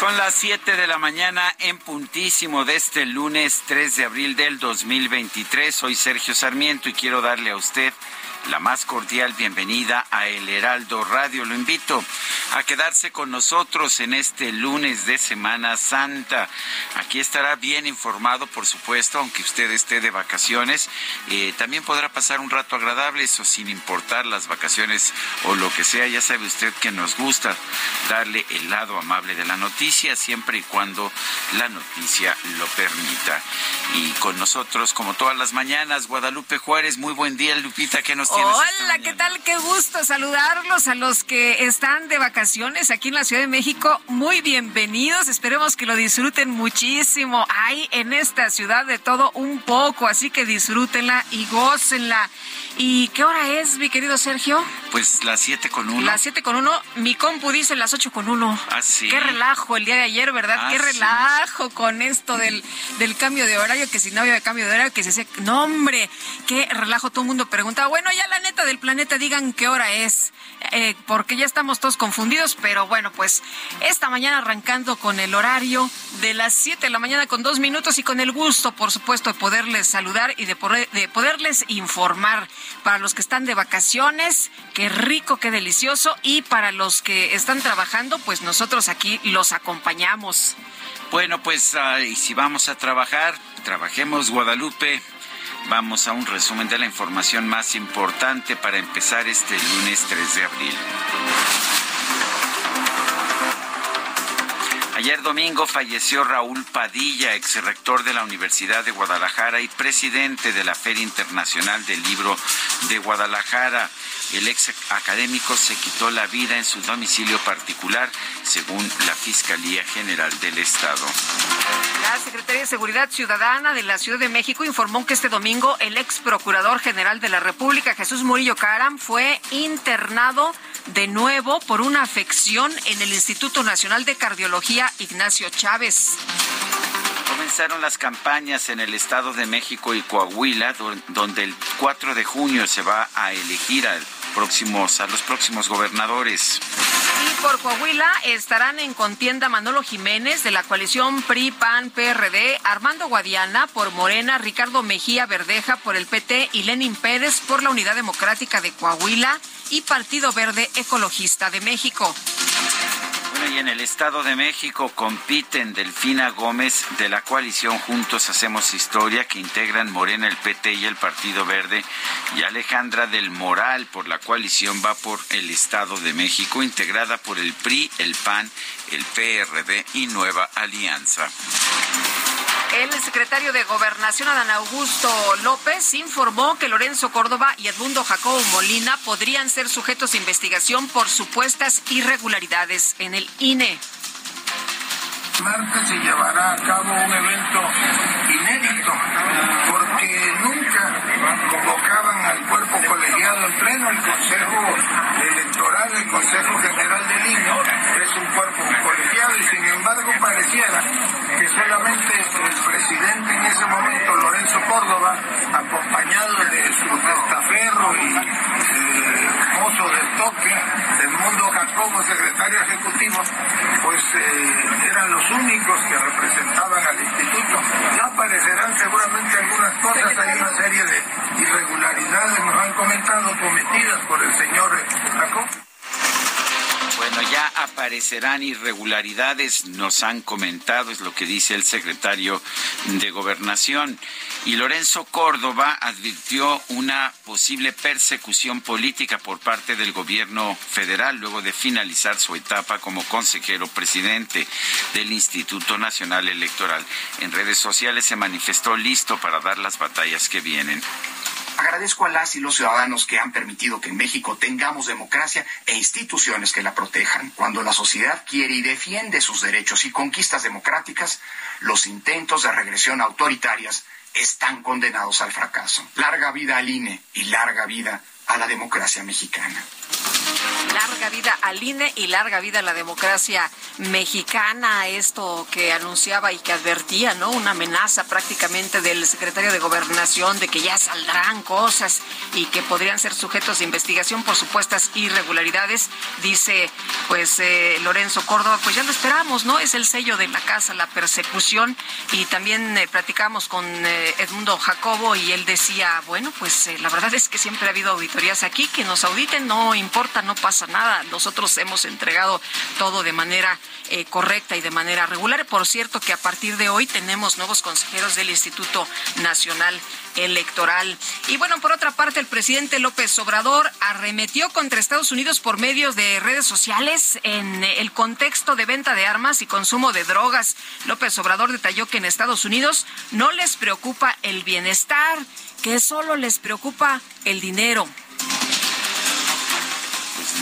Son las 7 de la mañana en puntísimo de este lunes 3 de abril del 2023. Soy Sergio Sarmiento y quiero darle a usted la más cordial bienvenida a El Heraldo Radio. Lo invito a quedarse con nosotros en este lunes de Semana Santa. Aquí estará bien informado, por supuesto, aunque usted esté de vacaciones. Eh, también podrá pasar un rato agradable, eso sin importar las vacaciones o lo que sea. Ya sabe usted que nos gusta darle el lado amable de la noticia, siempre y cuando la noticia lo permita. Y con nosotros, como todas las mañanas, Guadalupe Juárez. Muy buen día, Lupita. ¿Qué nos esta Hola, ¿qué tal? Qué gusto saludarlos a los que están de vacaciones aquí en la Ciudad de México. Muy bienvenidos. Esperemos que lo disfruten muchísimo. Hay en esta ciudad de todo un poco, así que disfrútenla y gócenla. ¿Y qué hora es, mi querido Sergio? Pues las 7 con 1. Las 7 con 1. Mi compu dice las 8 con 1. Ah, sí. Qué relajo el día de ayer, ¿verdad? Ah, Qué sí. relajo con esto del, del cambio de horario, que si no había cambio de horario, que se decía, no hombre, qué relajo. Todo el mundo preguntaba, bueno, ya la neta del planeta, digan qué hora es, eh, porque ya estamos todos confundidos, pero bueno, pues esta mañana arrancando con el horario de las 7 de la mañana con dos minutos y con el gusto, por supuesto, de poderles saludar y de, poder- de poderles informar para los que están de vacaciones, qué rico, qué delicioso, y para los que están trabajando, pues nosotros aquí los acompañamos. Bueno, pues y si vamos a trabajar, trabajemos Guadalupe. Vamos a un resumen de la información más importante para empezar este lunes 3 de abril. Ayer domingo falleció Raúl Padilla, ex rector de la Universidad de Guadalajara y presidente de la Feria Internacional del Libro de Guadalajara. El ex académico se quitó la vida en su domicilio particular, según la Fiscalía General del Estado. La Secretaría de Seguridad Ciudadana de la Ciudad de México informó que este domingo el ex procurador general de la República, Jesús Murillo Caram, fue internado de nuevo por una afección en el Instituto Nacional de Cardiología Ignacio Chávez. Comenzaron las campañas en el Estado de México y Coahuila, do- donde el 4 de junio se va a elegir al próximos, a los próximos gobernadores. Y por Coahuila estarán en contienda Manolo Jiménez de la coalición PRI, PAN, PRD, Armando Guadiana por Morena, Ricardo Mejía Verdeja por el PT y Lenin Pérez por la Unidad Democrática de Coahuila y Partido Verde Ecologista de México. Y en el Estado de México compiten Delfina Gómez de la coalición Juntos Hacemos Historia, que integran Morena, el PT y el Partido Verde, y Alejandra del Moral por la coalición Va por el Estado de México, integrada por el PRI, el PAN, el PRD y Nueva Alianza. El secretario de Gobernación, Adán Augusto López, informó que Lorenzo Córdoba y Edmundo Jacobo Molina podrían ser sujetos de investigación por supuestas irregularidades en el. INE. martes se llevará a cabo un evento inédito porque nunca convocaban al cuerpo colegiado en pleno el Consejo Electoral, el Consejo General del INE es un cuerpo colegiado y sin embargo pareciera que solamente el presidente en ese momento, Lorenzo Córdoba, acompañado de su testaferro y eh, mozo de toque del mundo Jacobo, secretario ejecutivo, pues eh, eran los únicos que representaban parecerán irregularidades, nos han comentado, es lo que dice el secretario de Gobernación. Y Lorenzo Córdoba advirtió una posible persecución política por parte del gobierno federal luego de finalizar su etapa como consejero presidente del Instituto Nacional Electoral. En redes sociales se manifestó listo para dar las batallas que vienen. Agradezco a las y los ciudadanos que han permitido que en México tengamos democracia e instituciones que la protejan. Cuando la sociedad quiere y defiende sus derechos y conquistas democráticas, los intentos de regresión autoritarias están condenados al fracaso. Larga vida al INE y larga vida a la democracia mexicana. Larga vida al INE y larga vida a la democracia mexicana. Esto que anunciaba y que advertía, ¿no? Una amenaza prácticamente del secretario de Gobernación de que ya saldrán cosas y que podrían ser sujetos de investigación por supuestas irregularidades. Dice, pues, eh, Lorenzo Córdoba, pues ya lo esperamos, ¿no? Es el sello de la casa, la persecución. Y también eh, platicamos con eh, Edmundo Jacobo y él decía, bueno, pues la verdad es que siempre ha habido aquí, que nos auditen, no importa, no pasa nada. Nosotros hemos entregado todo de manera eh, correcta y de manera regular. Por cierto, que a partir de hoy tenemos nuevos consejeros del Instituto Nacional Electoral. Y bueno, por otra parte, el presidente López Obrador arremetió contra Estados Unidos por medios de redes sociales en el contexto de venta de armas y consumo de drogas. López Obrador detalló que en Estados Unidos no les preocupa el bienestar, que solo les preocupa el dinero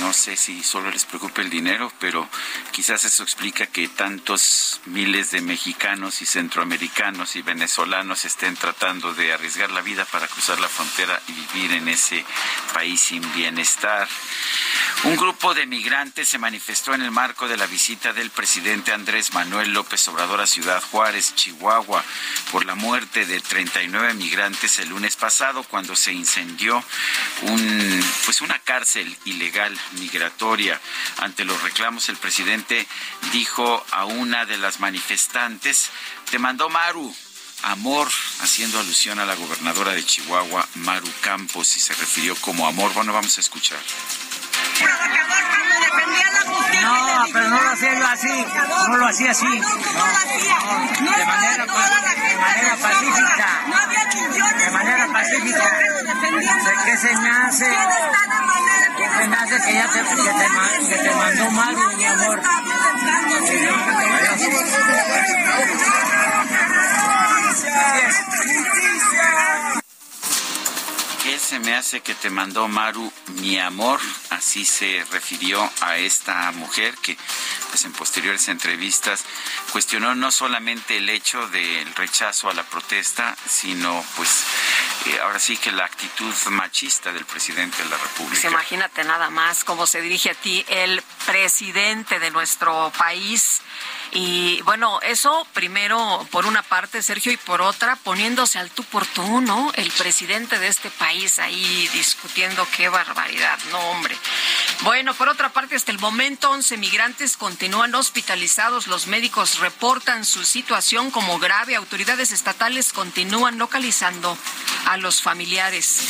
no sé si solo les preocupa el dinero, pero quizás eso explica que tantos miles de mexicanos y centroamericanos y venezolanos estén tratando de arriesgar la vida para cruzar la frontera y vivir en ese país sin bienestar. Un grupo de migrantes se manifestó en el marco de la visita del presidente Andrés Manuel López Obrador a Ciudad Juárez, Chihuahua, por la muerte de 39 migrantes el lunes pasado cuando se incendió un, pues una cárcel ilegal migratoria. Ante los reclamos, el presidente dijo a una de las manifestantes, te mandó Maru, amor, haciendo alusión a la gobernadora de Chihuahua, Maru Campos, y se refirió como amor. Bueno, vamos a escuchar. No, pero no lo hacía yo así, no lo hacía así. No, de manera, de manera pacífica. De manera pacífica. ¿Qué se me hace? ¿Qué se me hace que ya te, que te, que te mandó mal, mi amor? ¿Qué se me hace que te mandó Maru, mi amor? Así se refirió a esta mujer que pues en posteriores entrevistas cuestionó no solamente el hecho del rechazo a la protesta, sino pues eh, ahora sí que la actitud machista del presidente de la República. Pues imagínate nada más cómo se dirige a ti el presidente de nuestro país y bueno, eso primero por una parte, Sergio, y por otra poniéndose al tú por tú, ¿no? El presidente de este país ahí discutiendo qué barbaridad, no, hombre. Bueno, por otra parte, hasta el momento 11 migrantes continúan hospitalizados. Los médicos reportan su situación como grave. Autoridades estatales continúan localizando a los familiares.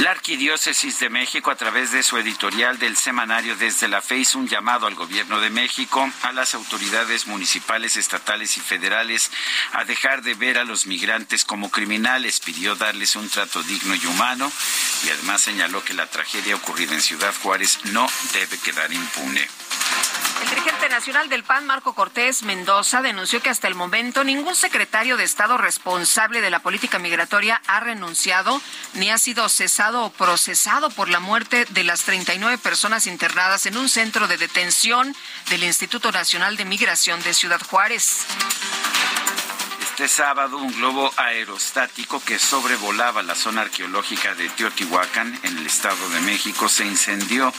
La Arquidiócesis de México, a través de su editorial del semanario Desde la Fe, hizo un llamado al Gobierno de México, a las autoridades municipales, estatales y federales a dejar de ver a los migrantes como criminales. Pidió darles un trato digno y humano y además señaló que la tragedia ocurrida en Ciudad Juárez no debe quedar impune. El dirigente nacional del PAN, Marco Cortés Mendoza, denunció que hasta el momento ningún secretario de Estado responsable de la política migratoria ha renunciado ni ha sido cesado procesado por la muerte de las 39 personas internadas en un centro de detención del Instituto Nacional de Migración de Ciudad Juárez. Este sábado, un globo aerostático que sobrevolaba la zona arqueológica de Teotihuacán, en el Estado de México, se incendió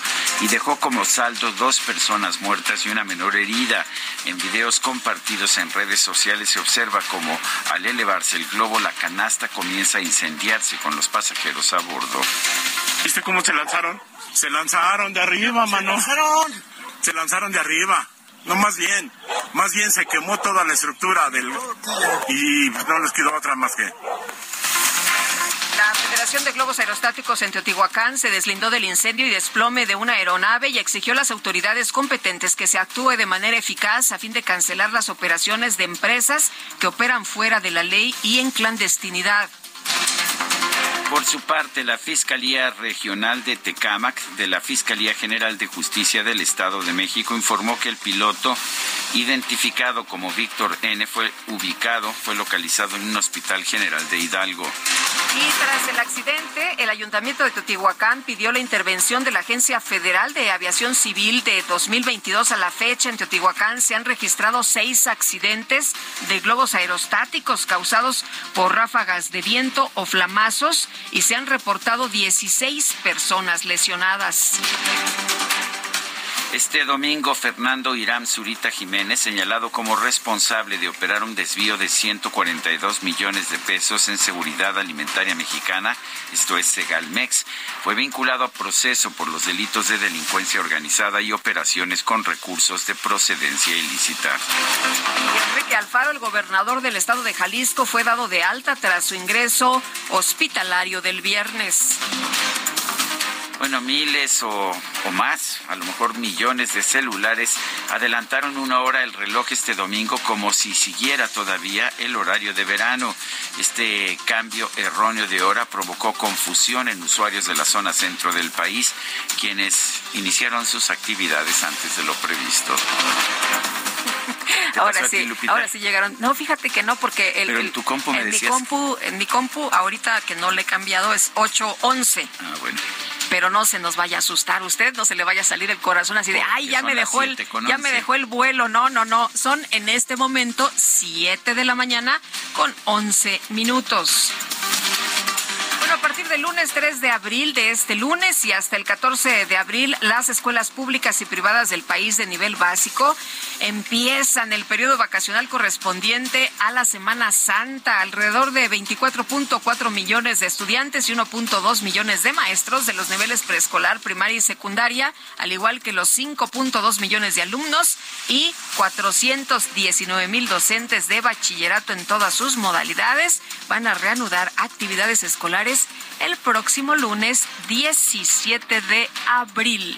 y dejó como saldo dos personas muertas y una menor herida. En videos compartidos en redes sociales se observa como al elevarse el globo, la canasta comienza a incendiarse con los pasajeros a bordo. ¿Viste cómo se lanzaron? Se lanzaron de arriba, mano. Se lanzaron. Se lanzaron de arriba. No, más bien, más bien se quemó toda la estructura del... Y no les quedó otra más que... La Operación de Globos Aerostáticos en Teotihuacán se deslindó del incendio y desplome de una aeronave y exigió a las autoridades competentes que se actúe de manera eficaz a fin de cancelar las operaciones de empresas que operan fuera de la ley y en clandestinidad. Por su parte, la Fiscalía Regional de Tecámac de la Fiscalía General de Justicia del Estado de México informó que el piloto identificado como Víctor N fue ubicado, fue localizado en un hospital general de Hidalgo. Y tras el accidente, el Ayuntamiento de Teotihuacán pidió la intervención de la Agencia Federal de Aviación Civil de 2022 a la fecha. En Teotihuacán se han registrado seis accidentes de globos aerostáticos causados por ráfagas de viento o flamazos y se han reportado 16 personas lesionadas. Este domingo, Fernando Irán Zurita Jiménez, señalado como responsable de operar un desvío de 142 millones de pesos en seguridad alimentaria mexicana, esto es Segalmex, fue vinculado a proceso por los delitos de delincuencia organizada y operaciones con recursos de procedencia ilícita. Enrique Alfaro, el gobernador del estado de Jalisco, fue dado de alta tras su ingreso hospitalario del viernes bueno, miles o, más, a lo mejor millones de celulares adelantaron una hora el reloj este domingo como si siguiera todavía el horario de verano. Este cambio erróneo de hora provocó confusión en usuarios de la zona centro del país, quienes iniciaron sus actividades antes de lo previsto. Ahora sí, ahora sí llegaron. No, fíjate que no, porque el, Pero en tu compu me en mi compu, en mi compu ahorita que no le he cambiado es 811. Ah, bueno pero no se nos vaya a asustar usted, no se le vaya a salir el corazón así de, ay, ya me dejó el, ya me dejó el vuelo. No, no, no, son en este momento 7 de la mañana con 11 minutos a partir del lunes 3 de abril de este lunes y hasta el 14 de abril, las escuelas públicas y privadas del país de nivel básico empiezan el periodo vacacional correspondiente a la Semana Santa. Alrededor de 24.4 millones de estudiantes y 1.2 millones de maestros de los niveles preescolar, primaria y secundaria, al igual que los 5.2 millones de alumnos y 419 mil docentes de bachillerato en todas sus modalidades, van a reanudar actividades escolares el próximo lunes 17 de abril.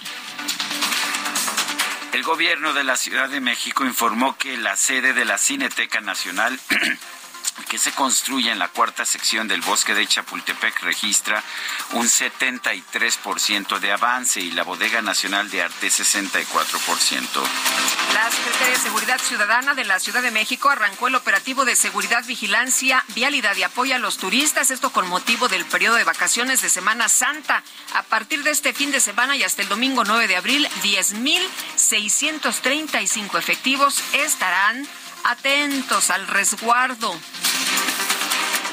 El gobierno de la Ciudad de México informó que la sede de la Cineteca Nacional que se construye en la cuarta sección del bosque de Chapultepec registra un 73% de avance y la Bodega Nacional de Arte 64%. La Secretaría de Seguridad Ciudadana de la Ciudad de México arrancó el operativo de seguridad, vigilancia, vialidad y apoyo a los turistas, esto con motivo del periodo de vacaciones de Semana Santa. A partir de este fin de semana y hasta el domingo 9 de abril, 10.635 efectivos estarán atentos al resguardo.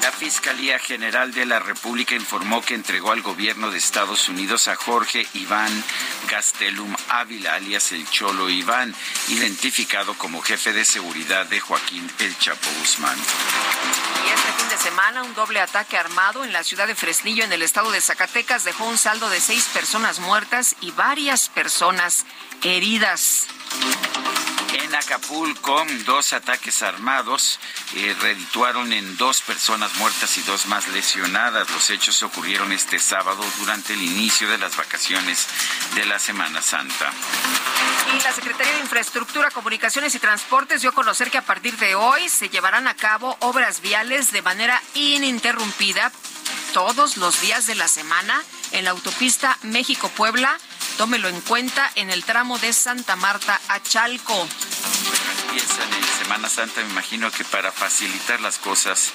La Fiscalía General de la República informó que entregó al gobierno de Estados Unidos a Jorge Iván Gastelum Ávila, alias el Cholo Iván, identificado como jefe de seguridad de Joaquín El Chapo Guzmán. Y este fin de semana, un doble ataque armado en la ciudad de Fresnillo, en el estado de Zacatecas, dejó un saldo de seis personas muertas y varias personas heridas. En Acapulco, dos ataques armados eh, redituaron en dos personas muertas y dos más lesionadas. Los hechos ocurrieron este sábado durante el inicio de las vacaciones de la Semana Santa. Y la Secretaría de Infraestructura, Comunicaciones y Transportes dio a conocer que a partir de hoy se llevarán a cabo obras viales de manera ininterrumpida todos los días de la semana en la autopista México-Puebla Tómelo en cuenta en el tramo de Santa Marta a Chalco. Thank you. En Semana Santa, me imagino que para facilitar las cosas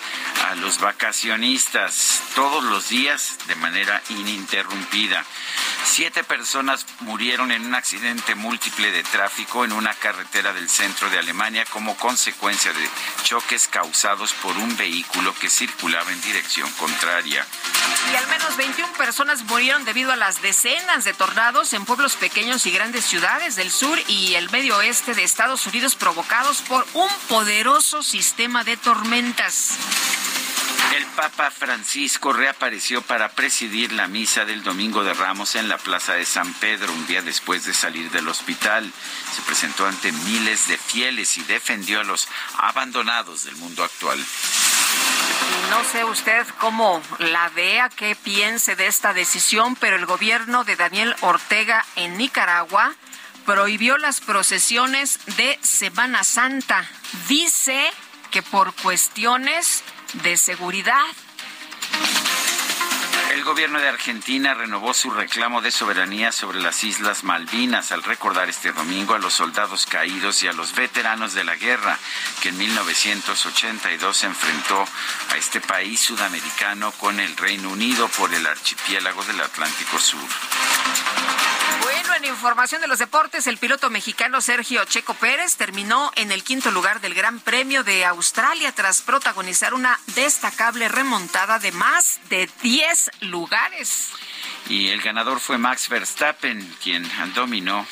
a los vacacionistas todos los días de manera ininterrumpida. Siete personas murieron en un accidente múltiple de tráfico en una carretera del centro de Alemania como consecuencia de choques causados por un vehículo que circulaba en dirección contraria. Y al menos 21 personas murieron debido a las decenas de tornados en pueblos pequeños y grandes ciudades del sur y el medio oeste de Estados Unidos provocados por un poderoso sistema de tormentas. El Papa Francisco reapareció para presidir la misa del Domingo de Ramos en la Plaza de San Pedro un día después de salir del hospital. Se presentó ante miles de fieles y defendió a los abandonados del mundo actual. No sé usted cómo la vea, qué piense de esta decisión, pero el gobierno de Daniel Ortega en Nicaragua prohibió las procesiones de Semana Santa. Dice que por cuestiones de seguridad. El gobierno de Argentina renovó su reclamo de soberanía sobre las Islas Malvinas al recordar este domingo a los soldados caídos y a los veteranos de la guerra que en 1982 enfrentó a este país sudamericano con el Reino Unido por el archipiélago del Atlántico Sur. Bueno, en información de los deportes, el piloto mexicano Sergio Checo Pérez terminó en el quinto lugar del Gran Premio de Australia tras protagonizar una destacable remontada de más de 10 lugares. Y el ganador fue Max Verstappen, quien dominó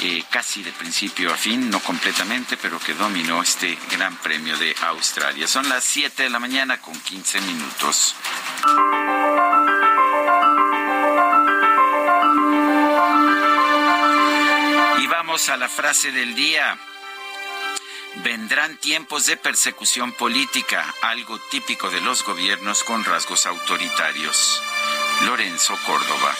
eh, casi de principio a fin, no completamente, pero que dominó este Gran Premio de Australia. Son las 7 de la mañana con 15 minutos. Y vamos a la frase del día. Vendrán tiempos de persecución política, algo típico de los gobiernos con rasgos autoritarios. Lorenzo Córdoba.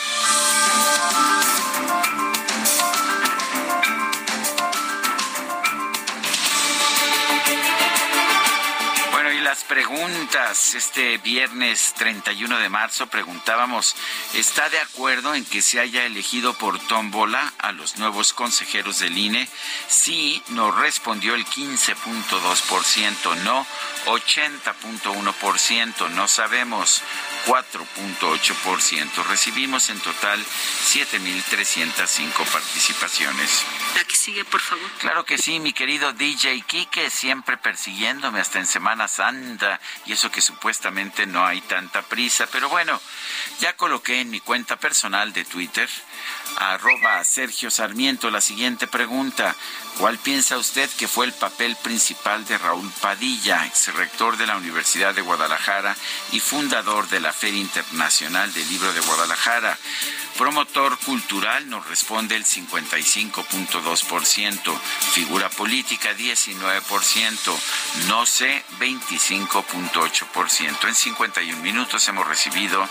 Las preguntas. Este viernes 31 de marzo preguntábamos, ¿está de acuerdo en que se haya elegido por tómbola a los nuevos consejeros del INE? Sí, nos respondió el 15.2%, no 80.1%, no sabemos 4.8%. Recibimos en total 7.305 participaciones. La que sigue, por favor. Claro que sí, mi querido DJ Kike, siempre persiguiéndome hasta en Semana Santa, y eso que supuestamente no hay tanta prisa, pero bueno, ya coloqué en mi cuenta personal de Twitter, arroba Sergio Sarmiento, la siguiente pregunta. ¿Cuál piensa usted que fue el papel principal de Raúl Padilla, ex rector de la Universidad de Guadalajara y fundador de la Feria Internacional del Libro de Guadalajara? Promotor cultural nos responde el 55.2%, figura política 19%, no sé 25.8%. En 51 minutos hemos recibido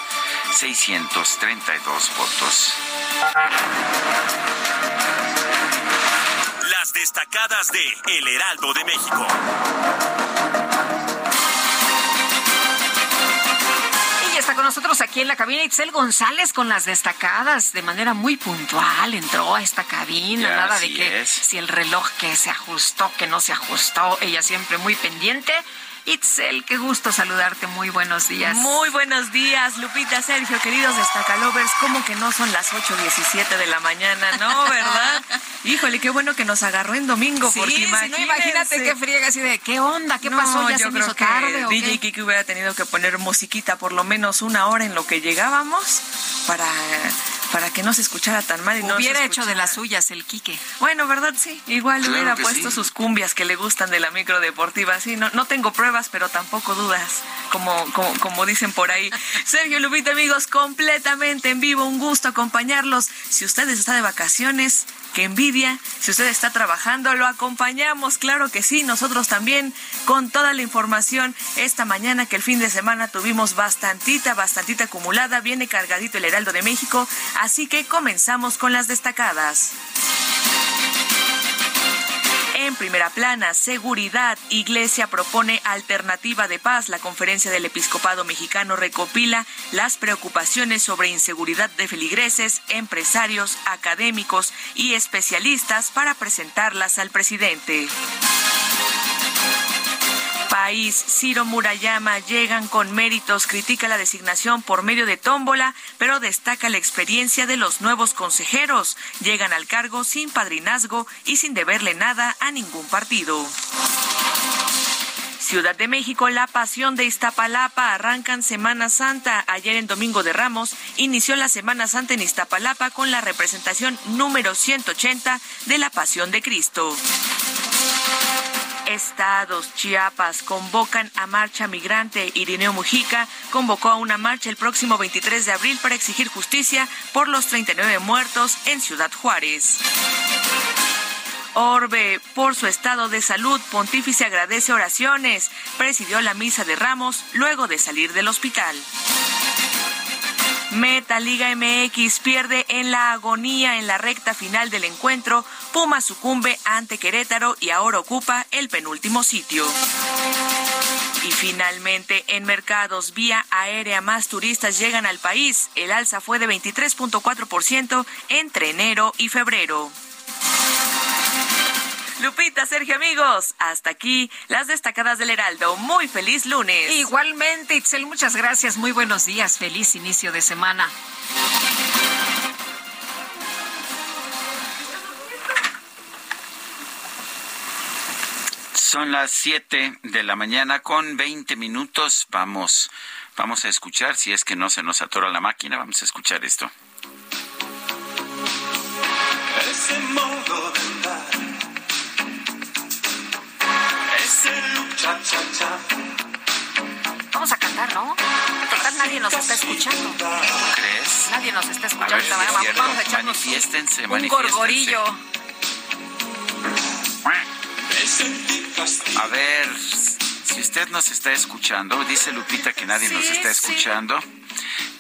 632 votos. Las destacadas de El Heraldo de México. Y está con nosotros aquí en la cabina Itzel González con las destacadas de manera muy puntual. Entró a esta cabina, Ya, nada de que es. si el reloj que se ajustó, que no se ajustó, ella siempre muy pendiente. Itzel, qué gusto saludarte, muy buenos días. Muy buenos días, Lupita, Sergio, queridos destacalovers. ¿Cómo que no son las 8.17 de la mañana? No, ¿verdad? Híjole, qué bueno que nos agarró en domingo, Sí, porque si no, imagínate qué friega así de, ¿qué onda? ¿Qué No, pasó? ¿Ya yo se me creo hizo que tarde o DJ? Kiki hubiera tenido que poner musiquita por lo menos una hora en lo que llegábamos para, para que no se escuchara tan mal. Y no se Hubiera hecho de las suyas el Quique. Bueno, ¿verdad? Sí. Igual Claro hubiera puesto sí. sus cumbias que le gustan de la micro deportiva. Sí, no, no tengo pruebas, pero tampoco dudas, como, como, como dicen por ahí. Sergio Lupita, amigos, completamente en vivo. Un gusto acompañarlos. Si ustedes están de vacaciones, qué envidia. Si usted está trabajando, lo acompañamos. Claro que sí, nosotros también, con toda la información esta mañana que el fin de semana tuvimos bastantita, bastantita acumulada. Viene cargadito el Heraldo de México. Así que comenzamos con las destacadas. En primera plana, seguridad. Iglesia propone alternativa de paz. La conferencia del episcopado mexicano recopila las preocupaciones sobre inseguridad de feligreses, empresarios, académicos y especialistas para presentarlas al presidente. Ciro Murayama llegan con méritos, critica la designación por medio de tómbola, pero destaca la experiencia de los nuevos consejeros. Llegan al cargo sin padrinazgo y sin deberle nada a ningún partido. Ciudad de México, la pasión de Iztapalapa arrancan Semana Santa. Ayer en Domingo de Ramos inició la Semana Santa en Iztapalapa con la representación número 180 de la Pasión de Cristo. Estados, Chiapas, convocan a marcha migrante. Irineo Mujica convocó a una marcha el próximo 23 de abril para exigir justicia por los 39 muertos en Ciudad Juárez. Orbe, por su estado de salud, Pontífice agradece oraciones. Presidió la misa de Ramos luego de salir del hospital. Meta Liga MX pierde en la agonía en la recta final del encuentro. Puma sucumbe ante Querétaro y ahora ocupa el penúltimo sitio. Y finalmente, en mercados vía aérea más turistas llegan al país. El alza fue de 23.4% entre enero y febrero. Lupita, Sergio, amigos, hasta aquí las destacadas del Heraldo. Muy feliz lunes. Igualmente, Itzel, muchas gracias. Muy buenos días. Feliz inicio de semana. Son las 7 de la mañana con 20 minutos. Vamos, vamos a escuchar, si es que no se nos atora la máquina, vamos a escuchar esto. Ese modo de cha cha. Vamos a cantar, ¿no? Total, nadie nos está escuchando. ¿Crees? Nadie nos está A escuchando. ver si es vamos, a echarnos Manifiéstense, un manifiéstense. gorgorillo. A ver, si usted nos está escuchando, dice Lupita que nadie nos está sí.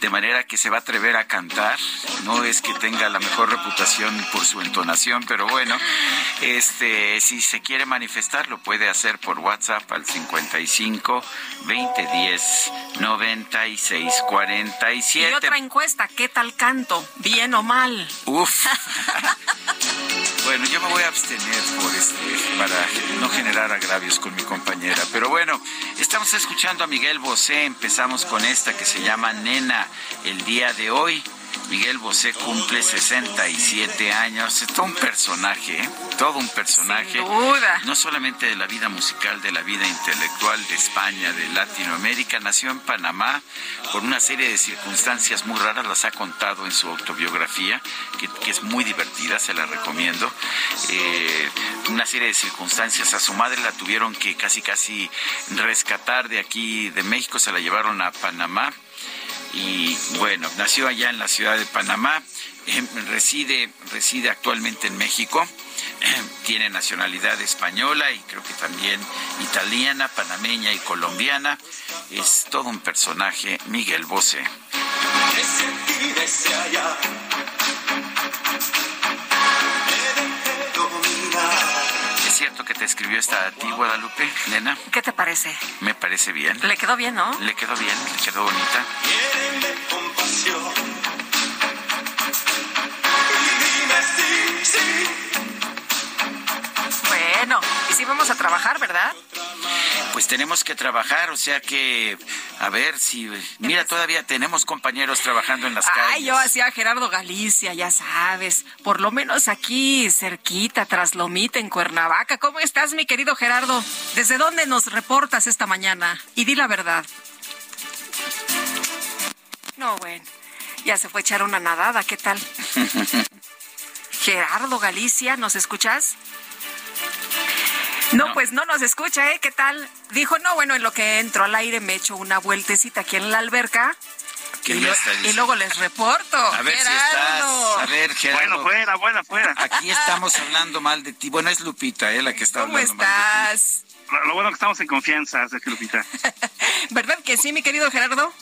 De manera que se va a atrever a cantar. No es que tenga la mejor reputación por su entonación, pero bueno, este, si se quiere manifestar, lo puede hacer por WhatsApp al 55 2010 96 Y 47. otra encuesta, ¿qué tal canto? ¿Bien o mal? Uf. Bueno, yo me voy a abstener por este, para no generar agravios con mi compañera. Pero bueno, estamos escuchando a Miguel Bosé. Empezamos con esta que se llama Nena el día de hoy. Miguel Bosé cumple 67 años. Es todo un personaje, ¿eh? todo un personaje. No solamente de la vida musical, de la vida intelectual de España, de Latinoamérica. Nació en Panamá por una serie de circunstancias muy raras. Las ha contado en su autobiografía, que, que es muy divertida, se la recomiendo. Eh, una serie de circunstancias. A su madre la tuvieron que casi, casi rescatar de aquí, de México. Se la llevaron a Panamá y bueno, nació allá en la ciudad de Panamá, eh, reside, reside actualmente en México, eh, tiene nacionalidad española y creo que también italiana, panameña y colombiana. Es todo un personaje, Miguel Bosé. Cierto que te escribió esta a ti, Guadalupe, nena? ¿Qué te parece? Me parece bien. Le quedó bien, ¿no? Le quedó bien, le quedó bonita. Llévenme compasión. Y dime sí, sí. Bueno, y sí vamos a trabajar, ¿verdad? Pues tenemos que trabajar, o sea que, a ver si, mira, todavía tenemos compañeros trabajando en las calles. Ay, yo hacía Gerardo Galicia, ya sabes. Por lo menos aquí, cerquita, tras Lomita, en Cuernavaca. ¿Cómo estás, mi querido Gerardo? ¿Desde dónde nos reportas esta mañana? Y di la verdad. No, bueno. Ya se fue a echar una nadada, ¿qué tal? Gerardo Galicia, ¿nos escuchas? No, No. pues no nos escucha, ¿eh? ¿Qué tal? Dijo, no, bueno, en lo que entro al aire me echo una vueltecita aquí en la alberca. ¿Qué y, lo- y luego les reporto. A ver si estás. A ver, Gerardo. Bueno, fuera, bueno, fuera. Aquí estamos hablando mal de ti. Bueno, es Lupita, ¿eh? La que está ¿Cómo hablando mal de ti. Lo, bueno que estamos en confianza, Sergio Lupita. ¿Verdad que sí, mi querido Gerardo?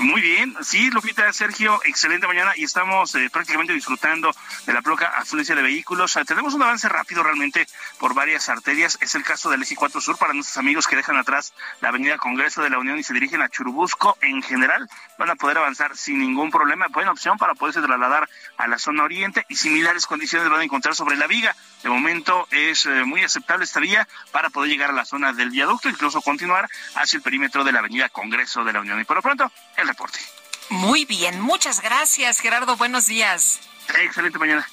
Muy bien, sí, Lupita, Sergio, excelente mañana y estamos eh, prácticamente disfrutando de la poca afluencia de vehículos. Eh, tenemos un avance rápido realmente por varias arterias. Es el caso del eje 4 Sur para nuestros amigos que dejan atrás la avenida Congreso de la Unión y se dirigen a Churubusco. En general, van a poder avanzar sin ningún problema. Buena opción para poderse trasladar a la zona oriente y similares condiciones van a encontrar sobre la viga. De momento es eh, muy aceptable esta vía para poder llegar a la zona del viaducto, incluso continuar hacia el perímetro de la avenida Congreso de la Unión. Y por lo pronto, el reporte. Muy bien, muchas gracias, Gerardo. Buenos días. Excelente mañana.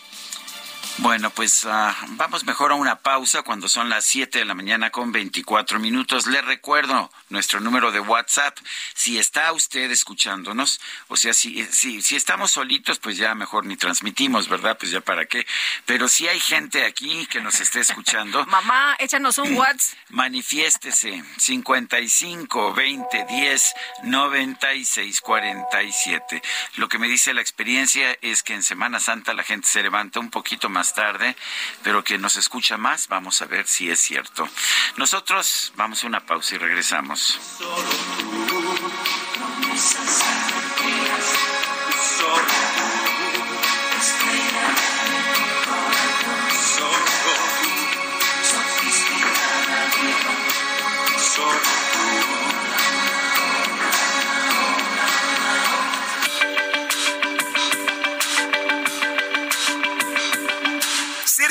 Bueno, pues ah, vamos mejor a una pausa cuando son las 7 de la mañana con 24 minutos. Le recuerdo nuestro número de WhatsApp. Si está usted escuchándonos, o sea, si, si, si estamos solitos, pues ya mejor ni transmitimos, ¿verdad? Pues ya para qué. Pero si hay gente aquí que nos esté escuchando, Mamá, échanos un WhatsApp. Manifiéstese 55 20 10 96 47. Lo que me dice la experiencia es que en Semana Santa la gente se levanta un poquito más más tarde, pero que nos escucha más. Vamos a ver si es cierto. Nosotros vamos a una pausa y regresamos.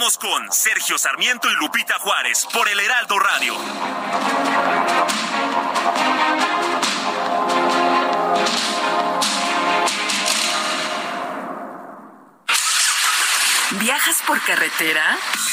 Continuamos con Sergio Sarmiento y Lupita Juárez por el Heraldo Radio. ¿Viajas por carretera?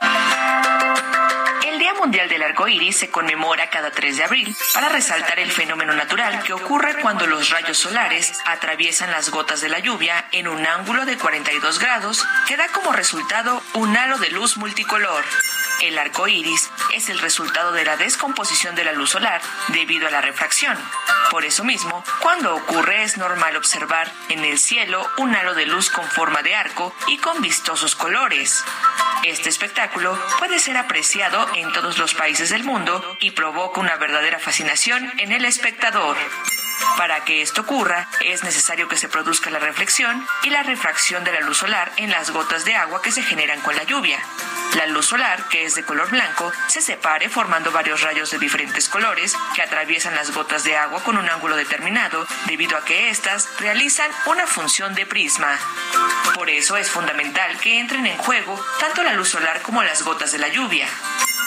El Día Mundial del Arco Iris se conmemora cada 3 de abril para resaltar el fenómeno natural que ocurre cuando los rayos solares atraviesan las gotas de la lluvia en un ángulo de 42 grados que da como resultado un halo de luz multicolor. El arco iris es el resultado de la descomposición de la luz solar debido a la refracción. Por eso mismo, cuando ocurre es normal observar en el cielo un halo de luz con forma de arco y con vistosos colores. Este espectáculo puede ser apreciado en todos los países del mundo y provoca una verdadera fascinación en el espectador. Para que esto ocurra, es necesario que se produzca la reflexión y la refracción de la luz solar en las gotas de agua que se generan con la lluvia. La luz solar, que es de color blanco, se separe formando varios rayos de diferentes colores que atraviesan las gotas de agua con un ángulo determinado, debido a que éstas realizan una función de prisma. Por eso es fundamental que entren en juego tanto la luz solar como las gotas de la lluvia.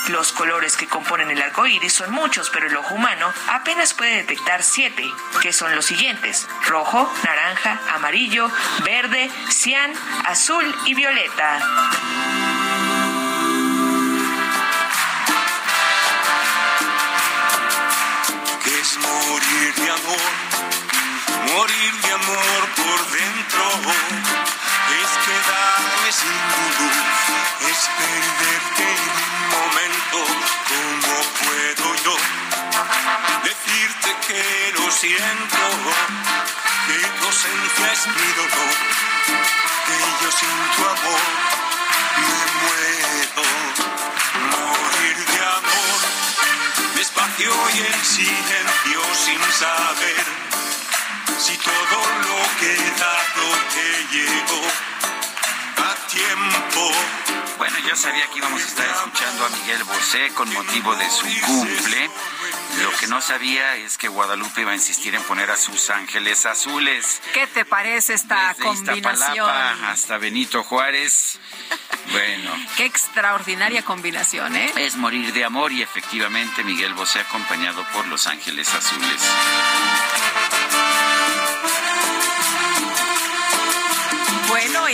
Los colores que componen el arco iris son muchos, pero el ojo humano apenas puede detectar siete, que son los siguientes: rojo, naranja, amarillo, verde, cian, azul y violeta. que es morir de amor, morir de amor por dentro, es quedarme sin tu luz, es perderte en un momento, ¿cómo puedo yo decirte que lo siento, que tu ausencia es mi dolor, que yo sin tu amor me muero, morir de amor despacio y en silencio sin saber si todo lo que he dado te llegó a tiempo. Bueno, yo sabía que íbamos a estar escuchando a Miguel Bosé con motivo de su cumple. Lo que no sabía es que Guadalupe iba a insistir en poner a sus ángeles azules. ¿Qué te parece esta Desde combinación? Iztapalapa hasta Benito Juárez. Bueno, Qué extraordinaria combinación, ¿eh? es morir de amor y efectivamente Miguel Bosé acompañado por Los Ángeles Azules. Bueno,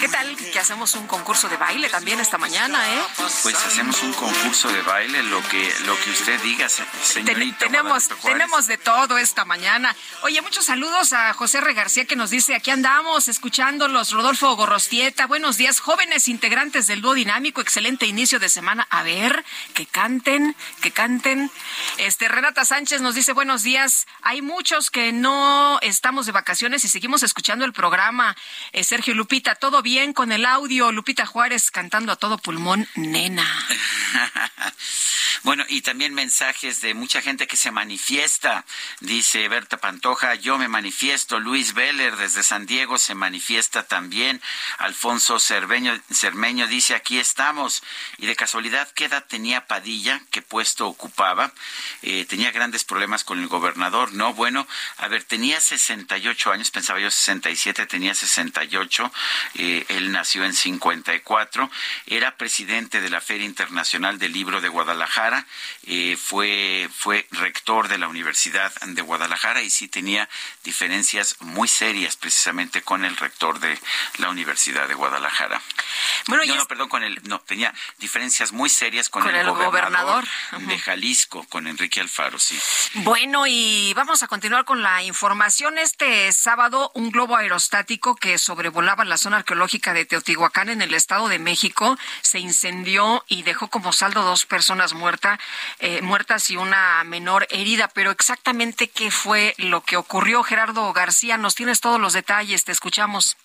¿qué tal que hacemos un concurso de baile también esta mañana, eh? Pues hacemos un concurso de baile, lo que lo que usted diga, se- Ten- señorita. tenemos, tenemos de todo esta mañana. Oye, muchos saludos a José R. García que nos dice, aquí andamos escuchándolos, Rodolfo Gorrostieta, buenos días, jóvenes integrantes del dúo dinámico, excelente inicio de semana. A ver, que canten, que canten. Este, Renata Sánchez nos dice, buenos días, hay muchos que no estamos de vacaciones y seguimos escuchando el programa. Eh, Sergio Lupita, todo bien con el audio, Lupita Juárez cantando a todo pulmón, nena. Bueno, y también mensajes de mucha gente que se manifiesta. Dice Berta Pantoja, yo me manifiesto. Luis Veller desde San Diego se manifiesta también. Alfonso Cerveño, Cermeño dice, aquí estamos. Y de casualidad, ¿qué edad tenía Padilla? ¿Qué puesto ocupaba? Eh, tenía grandes problemas con el gobernador. No, bueno, a ver, tenía 68 años, pensaba yo 67, tenía 68. Eh, él nació en 54. Era presidente de la Feria Internacional del Libro de Guadalajara eh, fue, fue rector de la Universidad de Guadalajara y sí tenía diferencias muy serias precisamente con el rector de la Universidad de Guadalajara. Bueno, no, no, perdón, con el, no, tenía diferencias muy serias con, el, gobernador, de Jalisco, con Enrique Alfaro, sí. Bueno, y vamos a continuar con la información. Este sábado, un globo aerostático que sobrevolaba la zona arqueológica de Teotihuacán en el Estado de México se incendió y dejó como saldo dos personas muertas eh, muertas y una menor herida. Pero exactamente qué fue lo que ocurrió, Gerardo García, nos tienes todos los detalles, te escuchamos.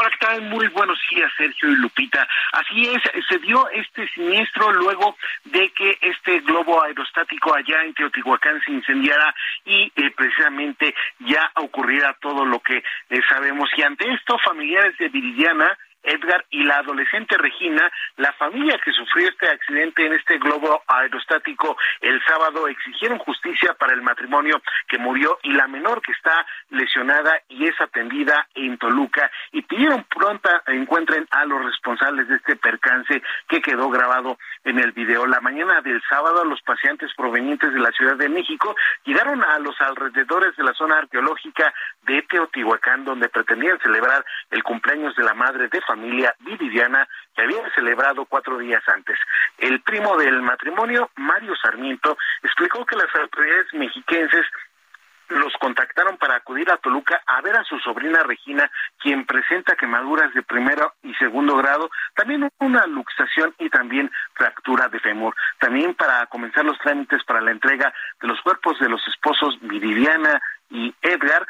Hola, ¿qué tal? Muy buenos días, Sergio y Lupita. Así es, se dio este siniestro luego de que este globo aerostático allá en Teotihuacán se incendiara y eh, precisamente ya ocurriera todo lo que eh, sabemos. Y ante esto, familiares de Viridiana Edgar y la adolescente Regina, la familia que sufrió este accidente en este globo aerostático el sábado exigieron justicia para el matrimonio que murió y la menor que está lesionada y es atendida en Toluca y pidieron pronta encuentren a los responsables de este percance que quedó grabado en el video. La mañana del sábado los pacientes provenientes de la Ciudad de México llegaron a los alrededores de la zona arqueológica de Teotihuacán donde pretendían celebrar el cumpleaños de la madre de familia Viviana que había celebrado cuatro días antes. El primo del matrimonio, Mario Sarmiento, explicó que las autoridades mexiquenses los contactaron para acudir a Toluca a ver a su sobrina Regina, quien presenta quemaduras de primero y segundo grado, también una luxación y también fractura de femur. También para comenzar los trámites para la entrega de los cuerpos de los esposos Viridiana y Edgar,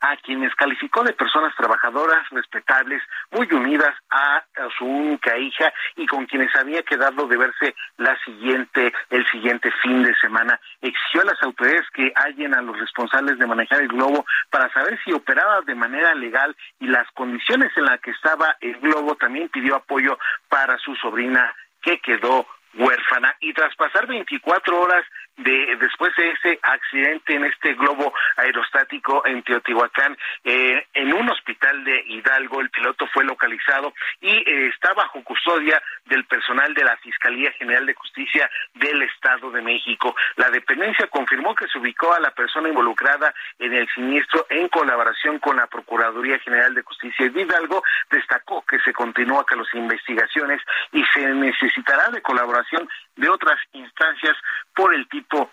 a quienes calificó de personas trabajadoras, respetables, muy unidas a, su única hija y con quienes había quedado de verse la siguiente, el siguiente fin de semana. Exigió a las autoridades que hallen a los responsables de manejar el globo para saber si operaba de manera legal y las condiciones en las que estaba el globo. También pidió apoyo para su sobrina que quedó huérfana y tras pasar 24 horas de después de ese accidente en este globo aerostático en Teotihuacán eh, en un hospital de Hidalgo el piloto fue localizado y eh, está bajo custodia del personal de la Fiscalía General de Justicia del Estado de México. La dependencia confirmó que se ubicó a la persona involucrada en el siniestro en colaboración con la Procuraduría General de Justicia de Hidalgo. Destacó que se continúa con las investigaciones y se necesitará de colaboración de otras instancias por el tipo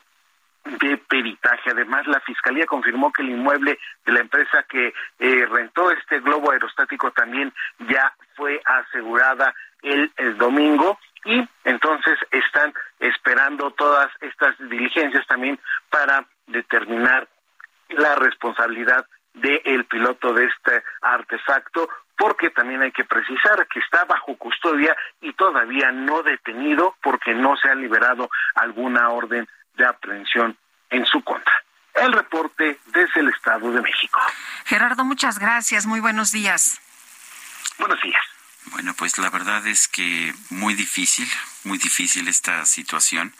de peritaje. Además, la Fiscalía confirmó que el inmueble de la empresa que eh, rentó este globo aerostático también ya fue asegurada el, domingo y entonces están esperando todas estas diligencias también para determinar la responsabilidad del piloto de este artefacto porque también hay que precisar que está bajo custodia todavía no detenido porque no se ha liberado alguna orden de aprehensión en su contra. El reporte desde el Estado de México. Gerardo, muchas gracias. Muy buenos días. Buenos días. Bueno, pues la verdad es que muy difícil, muy difícil esta situación.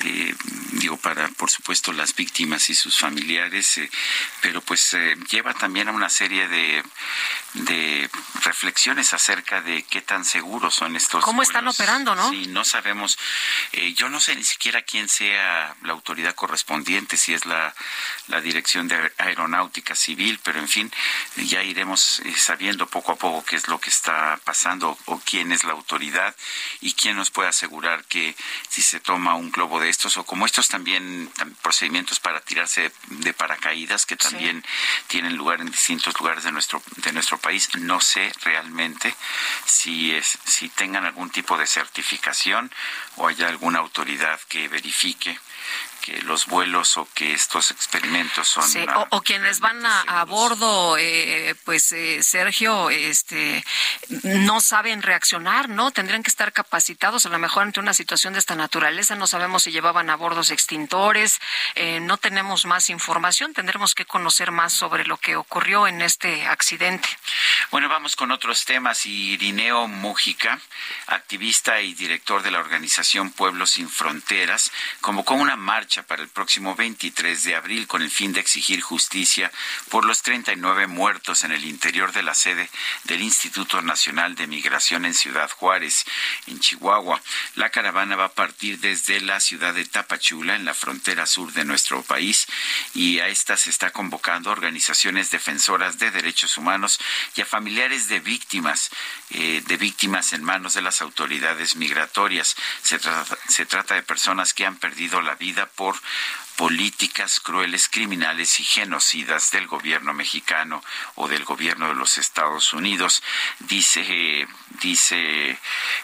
Eh, digo, para, por supuesto, las víctimas y sus familiares, eh, pero pues eh, lleva también a una serie de, de reflexiones acerca de qué tan seguros son estos. ¿Cómo están operando, no? Sí, no sabemos. yo no sé ni siquiera quién sea la autoridad correspondiente, si es la, la Dirección de Aeronáutica Civil, pero en fin, ya iremos sabiendo poco a poco qué es lo que está pasando o quién es la autoridad y quién nos puede asegurar que si se toma un globo de estos o como estos también procedimientos para tirarse de paracaídas que también tienen lugar en distintos lugares de nuestro de nuestro país. No sé realmente si es si tengan algún tipo de certificación o haya alguna autoridad que verifique que los vuelos o que estos experimentos son sí, o, quienes van a, bordo eh, pues eh, Sergio este no saben reaccionar no tendrían que estar capacitados a lo mejor ante una situación de esta naturaleza no sabemos si llevaban a bordos extintores eh, no tenemos más información tendremos que conocer más sobre lo que ocurrió en este accidente. Bueno vamos con otros temas. Irineo Mújica activista y director de la organización Pueblos sin Fronteras convocó una marcha para el próximo 23 de abril con el fin de exigir justicia por los 39 muertos en el interior de la sede del Instituto Nacional de Migración en Ciudad Juárez, en Chihuahua. La caravana va a partir desde la ciudad de Tapachula, en la frontera sur de nuestro país, y a esta se está convocando organizaciones defensoras de derechos humanos y a familiares de víctimas, eh, de víctimas en manos de las autoridades migratorias. Se trata, se trata de personas que han perdido la vida por por políticas crueles, criminales y genocidas del gobierno mexicano o del gobierno de los Estados Unidos. Dice, dice,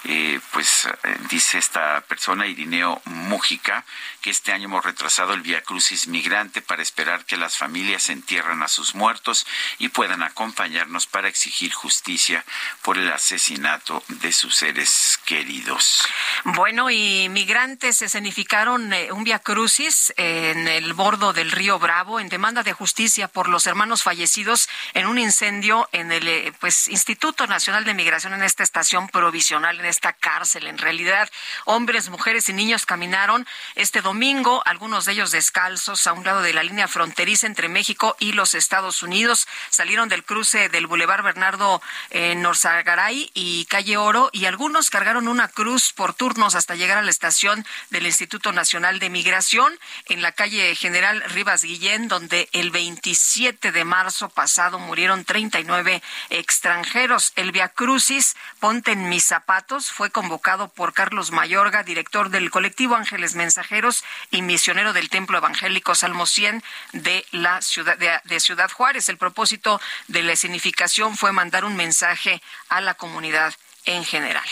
eh, pues, eh, dice esta persona, Irineo Mújica, que este año hemos retrasado el Via Crucis Migrante para esperar que las familias entierren a sus muertos y puedan acompañarnos para exigir justicia por el asesinato de sus seres queridos. Bueno, y migrantes escenificaron eh, un Via Crucis en el bordo del río Bravo en demanda de justicia por los hermanos fallecidos en un incendio en el eh, pues Instituto Nacional de Migración en esta estación provisional en esta cárcel. En realidad, hombres, mujeres y niños caminaron este domingo, algunos de ellos descalzos, a un lado de la línea fronteriza entre México y los Estados Unidos. Salieron del cruce del Boulevard Bernardo eh, Norzagaray y Calle Oro y algunos cargaron una cruz por turnos hasta llegar a la estación del Instituto Nacional de Migración en la calle General Rivas Guillén, donde el 27 de marzo pasado murieron 39 extranjeros. El Via Crucis, Ponte en mis zapatos, fue convocado por Carlos Mayorga, director del colectivo Ángeles Mensajeros y misionero del Templo Evangélico Salmo 100 de la ciudad de, Ciudad Juárez. El propósito de la escenificación fue mandar un mensaje a la comunidad en general.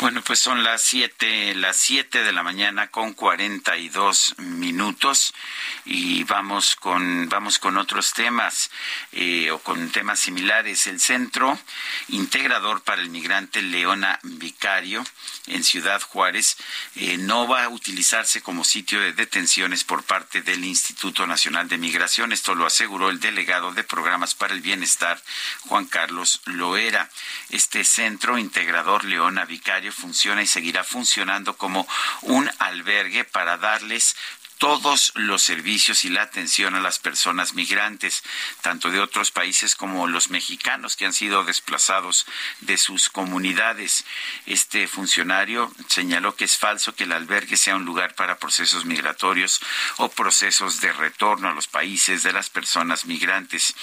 Bueno, pues son las siete, las siete de la mañana con cuarenta y dos minutos y vamos con vamos con otros temas eh, o con temas similares. El Centro Integrador para el Migrante Leona Vicario en Ciudad Juárez eh, no va a utilizarse como sitio de detenciones por parte del Instituto Nacional de Migración. Esto lo aseguró el delegado de Programas para el Bienestar, Juan Carlos Loera. Este Centro Integrador Leona Vicario funciona y seguirá funcionando como un albergue para darles todos los servicios y la atención a las personas migrantes, tanto de otros países como los mexicanos que han sido desplazados de sus comunidades. Este funcionario señaló que es falso que el albergue sea un lugar para procesos migratorios o procesos de retorno a los países de las personas migrantes.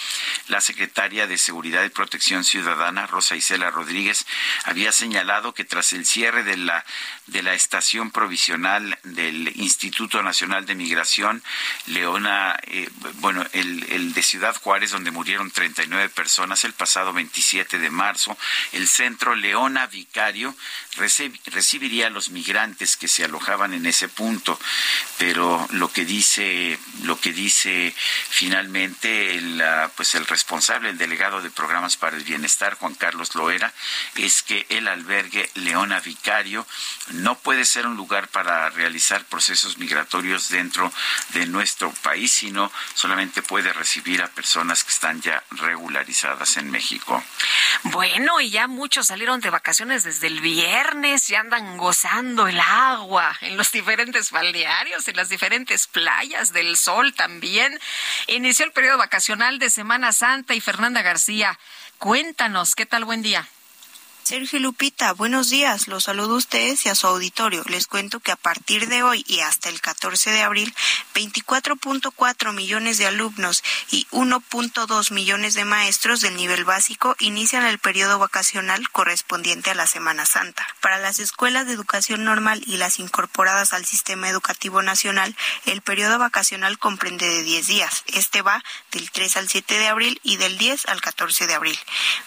La secretaria de Seguridad y Protección Ciudadana, Rosa Isela Rodríguez, había señalado que tras el cierre de la, de la estación provisional del Instituto Nacional de Migración, Leona, eh, bueno, el, de Ciudad Juárez, donde murieron 39 personas el pasado 27 de marzo. El centro Leona Vicario recibiría a los migrantes que se alojaban en ese punto, pero lo que dice, lo que dice finalmente el, pues el responsable, el delegado de programas para el bienestar, Juan Carlos Loera, es que el albergue Leona Vicario no puede ser un lugar para realizar procesos migratorios dentro de nuestro país, sino solamente puede recibir a personas que están ya regularizadas en México. Bueno, y ya muchos salieron de vacaciones desde el viernes y andan gozando el agua en los diferentes balnearios, en las diferentes playas del sol también. Inició el periodo vacacional de Semana Santa y Fernanda García. Cuéntanos, ¿qué tal? Buen día. Sergio Lupita, buenos días. Los saludo a ustedes y a su auditorio. Les cuento que a partir de hoy y hasta el 14 de abril, 24.4 millones de alumnos y 1.2 millones de maestros del nivel básico inician el periodo vacacional correspondiente a la Semana Santa. Para las escuelas de educación normal y las incorporadas al sistema educativo nacional, el periodo vacacional comprende de 10 días. Este va del 3 al 7 de abril y del 10 al 14 de abril.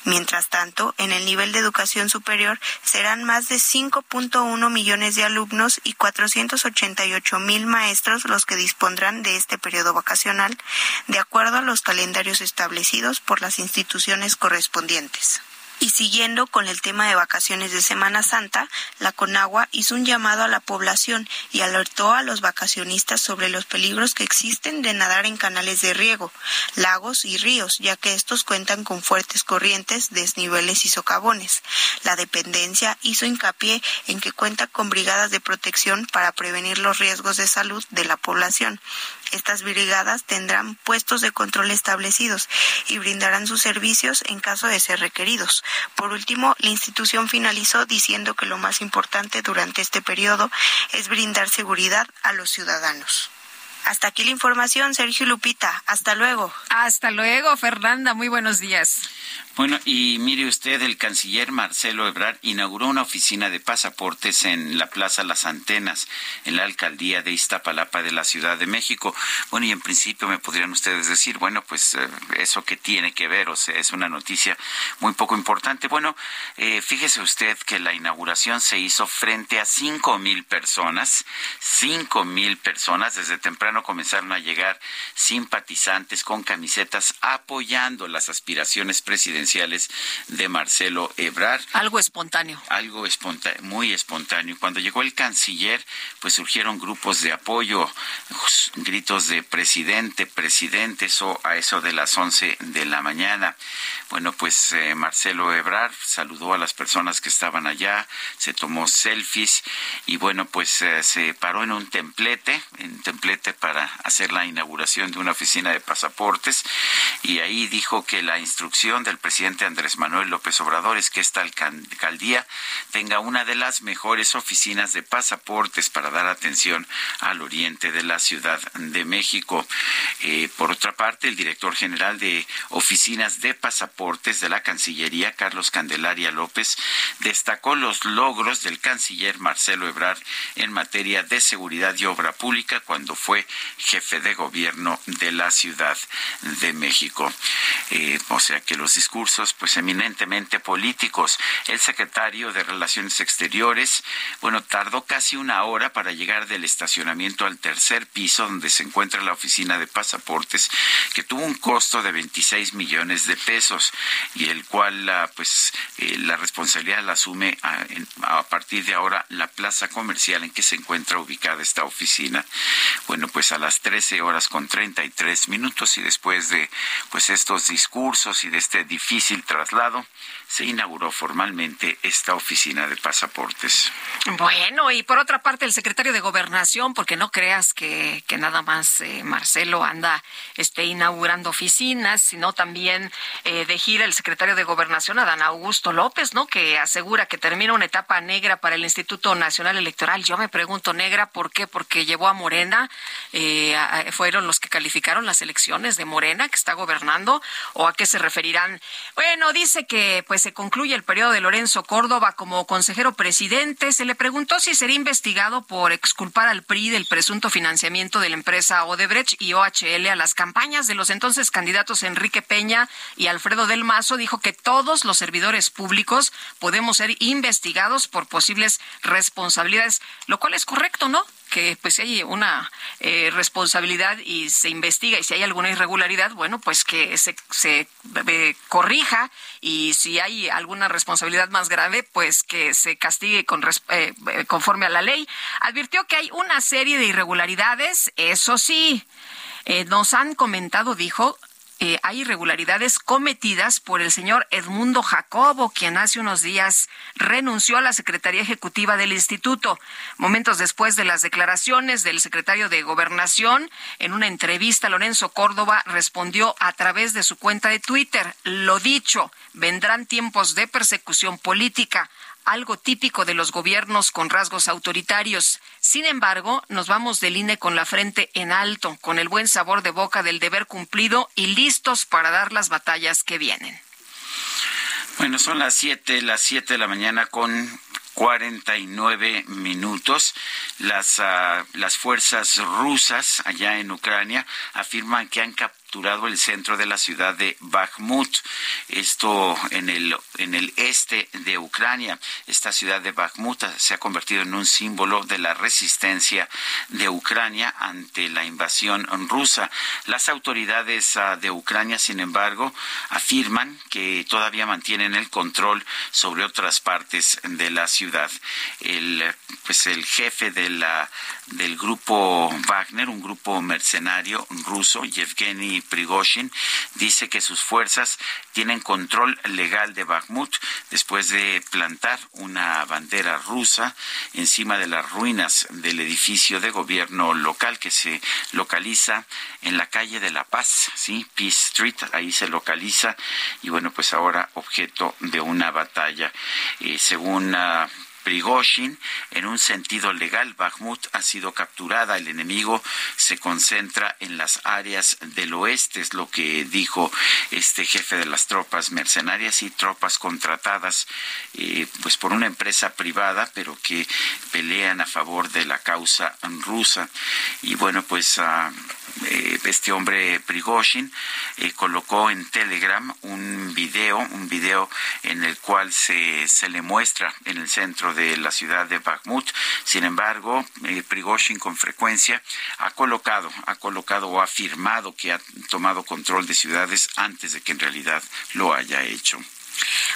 Mientras tanto, en el nivel de educación superior serán más de 5.1 millones de alumnos y 488 mil maestros los que dispondrán de este periodo vacacional, de acuerdo a los calendarios establecidos por las instituciones correspondientes. Y siguiendo con el tema de vacaciones de Semana Santa, la Conagua hizo un llamado a la población y alertó a los vacacionistas sobre los peligros que existen de nadar en canales de riego, lagos y ríos, ya que estos cuentan con fuertes corrientes, desniveles y socavones. La dependencia hizo hincapié en que cuenta con brigadas de protección para prevenir los riesgos de salud de la población. Estas brigadas tendrán puestos de control establecidos y brindarán sus servicios en caso de ser requeridos. Por último, la institución finalizó diciendo que lo más importante durante este periodo es brindar seguridad a los ciudadanos. Hasta aquí la información, Sergio Lupita. Hasta luego. Hasta luego, Fernanda. Muy buenos días. Bueno, y mire usted, el canciller Marcelo Ebrard inauguró una oficina de pasaportes en la Plaza Las Antenas, en la alcaldía de Iztapalapa de la Ciudad de México. Bueno, y en principio me podrían ustedes decir, bueno, pues eh, eso que tiene que ver, o sea, es una noticia muy poco importante. Bueno, eh, fíjese usted que la inauguración se hizo frente a cinco mil personas, cinco mil personas, desde temprano comenzaron a llegar simpatizantes con camisetas apoyando las aspiraciones presidenciales de Marcelo Ebrard. Algo espontáneo. Algo espontáneo, muy espontáneo. Cuando llegó el canciller, pues surgieron grupos de apoyo, gritos de presidente, presidente, eso a eso de las 11 de la mañana. Bueno, pues eh, Marcelo Ebrard saludó a las personas que estaban allá, se tomó selfies y bueno, pues eh, se paró en un templete, en un templete para hacer la inauguración de una oficina de pasaportes y ahí dijo que la instrucción del presidente presidente Andrés Manuel López Obrador es que esta alcaldía tenga una de las mejores oficinas de pasaportes para dar atención al oriente de la Ciudad de México. Eh, por otra parte, el director general de oficinas de pasaportes de la Cancillería, Carlos Candelaria López, destacó los logros del canciller Marcelo Ebrard en materia de seguridad y obra pública cuando fue jefe de gobierno de la Ciudad de México. Eh, o sea que los discursos pues eminentemente políticos. El secretario de Relaciones Exteriores, bueno, tardó casi una hora para llegar del estacionamiento al tercer piso donde se encuentra la oficina de pasaportes, que tuvo un costo de 26 millones de pesos y el cual, pues, eh, la responsabilidad la asume a, a partir de ahora la plaza comercial en que se encuentra ubicada esta oficina. Bueno, pues a las 13 horas con 33 minutos y después de, pues, estos discursos y de este difícil traslado, se inauguró formalmente esta oficina de pasaportes. Bueno, y por otra parte, el secretario de Gobernación, porque no creas que, que nada más eh, Marcelo anda este, inaugurando oficinas, sino también eh, de gira el secretario de Gobernación, Adán Augusto López, ¿no? Que asegura que termina una etapa negra para el Instituto Nacional Electoral. Yo me pregunto, negra, ¿por qué? Porque llevó a Morena, eh, fueron los que calificaron las elecciones de Morena, que está gobernando, o a qué se referirán bueno, dice que pues se concluye el periodo de Lorenzo Córdoba como consejero presidente. Se le preguntó si sería investigado por exculpar al PRI del presunto financiamiento de la empresa Odebrecht y OHL a las campañas de los entonces candidatos Enrique Peña y Alfredo del Mazo. Dijo que todos los servidores públicos podemos ser investigados por posibles responsabilidades, lo cual es correcto, ¿no? Que pues si hay una eh, responsabilidad y se investiga y si hay alguna irregularidad, bueno, pues que se, se eh, corrija y si hay alguna responsabilidad más grave, pues que se castigue con, eh, conforme a la ley. Advirtió que hay una serie de irregularidades, eso sí. nos han comentado, dijo, eh, hay irregularidades cometidas por el señor Edmundo Jacobo, quien hace unos días renunció a la Secretaría Ejecutiva del Instituto. Momentos después de las declaraciones del secretario de Gobernación, en una entrevista, Lorenzo Córdoba respondió a través de su cuenta de Twitter, lo dicho, vendrán tiempos de persecución política algo típico de los gobiernos con rasgos autoritarios. Sin embargo, nos vamos del INE con la frente en alto, con el buen sabor de boca del deber cumplido y listos para dar las batallas que vienen. Bueno, son las siete, las siete de la mañana con 49 minutos. Las, uh, las fuerzas rusas allá en Ucrania afirman que han capturado capturado el centro de la ciudad de Bakhmut, esto en el, en el este de Ucrania. Esta ciudad de Bakhmut se ha convertido en un símbolo de la resistencia de Ucrania ante la invasión rusa. Las autoridades ah, de Ucrania, sin embargo, afirman que todavía mantienen el control sobre otras partes de la ciudad. El, pues el jefe de la, del grupo Wagner, un grupo mercenario ruso, Yevgeny Prigozhin, dice que sus fuerzas tienen control legal de Bakhmut después de plantar una bandera rusa encima de las ruinas del edificio de gobierno local que se localiza en la calle de La Paz, ¿sí? Peace Street, ahí se localiza y bueno, pues ahora objeto de una batalla. Eh, según uh, Prigozhin, en un sentido legal, Bakhmut ha sido capturada. El enemigo se concentra en las áreas del oeste, es lo que dijo este jefe de las tropas mercenarias y tropas contratadas, eh, pues por una empresa privada, pero que pelean a favor de la causa rusa. Y bueno, pues uh, eh, este hombre Prigozhin eh, colocó en Telegram un video, un video en el cual se, se le muestra en el centro de la ciudad de Bakhmut. Sin embargo, eh, Prigozhin con frecuencia ha colocado, ha colocado o ha afirmado que ha tomado control de ciudades antes de que en realidad lo haya hecho.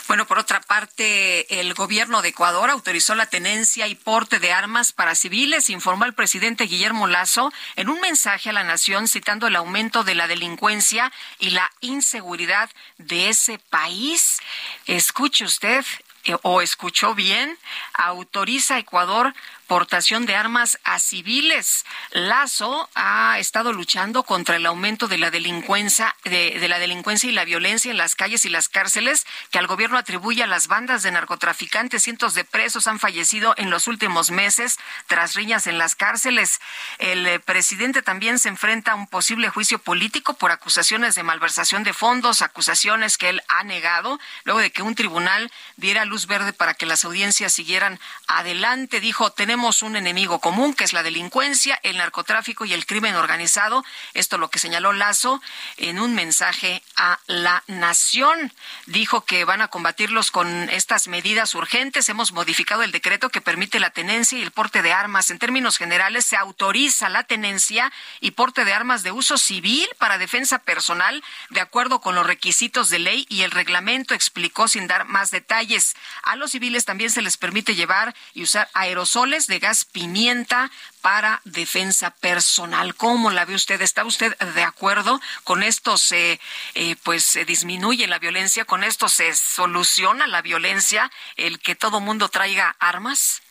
Bueno, por otra parte, el gobierno de Ecuador autorizó la tenencia y porte de armas para civiles, informó el presidente Guillermo Lazo en un mensaje a la nación citando el aumento de la delincuencia y la inseguridad de ese país. Escuche usted, eh, o escuchó bien, autoriza a Ecuador portación de armas a civiles. Lazo ha estado luchando contra el aumento de la delincuencia, de, la delincuencia y la violencia en las calles y las cárceles que al gobierno atribuye a las bandas de narcotraficantes. Cientos de presos han fallecido en los últimos meses tras riñas en las cárceles. El eh, presidente también se enfrenta a un posible juicio político por acusaciones de malversación de fondos, acusaciones que él ha negado, luego de que un tribunal diera luz verde para que las audiencias siguieran adelante. Dijo, tenemos tenemos un enemigo común, que es la delincuencia, el narcotráfico y el crimen organizado. Esto lo que señaló Lazo en un mensaje a la nación. Dijo que van a combatirlos con estas medidas urgentes. Hemos modificado el decreto que permite la tenencia y el porte de armas. En términos generales, se autoriza la tenencia y porte de armas de uso civil para defensa personal, de acuerdo con los requisitos de ley y el reglamento, explicó sin dar más detalles. A los civiles también se les permite llevar y usar aerosoles de gas pimienta para defensa personal. ¿Cómo la ve usted? ¿Está usted de acuerdo? ¿Con esto se, eh, pues, se disminuye la violencia? ¿Con esto se soluciona la violencia? ¿El que todo mundo traiga armas?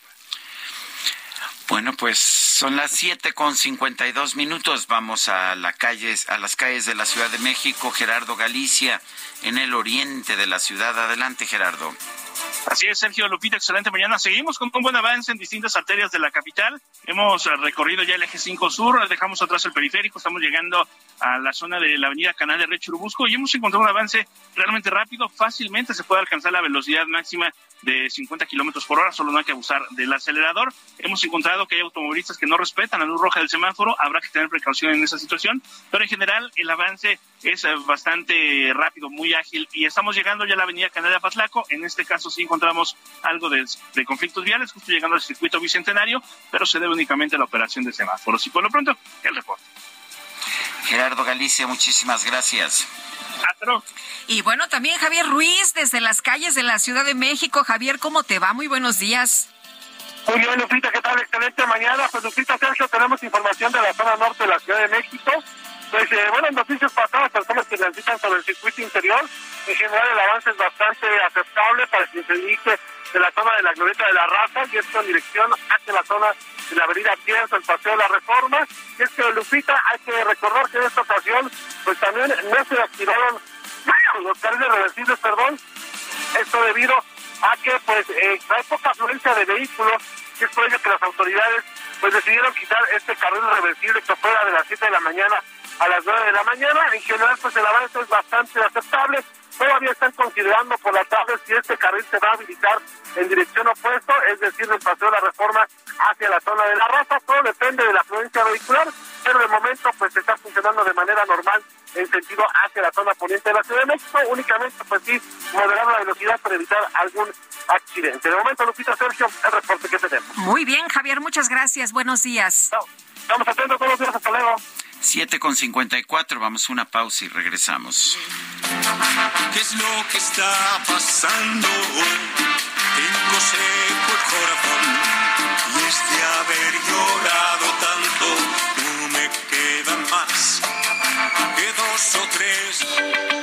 Bueno, pues son las siete con cincuenta y dos minutos. Vamos a, la calles, a las calles de la Ciudad de México. Gerardo Galicia, en el oriente de la ciudad. Adelante, Gerardo. Así es, Sergio Lupita, excelente mañana. Seguimos con un buen avance en distintas arterias de la capital. Hemos eh, recorrido ya el eje 5 sur, dejamos atrás el periférico, estamos llegando a la zona de la avenida Canal de Rey Churubusco y hemos encontrado un avance realmente rápido. Fácilmente se puede alcanzar la velocidad máxima de 50 kilómetros por hora, solo no hay que abusar del acelerador. Hemos encontrado que hay automovilistas que no respetan la luz roja del semáforo, habrá que tener precaución en esa situación, pero en general el avance es eh, bastante rápido, muy ágil y estamos llegando ya a la avenida Canal de Apatlaco. En este caso sí encontramos algo de, de conflictos viales, justo llegando al circuito bicentenario, pero se debe únicamente a la operación de semáforos. Y por lo pronto, el reporte. Gerardo Galicia, muchísimas gracias. Y bueno, también Javier Ruiz desde las calles de la Ciudad de México. Javier, ¿cómo te va? Muy buenos días. Muy bien, Lupita, ¿qué tal? Excelente mañana. Pues Lupita Sergio, tenemos información de la zona norte de la Ciudad de México. Pues eh, bueno, noticias pasadas, personas que transitan sobre el circuito interior. En general el avance es bastante aceptable para quien se dirige de la zona de la Glorieta de la Raza y esto en dirección hacia la zona de la avenida Pienso, el Paseo de la Reforma. Y es que, Lupita, hay que recordar que en esta ocasión, pues también no se activaron los carriles reversibles, perdón. Esto debido a que, pues, eh, hay poca afluencia de vehículos, y es por ello que las autoridades, pues, decidieron quitar este carril reversible que fuera de las 7 de la mañana a las 9 de la mañana. En general, pues, el avance es bastante aceptable todavía están considerando por la tarde si este carril se va a habilitar en dirección opuesta, es decir, del paseo de la reforma hacia la zona de la raza. Todo depende de la afluencia vehicular, pero de momento pues está funcionando de manera normal en sentido hacia la zona poniente de la Ciudad de México. Únicamente, pues sí, moderar la velocidad para evitar algún accidente. De momento, Lupita Sergio, el reporte que tenemos. Muy bien, Javier, muchas gracias. Buenos días. Estamos atentos todos los días. Hasta luego. 7 con 54, vamos a una pausa y regresamos. ¿Qué es lo que está pasando? Tengo seco el corazón y es de haber llorado tanto. No me quedan más que dos o tres.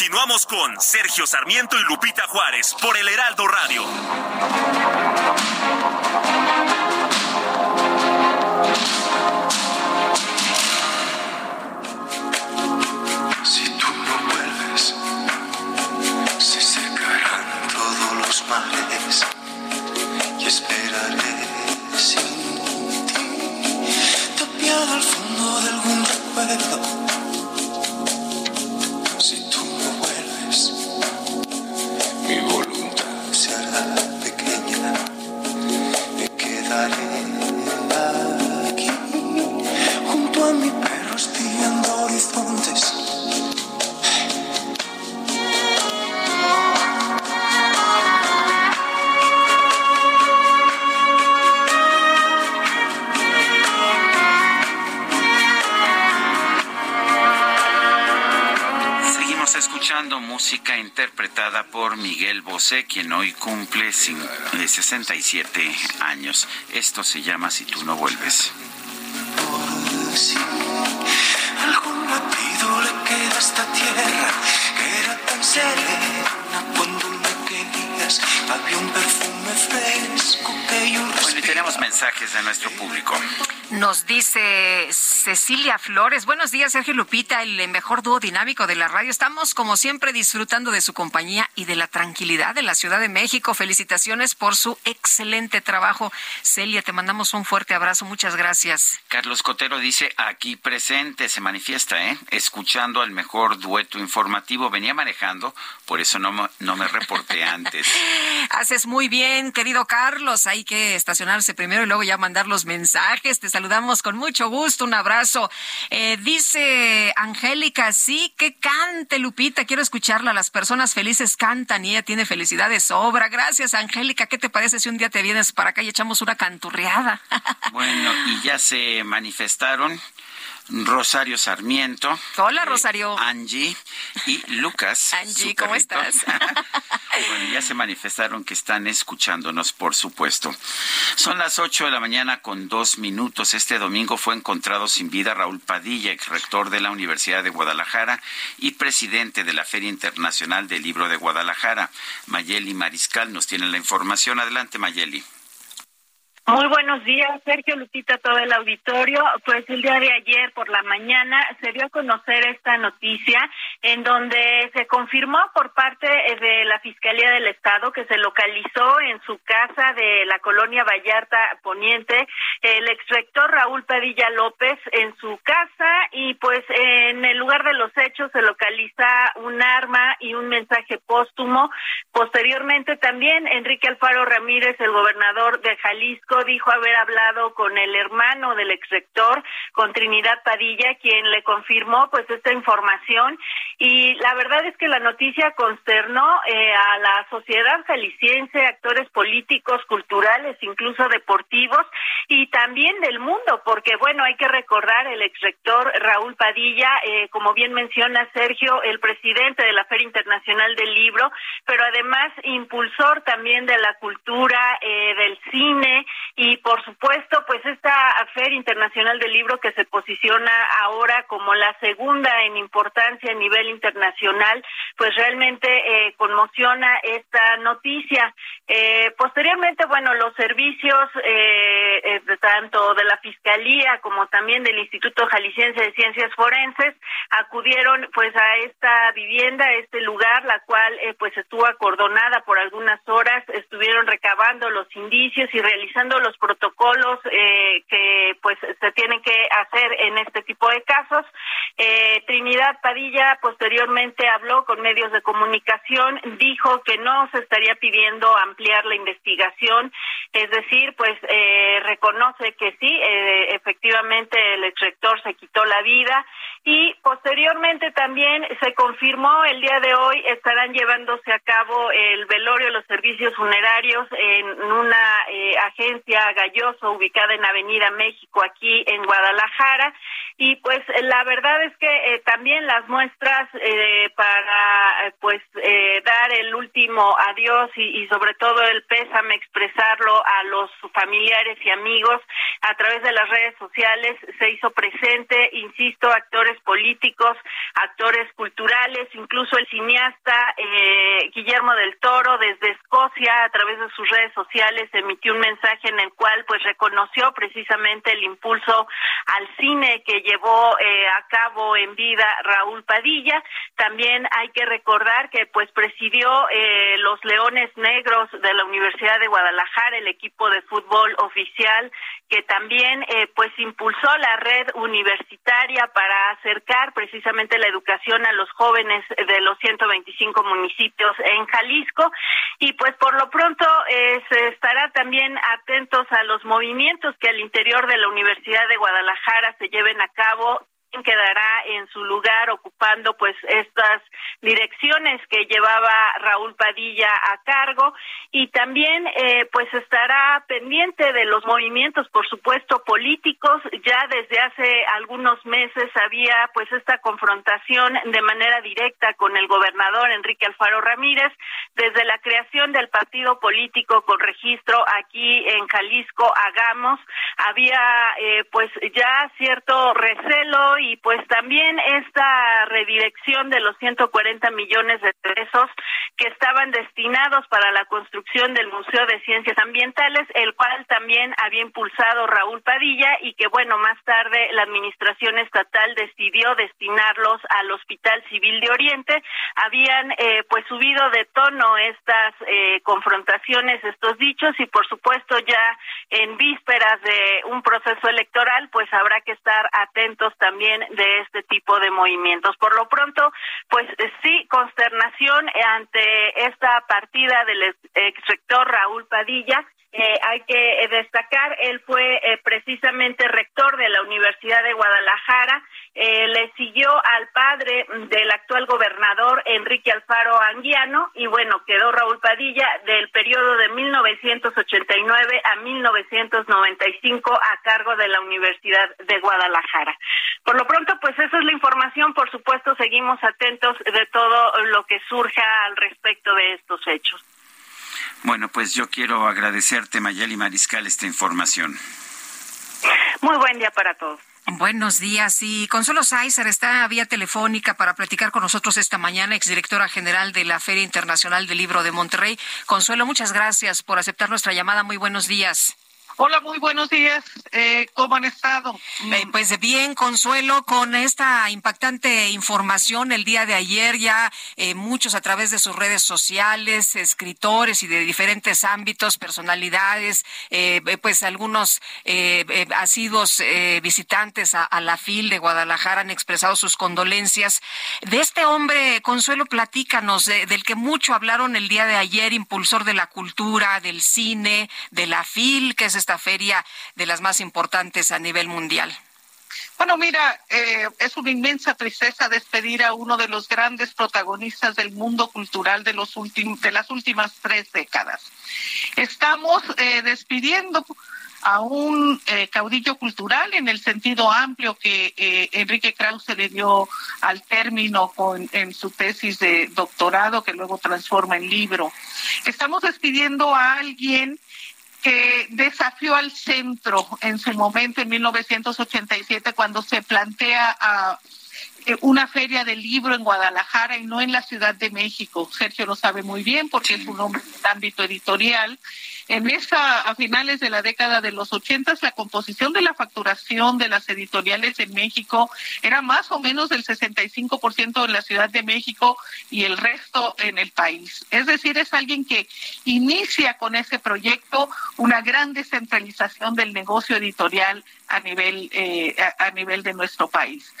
Continuamos con Sergio Sarmiento y Lupita Juárez por el Heraldo Radio. Si tú no vuelves, se secarán todos los mares y esperaré sin ti, tapiado al fondo de algún recuerdo. Pequeña, me quedaré aquí junto a mi perro espiando horizontes. Música interpretada por Miguel Bosé, quien hoy cumple cin- eh, 67 años. Esto se llama Si tú no vuelves. Algún latido le queda esta tierra era tan serena cuando me querías. Había un perfume Bueno, y tenemos mensajes de nuestro público. Nos dice Cecilia Flores. Buenos días, Sergio Lupita, el mejor dúo dinámico de la radio. Estamos, como siempre, disfrutando de su compañía y de la tranquilidad de la Ciudad de México. Felicitaciones por su excelente trabajo. Celia, te mandamos un fuerte abrazo. Muchas gracias. Carlos Cotero dice, aquí presente, se manifiesta, ¿eh? Escuchando al mejor dueto informativo. Venía manejando, por eso no, me- no me reporté antes. Haces muy bien, querido Carlos. Hay que estacionarse primero y luego ya mandar los mensajes. Te saludamos con mucho gusto. Un abrazo. Eh, dice Angélica, sí, que cante, Lupita. Quiero escucharla. Las personas felices cantan y ella tiene felicidad de sobra. Gracias, Angélica. ¿Qué te parece si un día te vienes para acá y echamos una canturreada? Bueno, y ya se manifestaron Rosario Sarmiento. Hola, eh, Rosario. Angie y Lucas. Angie, ¿cómo estás? bueno, ya se manifestaron que están escuchándonos, por supuesto. Son las 8 de la mañana con dos minutos. Este domingo fue encontrado sin vida Raúl Padilla, ex rector de la Universidad de Guadalajara y presidente de la Feria Internacional del Libro de Guadalajara. Mayeli Mariscal nos tiene la información. Adelante, Mayeli. Muy buenos días, Sergio Lupita, todo el auditorio. Pues el día de ayer por la mañana se dio a conocer esta noticia en donde se confirmó por parte de la Fiscalía del Estado que se localizó en su casa de la colonia Vallarta Poniente el exrector Raúl Padilla López en su casa y pues en el lugar de los hechos se localiza un arma y un mensaje póstumo. Posteriormente también Enrique Alfaro Ramírez, el gobernador de Jalisco, dijo haber hablado con el hermano del exrector, con Trinidad Padilla, quien le confirmó pues esta información. Y la verdad es que la noticia consternó eh, a la sociedad jalisciense, actores políticos, culturales, incluso deportivos y también del mundo, porque bueno, hay que recordar el exrector Raúl Padilla, eh, como bien menciona Sergio, el presidente de la Feria Internacional del Libro, pero además impulsor también de la cultura, eh, del cine y por supuesto, pues esta Feria Internacional del Libro que se posiciona ahora como la segunda en importancia a nivel internacional, pues realmente eh, conmociona esta noticia. Eh, posteriormente, bueno, los servicios eh, tanto de la Fiscalía como también del Instituto Jalisciense de Ciencias Forenses acudieron pues a esta vivienda, a este lugar, la cual pues estuvo acordonada por algunas horas, estuvieron recabando los indicios y realizando los protocolos que pues se tienen que hacer en este tipo de casos. Trinidad Padilla posteriormente habló con medios de comunicación, dijo que no se estaría pidiendo ampliar la investigación, es decir, pues eh, reconoce que sí, eh, efectivamente el exrector se quitó la vida y posteriormente también se confirmó el día de hoy estarán llevándose a cabo el velorio los servicios funerarios en una eh, galloso ubicada en Avenida México aquí en Guadalajara. Y pues la verdad es que también las muestras para pues dar el último adiós y, y sobre todo el pésame expresarlo a los familiares y amigos a través de las redes sociales se hizo presente, insisto, actores políticos, actores culturales, incluso el cineasta eh, Guillermo del Toro desde Escocia a través de sus redes sociales emitió un mensaje en el cual pues reconoció precisamente el impulso al cine que llevó eh, a cabo en vida Raúl Padilla. También hay que recordar que pues presidió eh, los Leones Negros de la Universidad de Guadalajara, el equipo de fútbol oficial que también eh, pues impulsó la red universitaria para acercar precisamente la educación a los jóvenes de los 125 municipios en Jalisco y pues por lo pronto eh, estará también a los movimientos que al interior de la Universidad de Guadalajara se lleven a cabo quedará en su lugar ocupando pues estas direcciones que llevaba Raúl Padilla a cargo. Y también eh, pues estará pendiente de los movimientos por supuesto políticos. Ya desde hace algunos meses había pues esta confrontación de manera directa con el gobernador Enrique Alfaro Ramírez desde la creación del partido político con registro aquí en Jalisco Hagamos había eh, pues ya cierto recelo y pues también esta redirección de los 140 millones de pesos que estaban destinados para la construcción del Museo de Ciencias Ambientales, el cual también había impulsado Raúl Padilla y que bueno, más tarde la administración estatal decidió destinarlos al Hospital Civil de Oriente. Habían eh, pues subido de tono estas eh, confrontaciones, estos dichos y por supuesto ya en vísperas de un proceso electoral pues habrá que estar atentos también de este tipo de movimientos. Por lo pronto, pues sí, consternación ante esta partida del ex rector Raúl Padilla, eh, hay que destacar, él fue eh, precisamente rector de la Universidad de Guadalajara, eh, le siguió al padre del actual gobernador Enrique Alfaro Anguiano y bueno, quedó Raúl Padilla del periodo de 1989 a 1995 a cargo de la Universidad de Guadalajara. Por lo pronto, pues esa es la información, por supuesto, seguimos atentos de todo lo que surja al respecto de estos hechos. Bueno, pues yo quiero agradecerte, Mayeli Mariscal, esta información. Muy buen día para todos. Buenos días. Y Consuelo Sáizar está vía telefónica para platicar con nosotros esta mañana, exdirectora general de la Feria Internacional del Libro de Monterrey. Consuelo, muchas gracias por aceptar nuestra llamada. Muy buenos días. Hola, muy buenos días. Eh, ¿Cómo han estado? Eh, pues bien, Consuelo, con esta impactante información el día de ayer, ya eh, muchos a través de sus redes sociales, escritores y de diferentes ámbitos, personalidades, pues algunos asidos visitantes a, la FIL de Guadalajara han expresado sus condolencias. De este hombre, Consuelo, platícanos, del que mucho hablaron el día de ayer, impulsor de la cultura, del cine, de la FIL, que es esta feria de las más importantes a nivel mundial? Bueno, mira, eh, es una inmensa tristeza despedir a uno de los grandes protagonistas del mundo cultural de, los de las últimas tres décadas. Estamos eh, despidiendo a un eh, caudillo cultural en el sentido amplio que Enrique Krause le dio al término con, en su tesis de doctorado que luego transforma en libro. Estamos despidiendo a alguien que desafió al centro en su momento en 1987 cuando se plantea a eh, una feria del libro en Guadalajara y no en la Ciudad de México. Sergio lo sabe muy bien porque es un hombre del ámbito editorial. En esa, a finales de la década de los ochentas, la composición de la facturación de las editoriales en México era más o menos del 65% en la Ciudad de México y el resto en el país. Es decir, es alguien que inicia con ese proyecto una gran descentralización del negocio editorial a nivel, eh, a nivel de nuestro país.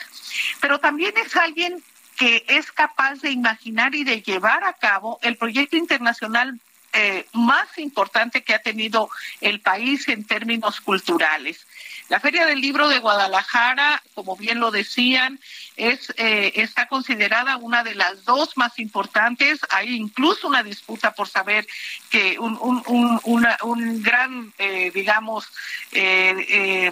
Pero también es alguien que es capaz de imaginar y de llevar a cabo el proyecto internacional eh, más importante que ha tenido el país en términos culturales. La Feria del Libro de Guadalajara, como bien lo decían, es, eh, está considerada una de las dos más importantes. Hay incluso una disputa por saber que un, un, un gran, eh, digamos, eh,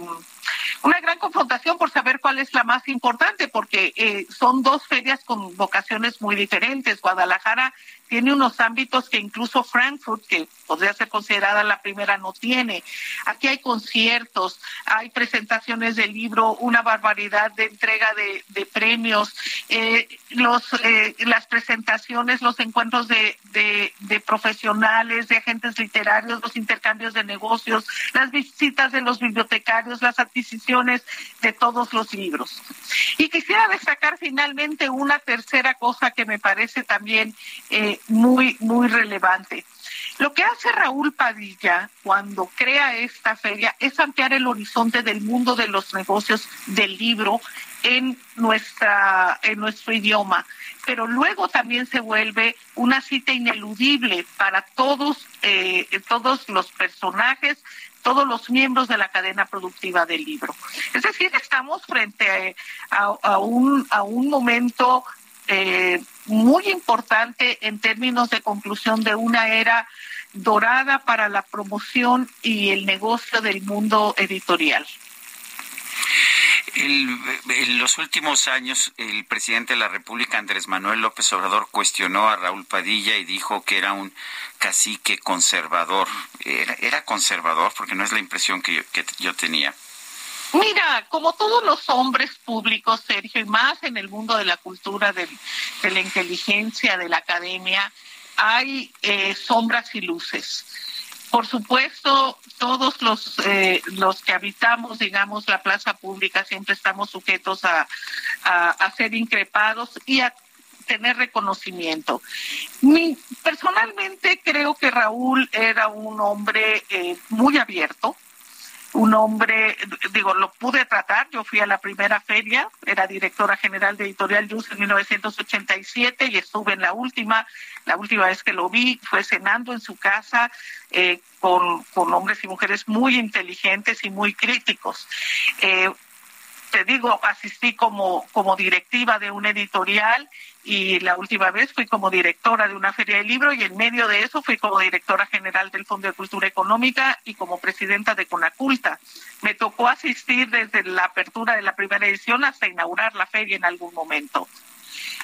una gran confrontación por saber cuál es la más importante, porque son dos ferias con vocaciones muy diferentes. Guadalajara tiene unos ámbitos que incluso Frankfurt, que podría ser considerada la primera, no tiene. Aquí hay conciertos, hay presentaciones de libro, una barbaridad de entrega de, premios, eh, los, eh, las presentaciones, los encuentros de, profesionales, de agentes literarios, los intercambios de negocios, las visitas de los bibliotecarios, las adquisiciones de todos los libros. Y quisiera destacar finalmente una tercera cosa que me parece también eh, muy, muy relevante. Lo que hace Raúl Padilla cuando crea esta feria es ampliar el horizonte del mundo de los negocios del libro en nuestra en nuestro idioma, pero luego también se vuelve una cita ineludible para todos eh, todos los personajes, todos los miembros de la cadena productiva del libro. Es decir, estamos frente a, un, a un momento eh, muy importante en términos de conclusión de una era dorada para la promoción y el negocio del mundo editorial. en los últimos años, el presidente de la República, Andrés Manuel López Obrador, cuestionó a Raúl Padilla y dijo que era un cacique conservador. Era, conservador porque no es la impresión que yo tenía. Mira, como todos los hombres públicos, Sergio, y más en el mundo de la cultura, de, la inteligencia, de la academia, hay eh, sombras y luces. Por supuesto, todos los, eh, los que habitamos, digamos, la plaza pública siempre estamos sujetos a, a, ser increpados y a tener reconocimiento. personalmente creo que Raúl era un hombre eh, muy abierto, un hombre, digo, lo pude tratar, yo fui a la primera feria, era directora general de Editorial Yus en 1987 y estuve en la última, la última vez que lo vi fue cenando en su casa eh, con, con hombres y mujeres muy inteligentes y muy críticos. Eh, te digo, asistí como, como directiva de un editorial y la última vez fui como directora de una feria de libro y en medio de eso fui como directora general del Fondo de Cultura Económica y como presidenta de Conaculta. Me tocó asistir desde la apertura de la primera edición hasta inaugurar la feria en algún momento.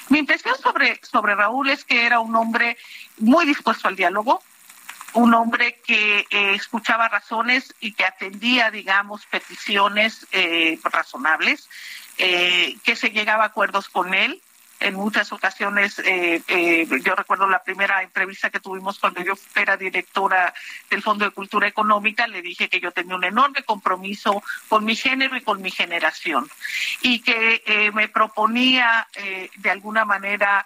Mi impresión sobre, sobre Raúl es que era un hombre muy dispuesto al diálogo, un hombre que eh, escuchaba razones y que atendía, digamos, peticiones eh, razonables, eh, que se llegaba a acuerdos con él. En muchas ocasiones, yo recuerdo la primera entrevista que tuvimos cuando yo era directora del Fondo de Cultura Económica, le dije que yo tenía un enorme compromiso con mi género y con mi generación y que me proponía de alguna manera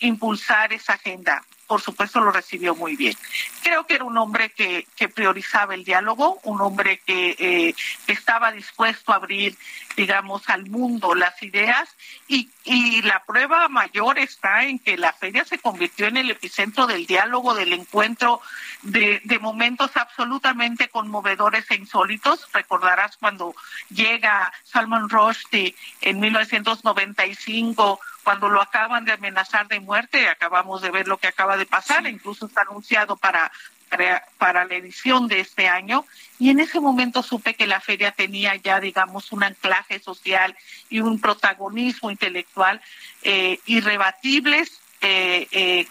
impulsar esa agenda por supuesto lo recibió muy bien. Creo que era un hombre que, priorizaba el diálogo, un hombre que eh, estaba dispuesto a abrir, digamos, al mundo las ideas y, y la prueba mayor está en que la feria se convirtió en el epicentro del diálogo, del encuentro, de, de momentos absolutamente conmovedores e insólitos. Recordarás cuando llega Salman Rushdie en 1995 cuando lo acaban de amenazar de muerte, acabamos de ver lo que acaba de pasar, incluso está anunciado para, para, la edición de este año, y en ese momento supe que la feria tenía ya, digamos, un anclaje social y un protagonismo intelectual eh, irrebatibles eh, eh,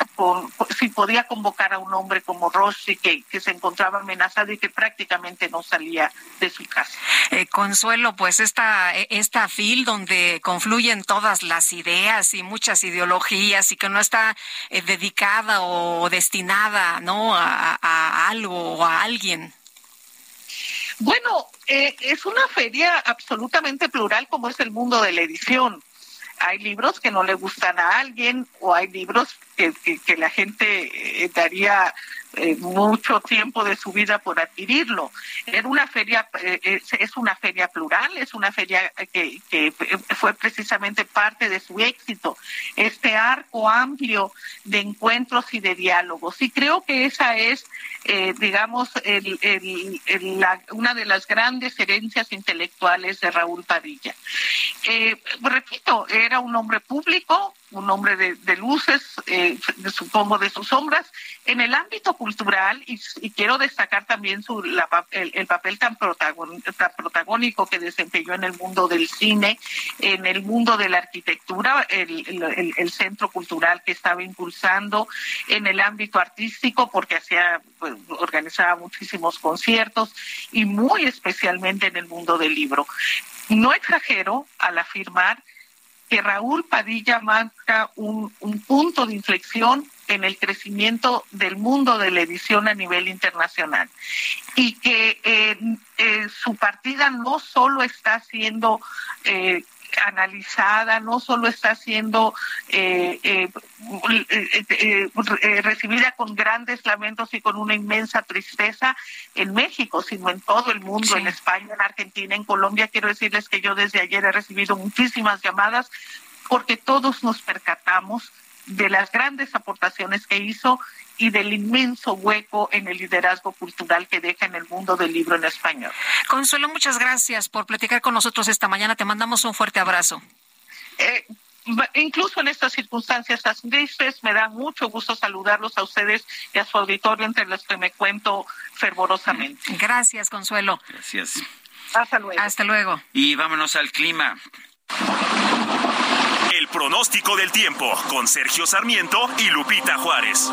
si podía convocar a un hombre como Rossi que, que se encontraba amenazado y que prácticamente no salía de su casa. Eh, Consuelo, pues esta, esta FIL donde confluyen todas las ideas y muchas ideologías y que no está dedicada o destinada ¿no? a, a algo o a alguien. Bueno, es una feria absolutamente plural como es el mundo de la edición hay libros que no le gustan a alguien o hay libros que, que, la gente eh, daría eh, mucho tiempo de su vida por adquirirlo. Era una feria, eh, es, una feria plural, es una feria que, que, fue precisamente parte de su éxito, este arco amplio de encuentros y de diálogos. Y creo que esa es, digamos, el, la, una de las grandes herencias intelectuales de Raúl Padilla. repito, era un hombre público, un hombre de, luces, eh, supongo de sus sombras, en el ámbito cultural, y, quiero destacar también su, el, papel tan, protagónico que desempeñó en el mundo del cine, en el mundo de la arquitectura, el, centro cultural que estaba impulsando, en el ámbito artístico, porque hacía, pues, organizaba muchísimos conciertos, y muy especialmente en el mundo del libro. No exagero al afirmar que Raúl Padilla marca un, punto de inflexión en el crecimiento del mundo de la edición a nivel internacional y que eh, eh, su partida no solo está siendo eh, analizada, no solo está siendo eh, eh, eh, recibida con grandes lamentos y con una inmensa tristeza en México, sino en todo el mundo, en España, en Argentina, en Colombia. Quiero decirles que yo desde ayer he recibido muchísimas llamadas porque todos nos percatamos de las grandes aportaciones que hizo y del inmenso hueco en el liderazgo cultural que deja en el mundo del libro en español. Consuelo, muchas gracias por platicar con nosotros esta mañana. Te mandamos un fuerte abrazo. Eh, incluso en estas circunstancias tan tristes, me da mucho gusto saludarlos a ustedes y a su auditorio entre los que me cuento fervorosamente. Gracias, Consuelo. Gracias. Hasta luego. Hasta luego. Y vámonos al clima. El pronóstico del tiempo con Sergio Sarmiento y Lupita Juárez.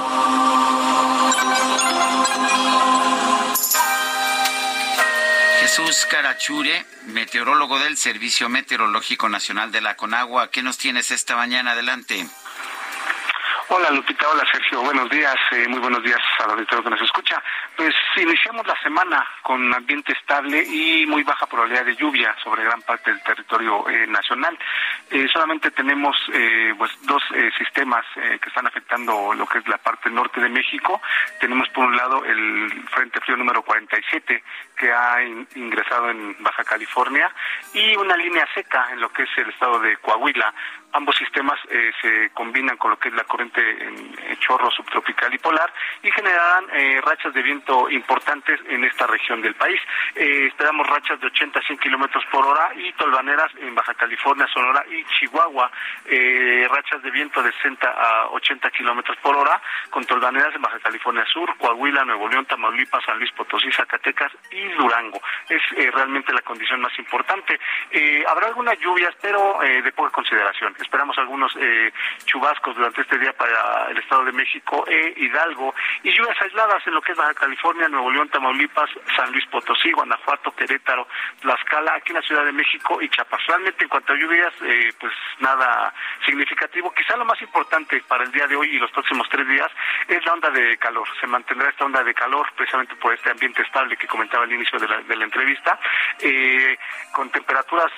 Jesús Carachure, meteorólogo del Servicio Meteorológico Nacional de la Conagua. ¿Qué nos tienes esta mañana? Adelante. Hola Lupita, hola Sergio, buenos días, eh, muy buenos días a los que nos escucha. Pues iniciamos la semana con ambiente estable y muy baja probabilidad de lluvia sobre gran parte del territorio eh, nacional. Eh, solamente tenemos pues dos sistemas que están afectando lo que es la parte norte de México. Tenemos por un lado el Frente Frío número 47 que ha ingresado en Baja California y una línea seca en lo que es el estado de Coahuila ambos sistemas eh, se combinan con lo que es la corriente en, chorro subtropical y polar y generarán eh, rachas de viento importantes en esta región del país. Eh, esperamos rachas de 80 a 100 kilómetros por hora y tolvaneras en Baja California, Sonora y Chihuahua, rachas de viento de 60 a 80 kilómetros por hora, con tolvaneras en Baja California Sur, Coahuila, Nuevo León, Tamaulipas, San Luis Potosí, Zacatecas y Durango. Es realmente la condición más importante. habrá algunas lluvias, pero de poca consideración esperamos algunos eh, chubascos durante este día para el Estado de México e Hidalgo y lluvias aisladas en lo que es Baja California, Nuevo León, Tamaulipas, San Luis Potosí, Guanajuato, Querétaro, Tlaxcala, aquí en la Ciudad de México y Chiapas. Realmente en cuanto a lluvias, eh, pues nada significativo. Quizá lo más importante para el día de hoy y los próximos tres días es la onda de calor. Se mantendrá esta onda de calor precisamente por este ambiente estable que comentaba al inicio de la, de la entrevista, eh, con temperaturas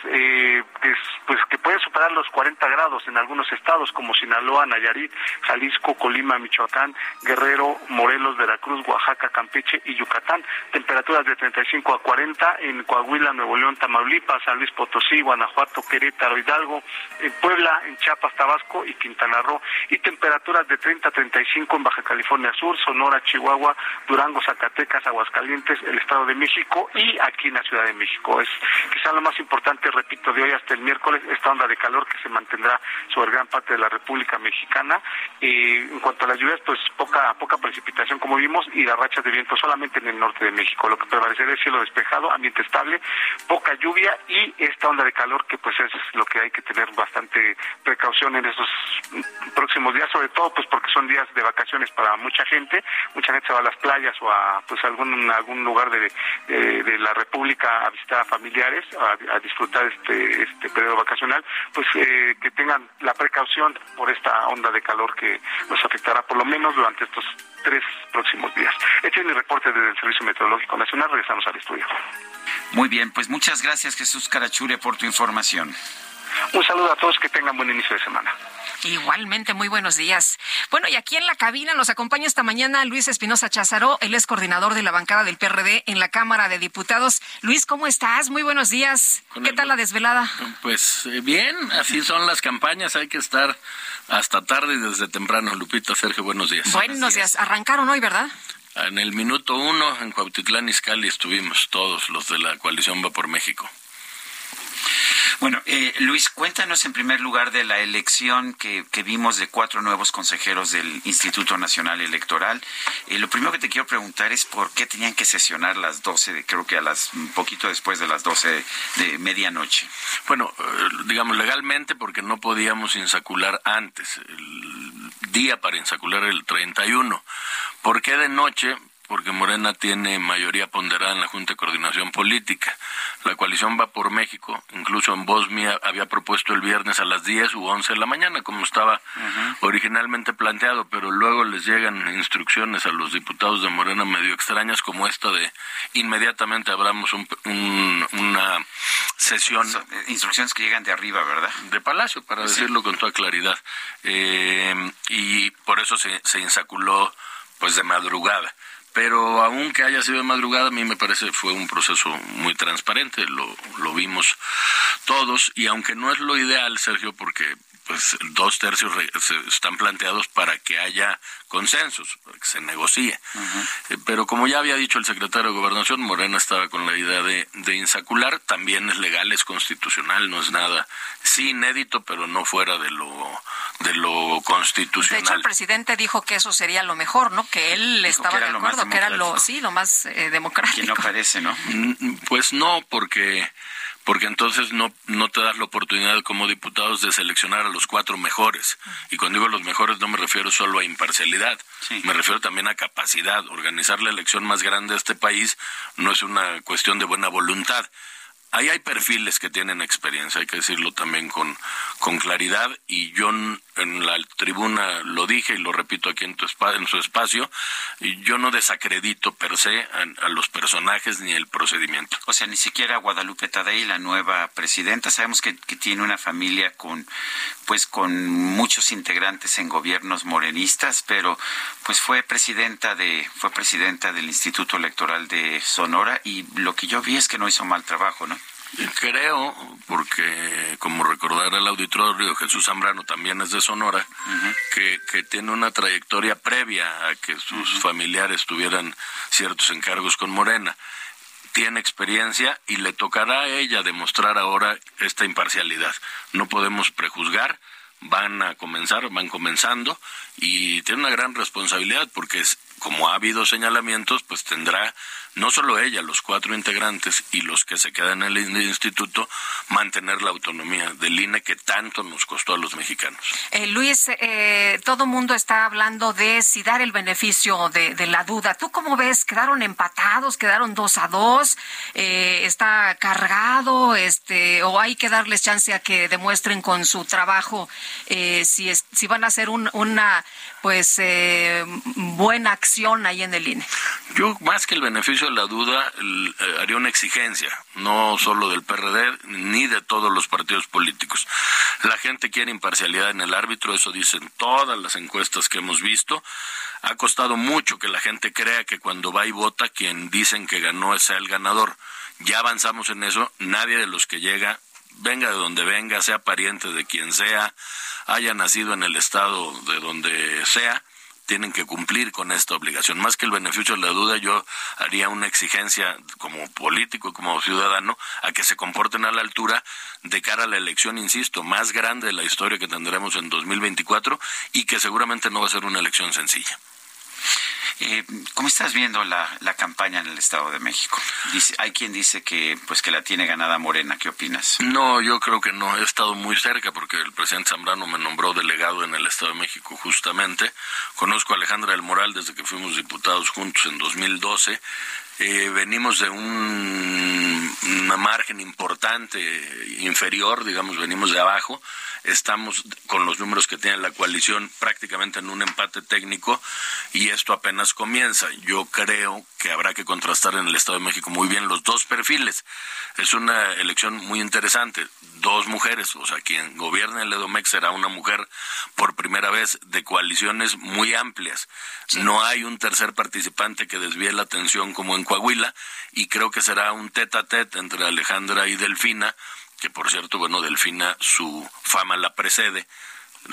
pues que pueden superar los 40 grados en algunos estados como Sinaloa, Nayarit, Jalisco, Colima, Michoacán, Guerrero, Morelos, Veracruz, Oaxaca, Campeche y Yucatán. Temperaturas de 35 a 40 en Coahuila, Nuevo León, Tamaulipas, San Luis Potosí, Guanajuato, Querétaro, Hidalgo, en Puebla, en Chiapas, Tabasco y Quintana Roo. Y temperaturas de 30 a 35 en Baja California Sur, Sonora, Chihuahua, Durango, Zacatecas, Aguascalientes, el Estado de México y aquí en la Ciudad de México. Es quizá lo más importante, repito, de hoy hasta el miércoles, esta onda de calor que se mantiene tendrá sobre gran parte de la República Mexicana. en cuanto a las lluvias, pues poca poca precipitación como vimos y las rachas de viento solamente en el norte de México. Lo que prevalecerá es cielo despejado, ambiente estable, poca lluvia y esta onda de calor que pues es lo que hay que tener bastante precaución en estos próximos días, sobre todo pues porque son días de vacaciones para mucha gente, mucha gente se va a las playas o a pues algún algún lugar de, de, la República a visitar a familiares, a, disfrutar este este periodo vacacional, pues eh, que tengan la precaución por esta onda de calor que nos afectará por lo menos durante estos tres próximos días. Este es mi reporte desde el Servicio Meteorológico Nacional. Regresamos al estudio. Muy bien, pues muchas gracias Jesús Carachure por tu información. Un saludo a todos, que tengan buen inicio de semana. Igualmente, muy buenos días. Bueno, y aquí en la cabina nos acompaña esta mañana Luis Espinosa Cházaro, él es coordinador de la bancada del PRD en la Cámara de Diputados. Luis, ¿cómo estás? Muy buenos días. ¿Qué tal la desvelada? Pues eh, bien, así son las campañas, hay que estar hasta tarde y desde temprano. Lupita, Sergio, buenos días. Buenos días. Arrancaron hoy, ¿verdad? En el minuto uno en Cuautitlán Izcalli estuvimos todos los de la coalición Va por México. Bueno, eh, Luis, cuéntanos en primer lugar de la elección que, vimos de cuatro nuevos consejeros del Instituto Nacional Electoral. Eh, lo primero que te quiero preguntar es por qué tenían que sesionar las 12, creo que a las un poquito después de las 12 de medianoche. Bueno, eh, digamos legalmente porque no podíamos insacular antes, el día para insacular el 31. ¿Por qué de noche? Porque Morena tiene mayoría ponderada en la Junta de Coordinación Política. La coalición va por México, incluso en Bosnia había propuesto el viernes a las 10 u 11 de la mañana, como estaba originalmente planteado, pero luego les llegan instrucciones a los diputados de Morena medio extrañas, como esta de inmediatamente abramos una sesión. Eh, instrucciones que llegan de arriba, ¿verdad? De Palacio, para decirlo con toda claridad. Eh, y por eso se, se insaculó pues de madrugada pero aunque haya sido de madrugada, a mí me parece fue un proceso muy transparente, lo, lo vimos todos, y aunque no es lo ideal, Sergio, porque pues dos tercios están planteados para que haya consensos, para que se negocie. Eh, pero como ya había dicho el secretario de Gobernación, Morena estaba con la idea de, de, insacular, también es legal, es constitucional, no es nada, sí inédito, pero no fuera de lo de lo constitucional. De hecho, el presidente dijo que eso sería lo mejor, ¿no? Que él estaba de acuerdo, que era lo, sí, lo más eh, democrático. Que no parece, ¿no? Mm, pues no, porque porque entonces no, no te das la oportunidad como diputados de seleccionar a los cuatro mejores. Y cuando digo los mejores no me refiero solo a imparcialidad, me refiero también a capacidad. Organizar la elección más grande de este país no es una cuestión de buena voluntad, ahí hay perfiles que tienen experiencia, hay que decirlo también con, claridad, y yo en la tribuna lo dije y lo repito aquí en, tu en su espacio, y yo no desacredito per se a, los personajes ni el procedimiento. O sea, ni siquiera Guadalupe Tadei, la nueva presidenta, sabemos que, que tiene una familia con, pues, con muchos integrantes en gobiernos morenistas, pero pues fue presidenta de, fue presidenta del Instituto Electoral de Sonora, y lo que yo vi es que no hizo mal trabajo, ¿no? Creo, porque como recordará el auditorio, Jesús Zambrano también es de Sonora, que, que, tiene una trayectoria previa a que sus familiares tuvieran ciertos encargos con Morena. Tiene experiencia y le tocará a ella demostrar ahora esta imparcialidad. No podemos prejuzgar, van a comenzar, van comenzando y tiene una gran responsabilidad porque es, como ha habido señalamientos, pues tendrá no solo ella, los cuatro integrantes y los que se quedan en el instituto, mantener la autonomía del INE que tanto nos costó a los mexicanos. Eh, Luis, eh, todo mundo está hablando de si dar el beneficio de, la duda. ¿Tú cómo ves? ¿Quedaron empatados? ¿Quedaron dos a dos? Eh, ¿Está cargado? este ¿O hay que darles chance a que demuestren con su trabajo eh, si, si van a hacer una pues buena acción INE? Yo, más que el beneficio la duda, eh, haría una exigencia, no solo del PRD ni de todos los partidos políticos. La gente quiere imparcialidad en el árbitro, eso dicen todas las encuestas que hemos visto. Ha costado mucho que la gente crea que cuando va y vota, quien dicen que ganó es el ganador. Ya avanzamos en eso, nadie de los que llega venga de donde venga, sea pariente de quien sea, haya nacido en el estado de donde sea, tienen que cumplir con esta obligación. Más que el beneficio de la duda, yo haría una exigencia como político, como ciudadano, a que se comporten a la altura de cara a la elección, insisto, más grande de la historia que tendremos en 2024 y que seguramente no va a ser una elección sencilla. Eh, ¿Cómo estás viendo la, la, campaña en el Estado de México? Dice, hay quien dice que pues que la tiene ganada Morena. ¿Qué opinas? No, yo creo que no. He estado muy cerca porque el presidente Zambrano me nombró delegado en el Estado de México justamente. Conozco a Alejandra del Moral desde que fuimos diputados juntos en 2012. Eh, venimos de un, una margen importante inferior, digamos, venimos de abajo estamos con los números que tiene la coalición prácticamente en un empate técnico y esto apenas comienza. Yo creo que habrá que contrastar en el Estado de México muy bien los dos perfiles. Es una elección muy interesante. Dos mujeres, o sea, quien gobierna el Edomex será una mujer por primera vez de coaliciones muy amplias. No hay un tercer participante que desvíe la atención como en Coahuila y creo que será un tete a tete entre Alejandra y Delfina que por cierto, bueno, Delfina su fama la precede.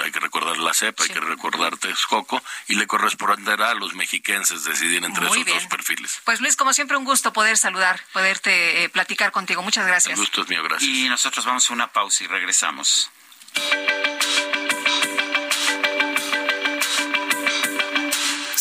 Hay que recordar la cepa, hay que recordar Texcoco y le corresponderá a los mexiquenses decidir entre esos dos perfiles. Pues Luis, como siempre, un gusto poder saludar, poderte eh, platicar contigo. Muchas gracias. El gusto es mío, gracias. Y nosotros vamos a una pausa y regresamos.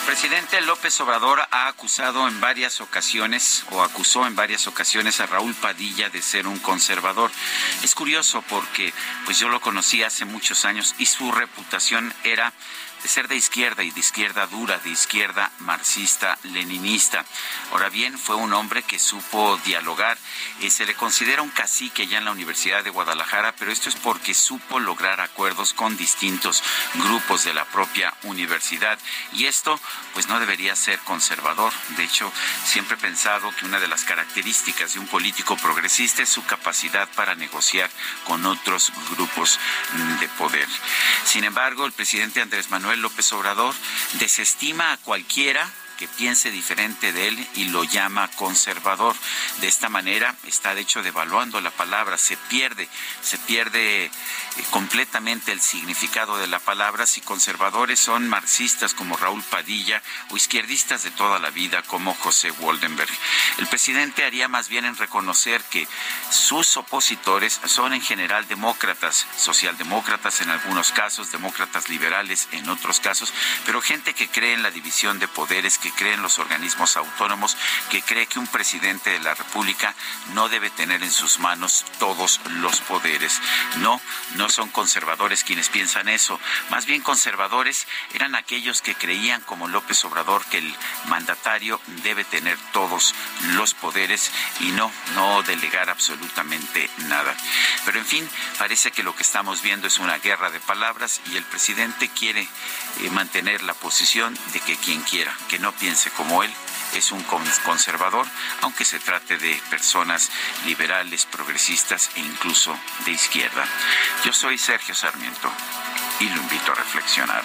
El presidente López Obrador ha acusado en varias ocasiones o acusó en varias ocasiones a Raúl Padilla de ser un conservador. Es curioso porque pues yo lo conocí hace muchos años y su reputación era ser de izquierda y de izquierda dura, de izquierda marxista, leninista. Ahora bien, fue un hombre que supo dialogar. Eh, se le considera un cacique ya en la Universidad de Guadalajara, pero esto es porque supo lograr acuerdos con distintos grupos de la propia universidad. Y esto, pues no debería ser conservador. De hecho, siempre he pensado que una de las características de un político progresista es su capacidad para negociar con otros grupos mm, de poder. Sin embargo, el presidente Andrés Manuel López Obrador desestima a cualquiera que piense diferente de él y lo llama conservador. De esta manera está de hecho devaluando la palabra, se pierde, se pierde eh, completamente el significado de la palabra si conservadores son marxistas como Raúl Padilla o izquierdistas de toda la vida como José Waldenberg. El presidente haría más bien en reconocer que sus opositores son en general demócratas, socialdemócratas en algunos casos, demócratas liberales en otros casos, pero gente que cree en la división de poderes, que cree en los organismos autónomos, que cree que un presidente de la República no debe tener en sus manos todos los poderes. No, no son conservadores quienes piensan eso. Más bien conservadores eran aquellos que creían, como López Obrador, que el mandatario debe tener todos los poderes y no, no delegar absolutamente nada. Pero en fin, parece que lo que estamos viendo es una guerra de palabras y el presidente quiere mantener la posición de que quien quiera, que no piense como él es un conservador, aunque se trate de personas liberales, progresistas e incluso de izquierda. Yo soy Sergio Sarmiento y lo invito a reflexionar.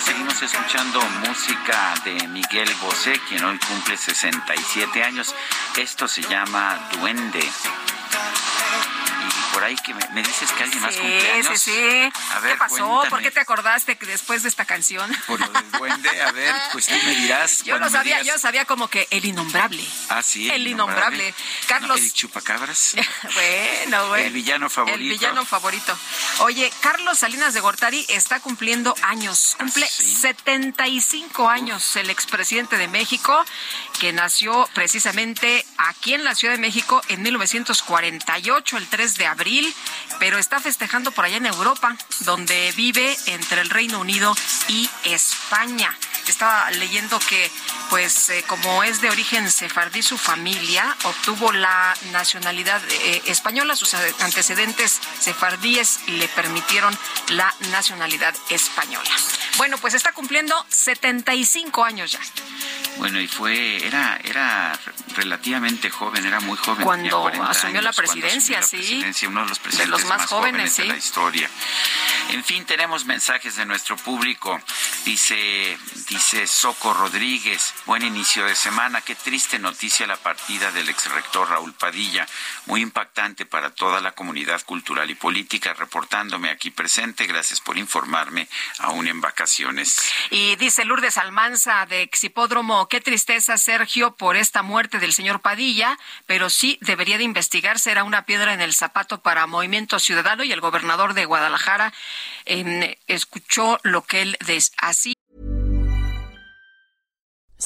Seguimos escuchando música de Miguel Bosé, quien hoy cumple 67 años. Esto se llama Duende por ahí que me, dices que alguien más cumpleaños. Sí, sí, sí. ¿Qué pasó? ¿Por qué te acordaste que después de esta canción? Por lo del duende, a ver, pues tú me dirás. Yo lo sabía, yo sabía como que el innombrable. Ah, sí. El, innombrable. Carlos. el chupacabras. bueno, bueno. El villano favorito. El villano favorito. Oye, Carlos Salinas de Gortari está cumpliendo años. Cumple 75 ah, años el expresidente de México, que nació precisamente aquí en la Ciudad de México en 1948, el 3 de abril pero está festejando por allá en Europa, donde vive entre el Reino Unido y España. Estaba leyendo que, pues, eh, como es de origen sefardí su familia, obtuvo la nacionalidad eh, española. Sus antecedentes sefardíes le permitieron la nacionalidad española. Bueno, pues está cumpliendo 75 años ya. Bueno, y fue, era, era relativamente joven, era muy joven. Cuando asumió la presidencia, sí. uno de los presidentes más, jóvenes, de la historia. En fin, tenemos mensajes de nuestro público. Dice, dice Soco Rodríguez, buen inicio de semana. Qué triste noticia la partida del ex rector Raúl Padilla. Muy impactante para toda la comunidad cultural y política. Reportándome aquí presente, gracias por informarme, aún en vacaciones. Y dice Lourdes Almanza de Exipódromo, qué tristeza, Sergio, por esta muerte del señor Padilla, pero sí debería de investigarse. Era una piedra en el zapato para Movimiento Ciudadano y el gobernador de Guadalajara eh, escuchó lo que él así.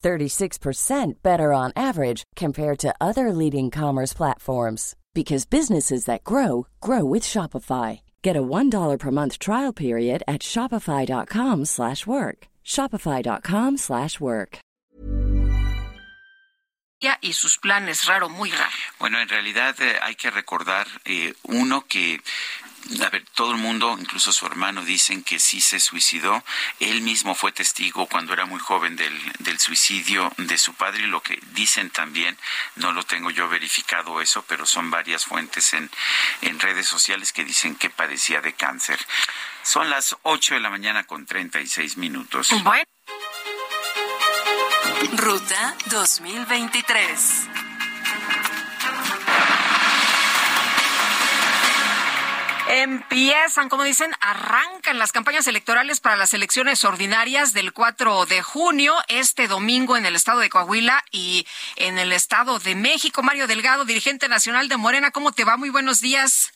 36% better on average compared to other leading commerce platforms because businesses that grow grow with Shopify. Get a $1 per month trial period at shopify.com/work. shopify.com/work. Y sus planes raro, muy raro. Bueno, en realidad eh, hay que recordar eh, uno que a ver, todo el mundo, incluso su hermano, dicen que sí se suicidó. Él mismo fue testigo cuando era muy joven del, del suicidio de su padre y lo que dicen también, no lo tengo yo verificado eso, pero son varias fuentes en, en redes sociales que dicen que padecía de cáncer. Son las 8 de la mañana con 36 minutos. Bueno. Ruta 2023. Empiezan, como dicen, arrancan las campañas electorales para las elecciones ordinarias del 4 de junio, este domingo en el estado de Coahuila y en el estado de México. Mario Delgado, dirigente nacional de Morena, ¿cómo te va? Muy buenos días.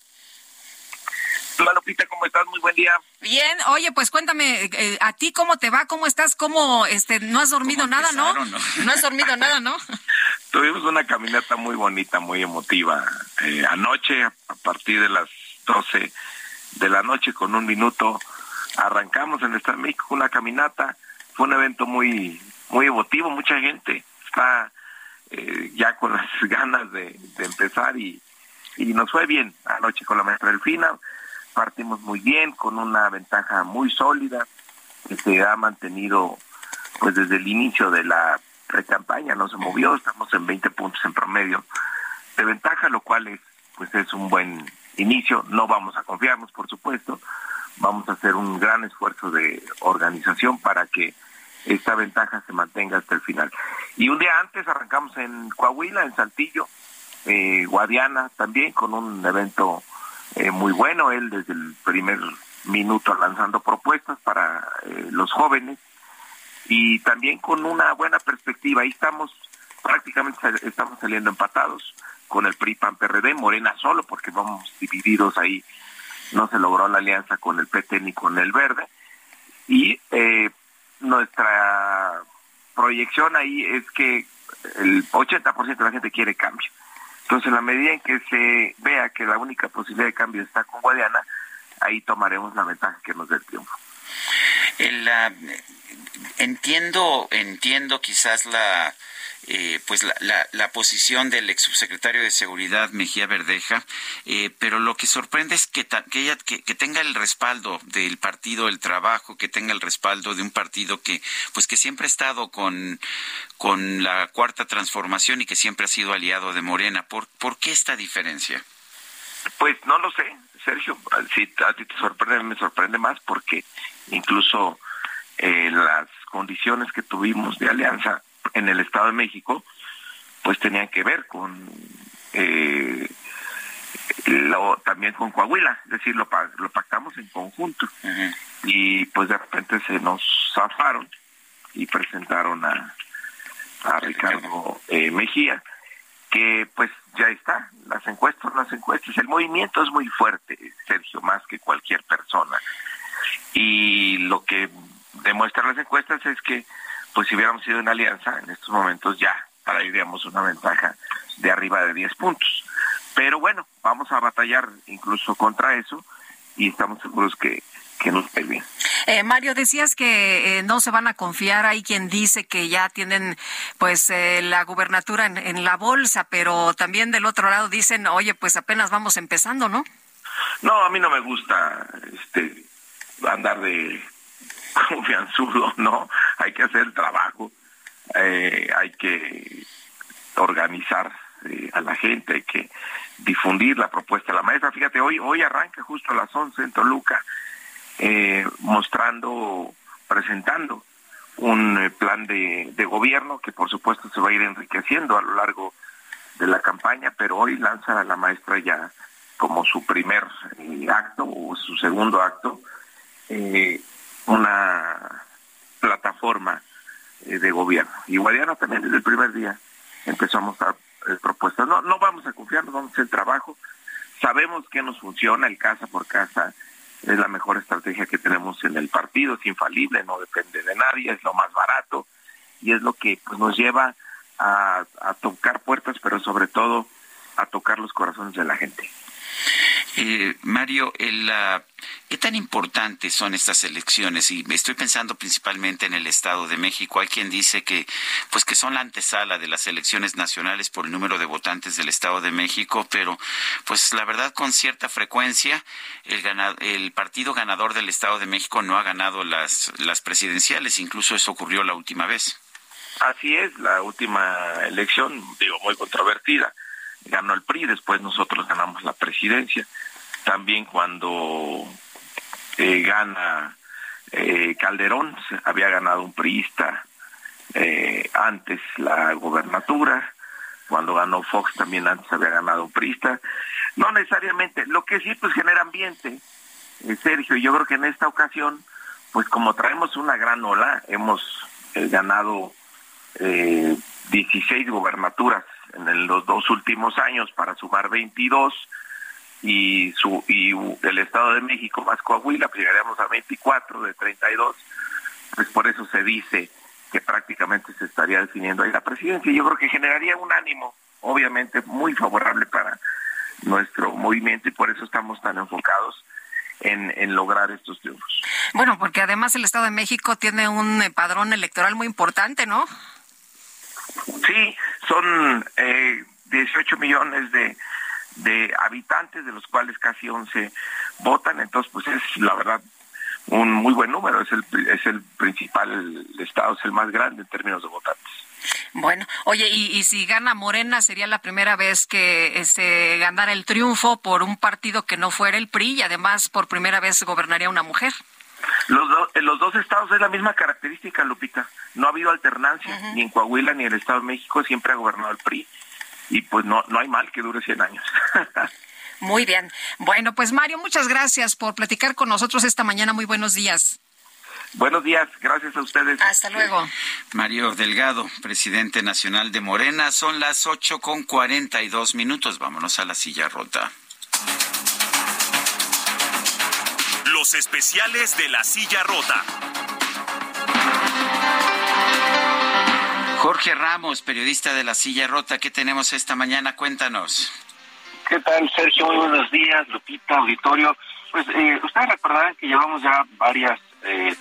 Hola Lupita, ¿cómo estás? Muy buen día. Bien, oye, pues cuéntame, eh, ¿a ti cómo te va? ¿Cómo estás? ¿Cómo, este, no has dormido nada, no? no? No has dormido nada, ¿no? Tuvimos una caminata muy bonita, muy emotiva. Eh, anoche, a partir de las 12 de la noche con un minuto. Arrancamos en el Estado de México una caminata. Fue un evento muy, muy emotivo, mucha gente está eh, ya con las ganas de, empezar y, y nos fue bien anoche con la maestra Delfina. Partimos muy bien, con una ventaja muy sólida que se ha mantenido pues desde el inicio de la pre-campaña, no se movió, estamos en 20 puntos en promedio de ventaja, lo cual es pues es un buen inicio. No vamos a confiarnos, por supuesto. Vamos a hacer un gran esfuerzo de organización para que esta ventaja se mantenga hasta el final. Y un día antes arrancamos en Coahuila, en Saltillo, eh, Guadiana también, con un evento eh, muy bueno. Él desde el primer minuto lanzando propuestas para eh, los jóvenes y también con una buena perspectiva. Ahí estamos, prácticamente estamos saliendo empatados con el PRI PAN PRD, Morena solo porque vamos divididos ahí, no se logró la alianza con el PT ni con el Verde y eh, nuestra proyección ahí es que el 80% de la gente quiere cambio. Entonces, en la medida en que se vea que la única posibilidad de cambio está con Guadiana, ahí tomaremos la ventaja que nos dé el triunfo. El, entiendo, entiendo quizás la eh, pues la, la, posición del ex subsecretario de Seguridad Mejía Verdeja, eh, pero lo que sorprende es que, que, ella, que, que, tenga el respaldo del partido El Trabajo, que tenga el respaldo de un partido que pues que siempre ha estado con, con la cuarta transformación y que siempre ha sido aliado de Morena. ¿Por, ¿por qué esta diferencia? Pues no lo sé, Sergio. Si a ti te sorprende, me sorprende más porque incluso eh, las condiciones que tuvimos de alianza en el Estado de México, pues tenían que ver con eh, lo, también con Coahuila, es decir, lo, lo pactamos en conjunto. Y pues de repente se nos zafaron y presentaron a, a Ricardo eh, Mejía, que pues ya está, las encuestas, las encuestas, el movimiento es muy fuerte, Sergio, más que cualquier persona. Y lo que demuestran las encuestas es que pues si hubiéramos sido una alianza, en estos momentos ya traeríamos una ventaja de arriba de 10 puntos. Pero bueno, vamos a batallar incluso contra eso y estamos seguros que, que nos va bien. Eh, Mario, decías que eh, no se van a confiar. Hay quien dice que ya tienen pues eh, la gubernatura en, en, la bolsa, pero también del otro lado dicen, oye, pues apenas vamos empezando, ¿no? No, a mí no me gusta este andar de confianzudo, ¿no? Hay que hacer el trabajo, eh, hay que organizar eh, a la gente, hay que difundir la propuesta de la maestra. Fíjate, hoy, hoy arranca justo a las 11 en Toluca, eh, mostrando, presentando un plan de, de gobierno que por supuesto se va a ir enriqueciendo a lo largo de la campaña, pero hoy lanza a la maestra ya como su primer acto o su segundo acto una plataforma eh, de gobierno. Y Guadiana también desde el primer día empezamos a eh, propuestas. No, no vamos a confiar, vamos a hacer el trabajo. Sabemos que nos funciona el casa por casa. Es la mejor estrategia que tenemos en el partido, es infalible, no depende de nadie, es lo más barato y es lo que pues, nos lleva a tocar puertas, pero sobre todo a tocar los corazones de la gente. Eh, Mario, el, ¿qué tan importantes son estas elecciones? Y estoy pensando principalmente en el Estado de México. Hay quien dice que, pues, que son la antesala de las elecciones nacionales por el número de votantes del Estado de México, pero, pues, la verdad, con cierta frecuencia, el, el partido ganador del Estado de México no ha ganado las, las presidenciales. Incluso eso ocurrió la última vez. Así es, la última elección, digo, muy controvertida ganó el PRI, después nosotros ganamos la presidencia. También cuando eh, gana eh, Calderón, había ganado un priista eh, antes la gobernatura. Cuando ganó Fox también antes había ganado un priista. No necesariamente, lo que sí pues genera ambiente, Sergio, yo creo que en esta ocasión, pues como traemos una gran ola, hemos ganado eh, 16 gobernaturas en los dos últimos años para sumar 22 y su y el Estado de México más Coahuila pues llegaríamos a 24 de 32 pues por eso se dice que prácticamente se estaría definiendo ahí la presidencia yo creo que generaría un ánimo obviamente muy favorable para nuestro movimiento y por eso estamos tan enfocados en, en, lograr estos triunfos. Bueno, porque además el Estado de México tiene un padrón electoral muy importante, ¿no? Sí, son eh, 18 millones de, de habitantes, de los cuales casi 11 votan, entonces pues es la verdad un muy buen número, es el, es el principal estado, es el más grande en términos de votantes. Bueno, oye, y, y, si gana Morena, sería la primera vez que se ganara el triunfo por un partido que no fuera el PRI y además por primera vez gobernaría una mujer. Los, do, en los dos estados es la misma característica, Lupita. No ha habido alternancia, uh -huh. ni en Coahuila ni en el Estado de México, siempre ha gobernado el PRI. Y pues no, no hay mal que dure 100 años. Muy bien. Bueno, pues Mario, muchas gracias por platicar con nosotros esta mañana. Muy buenos días. Buenos días, gracias a ustedes. Hasta luego. Mario Delgado, presidente nacional de Morena, son las ocho con cuarenta y dos minutos. Vámonos a la silla rota. Los especiales de la silla rota. Jorge Ramos, periodista de la silla rota, ¿qué tenemos esta mañana? Cuéntanos. ¿Qué tal, Sergio? Muy buenos días, Lupita, auditorio. Pues eh, ustedes recordarán que llevamos ya varias eh,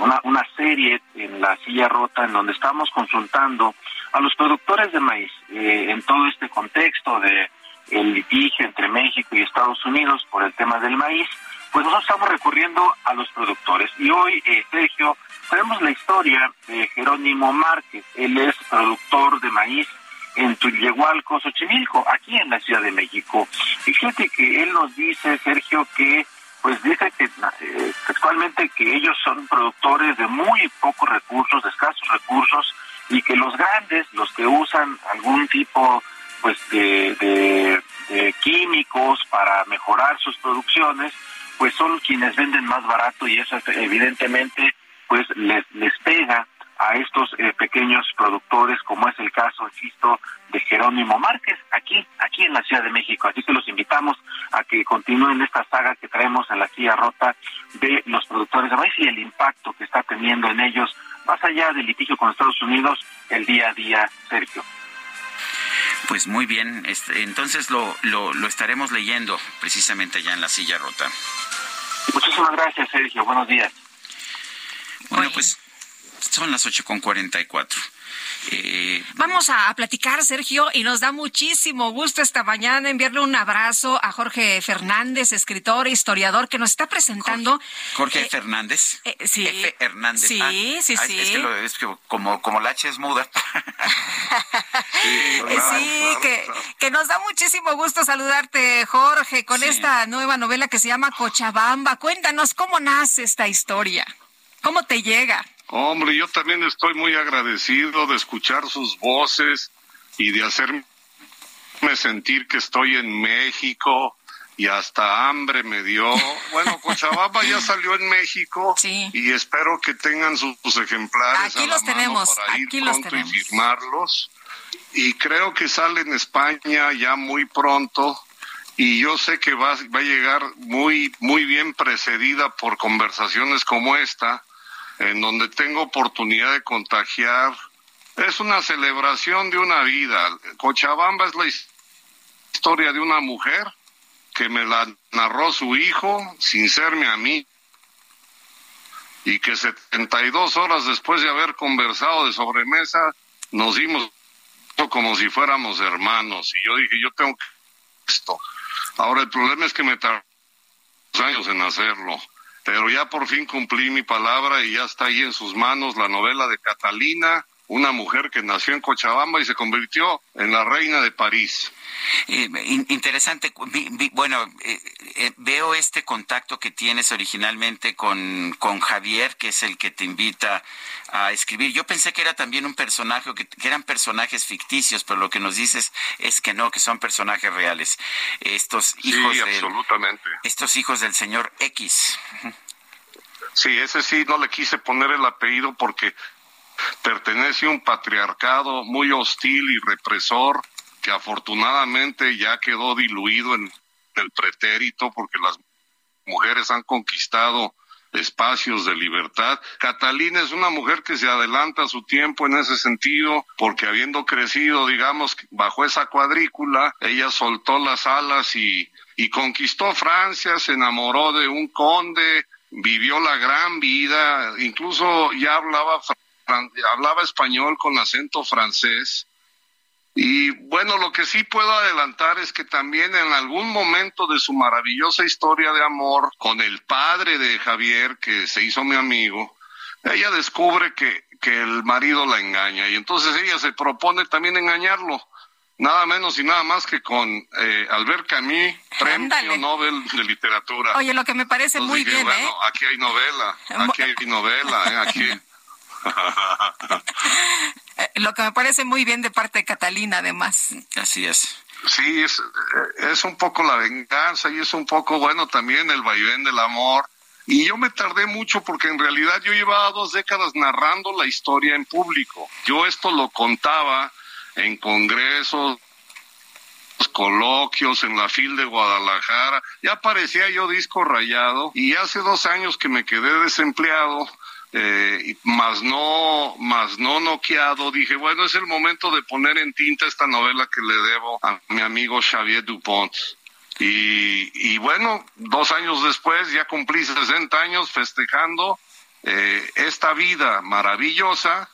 una, una serie en la silla rota en donde estamos consultando a los productores de maíz en todo este contexto de el litigio entre México y Estados Unidos por el tema del maíz, pues nosotros estamos recurriendo a los productores. Y hoy, eh, Sergio, tenemos la historia de Jerónimo Márquez. Él es productor de maíz en Tullehualco, Xochimilco, aquí en la Ciudad de México. Y fíjate que él nos dice, Sergio, que pues dice que eh, que ellos son productores de muy pocos recursos, de escasos recursos, y que los grandes, los que usan algún tipo pues de, de, químicos para mejorar sus producciones, pues son quienes venden más barato y eso evidentemente pues les, les pega a estos eh, pequeños productores, como es el caso, insisto, de Jerónimo Márquez, aquí, aquí en la Ciudad de México. Así que los invitamos a que continúen esta saga que traemos en la silla rota de los productores de maíz y el impacto que está teniendo en ellos, más allá del litigio con Estados Unidos, el día a día, Sergio. Pues muy bien, este, entonces lo, lo, estaremos leyendo precisamente allá en la silla rota. Muchísimas gracias, Sergio. Buenos días. Bueno, pues son las 8.44. Eh, Vamos a, platicar, Sergio, y nos da muchísimo gusto esta mañana enviarle un abrazo a Jorge Fernández, escritor e historiador, que nos está presentando. Jorge, eh, Fernández. Eh, sí. F. Hernández. Sí, ah, sí, ah, sí. Es que, es que como, como la H es muda. sí, que, que nos da muchísimo gusto saludarte, Jorge, con esta nueva novela que se llama Cochabamba. Cuéntanos cómo nace esta historia. ¿Cómo te llega? Hombre, yo también estoy muy agradecido de escuchar sus voces y de hacerme sentir que estoy en México y hasta hambre me dio. Bueno, Cochabamba ya salió en México y espero que tengan sus, ejemplares. Aquí los tenemos, para ir aquí pronto y firmarlos. Y creo que sale en España ya muy pronto y yo sé que va, va a llegar muy, muy bien precedida por conversaciones como esta en donde tengo oportunidad de contagiar. Es una celebración de una vida. Cochabamba es la historia de una mujer que me la narró su hijo sin serme a mí y que 72 horas después de haber conversado de sobremesa nos dimos como si fuéramos hermanos y yo dije yo tengo que esto ahora el problema es que me tardó años en hacerlo pero ya por fin cumplí mi palabra y ya está ahí en sus manos la novela de Catalina, una mujer que nació en Cochabamba y se convirtió en la reina de París. Eh, interesante. bueno, eh, eh, veo este contacto que tienes originalmente con, con Javier, que es el que te invita a escribir. Yo pensé que era también un personaje, que, que, eran personajes ficticios, pero lo que nos dices es que no, que son personajes reales. Estos hijos, sí, absolutamente. estos hijos del señor X. Sí, ese sí no le quise poner el apellido porque pertenece a un patriarcado muy hostil y represor que afortunadamente ya quedó diluido en el pretérito porque las mujeres han conquistado espacios de libertad. Catalina es una mujer que se adelanta a su tiempo en ese sentido, porque habiendo crecido, digamos, bajo esa cuadrícula, ella soltó las alas y, y conquistó Francia, se enamoró de un conde, vivió la gran vida, incluso ya hablaba, hablaba español con acento francés, y bueno, lo que sí puedo adelantar es que también en algún momento de su maravillosa historia de amor con el padre de Javier, que se hizo mi amigo, ella descubre que, que el marido la engaña y entonces ella se propone también engañarlo. Nada menos y nada más que con eh, Albert Camus, premio Nobel de literatura. Oye, lo que me parece muy bien, bueno, ¿eh? aquí hay novela, aquí hay novela, ¿eh? aquí. Lo que me parece muy bien de parte de Catalina, además. Así es. Sí, es, eh, es un poco la venganza y es un poco, bueno, también el vaivén del amor. Y yo me tardé mucho porque en realidad yo llevaba dos décadas narrando la historia en público. Yo esto lo contaba en congresos, coloquios en la FIL de Guadalajara. Ya parecía yo disco rayado y hace dos años que me quedé desempleado eh, más no más no noqueado dije bueno es el momento de poner en tinta esta novela que le debo a mi amigo Xavier Dupont y, y bueno dos años después ya cumplí 60 años festejando eh, esta vida maravillosa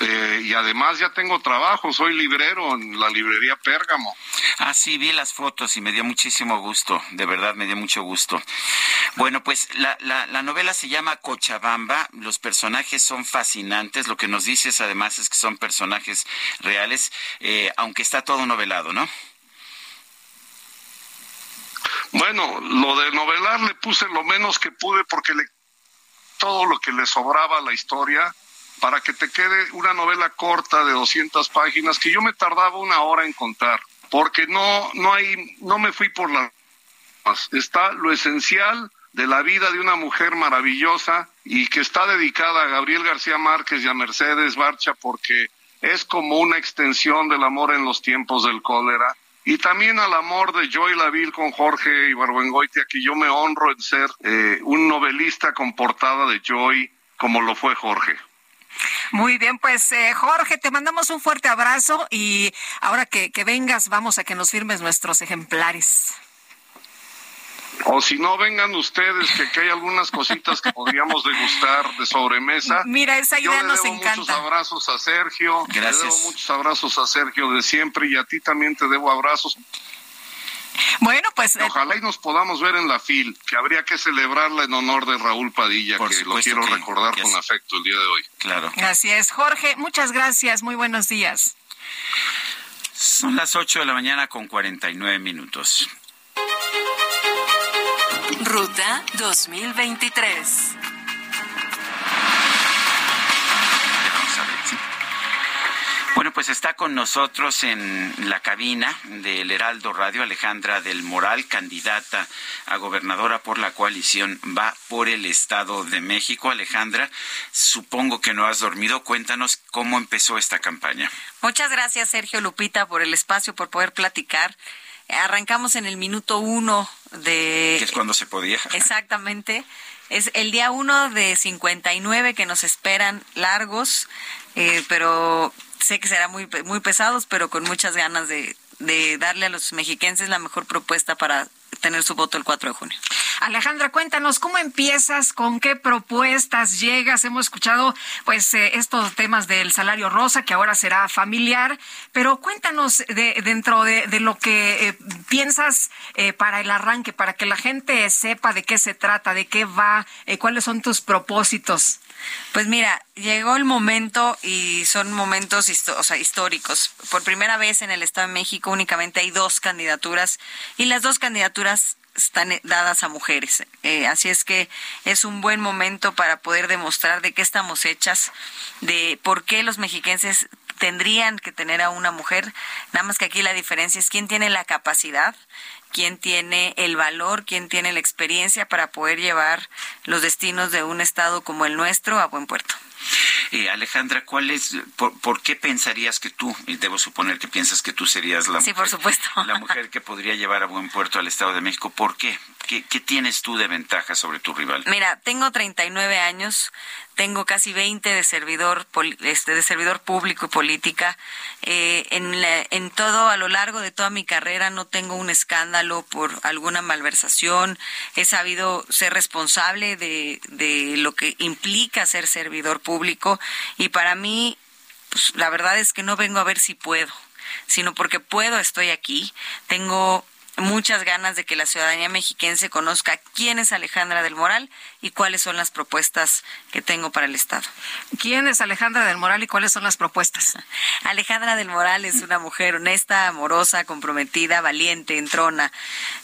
eh, y además ya tengo trabajo, soy librero en la librería Pérgamo. Ah, sí, vi las fotos y me dio muchísimo gusto, de verdad me dio mucho gusto. Bueno, pues la, la, la novela se llama Cochabamba, los personajes son fascinantes, lo que nos dices además es que son personajes reales, eh, aunque está todo novelado, ¿no? Bueno, lo de novelar le puse lo menos que pude porque le todo lo que le sobraba a la historia para que te quede una novela corta de 200 páginas que yo me tardaba una hora en contar, porque no no hay no me fui por las está lo esencial de la vida de una mujer maravillosa y que está dedicada a Gabriel García Márquez y a Mercedes Barcha porque es como una extensión del amor en los tiempos del cólera y también al amor de Joy Laville con Jorge Ibargüengoitia, que yo me honro en ser eh, un novelista con portada de Joy, como lo fue Jorge. Muy bien, pues eh, Jorge, te mandamos un fuerte abrazo y ahora que, que vengas vamos a que nos firmes nuestros ejemplares. O si no, vengan ustedes, que aquí hay algunas cositas que podríamos degustar de sobremesa. Mira, esa idea Yo le nos debo encanta. muchos abrazos a Sergio. Gracias. Le debo muchos abrazos a Sergio de siempre y a ti también te debo abrazos. Bueno, pues... Ojalá y nos podamos ver en la FIL, que habría que celebrarla en honor de Raúl Padilla, Por que lo quiero que- recordar que con afecto el día de hoy. Claro. Así es, Jorge, muchas gracias, muy buenos días. Son las 8 de la mañana con 49 minutos. Ruta 2023. Pues está con nosotros en la cabina del Heraldo Radio Alejandra del Moral, candidata a gobernadora por la coalición Va por el Estado de México. Alejandra, supongo que no has dormido. Cuéntanos cómo empezó esta campaña. Muchas gracias, Sergio Lupita, por el espacio, por poder platicar. Arrancamos en el minuto uno de... Que es cuando se podía. Exactamente. Es el día uno de 59 que nos esperan largos, eh, pero sé que serán muy, muy pesados, pero con muchas ganas de, de darle a los mexiquenses la mejor propuesta para tener su voto el 4 de junio. Alejandra, cuéntanos cómo empiezas, con qué propuestas llegas. Hemos escuchado, pues, eh, estos temas del salario rosa, que ahora será familiar, pero cuéntanos de, dentro de, de lo que eh, piensas eh, para el arranque, para que la gente sepa de qué se trata, de qué va, eh, cuáles son tus propósitos. Pues mira, llegó el momento y son momentos históricos. Por primera vez en el Estado de México únicamente hay dos candidaturas y las dos candidaturas están eh, dadas a mujeres. Eh, así es que es un buen momento para poder demostrar de qué estamos hechas, de por qué los mexiquenses tendrían que tener a una mujer. Nada más que aquí la diferencia es quién tiene la capacidad quién tiene el valor, quién tiene la experiencia para poder llevar los destinos de un estado como el nuestro a buen puerto. Eh, Alejandra, ¿cuál es, por, por qué pensarías que tú, y debo suponer que piensas que tú serías la, Sí, mujer, por supuesto. la mujer que podría llevar a buen puerto al Estado de México? ¿Por qué? ¿Qué, tienes tú de ventaja sobre tu rival? Mira, tengo 39 años, tengo casi 20 de servidor, este, de servidor público y política. Eh, en, la- en todo, a lo largo de toda mi carrera, no tengo un escándalo por alguna malversación. He sabido ser responsable de, de lo que implica ser servidor público y para mí, pues, la verdad es que no vengo a ver si puedo, sino porque puedo, estoy aquí. Tengo muchas ganas de que la ciudadanía mexiquense conozca quién es Alejandra del Moral y cuáles son las propuestas que tengo para el Estado. ¿Quién es Alejandra del Moral y cuáles son las propuestas? Alejandra del Moral es una mujer honesta, amorosa, comprometida, valiente, entrona.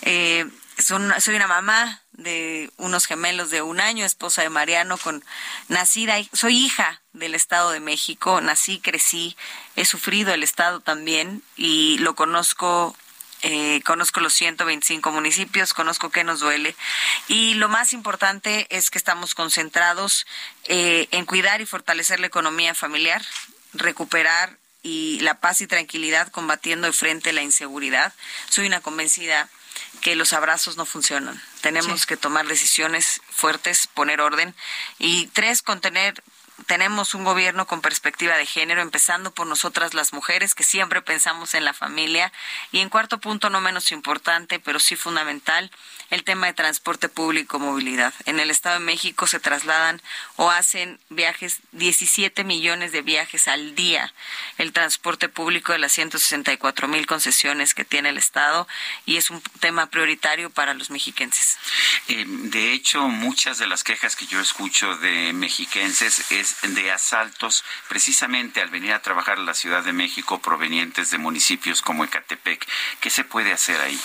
Eh, son- soy una mamá de unos gemelos de un año, esposa de Mariano, con nacida, soy hija del Estado de México, nací, crecí, he sufrido el Estado también y lo conozco eh, conozco los 125 municipios, conozco qué nos duele y lo más importante es que estamos concentrados eh, en cuidar y fortalecer la economía familiar, recuperar y la paz y tranquilidad combatiendo de frente la inseguridad. Soy una convencida que los abrazos no funcionan. Tenemos Sí. que tomar decisiones fuertes, poner orden y tres, contener tenemos un gobierno con perspectiva de género, empezando por nosotras las mujeres, que siempre pensamos en la familia. Y en cuarto punto, no menos importante, pero sí fundamental, el tema de transporte público movilidad. En el Estado de México se trasladan o hacen viajes, 17 millones de viajes al día, el transporte público de las 164 mil concesiones que tiene el Estado y es un tema prioritario para los mexiquenses. Eh, de hecho, muchas de las quejas que yo escucho de mexiquenses es de asaltos precisamente al venir a trabajar a la Ciudad de México provenientes de municipios como Ecatepec. ¿Qué se puede hacer ahí?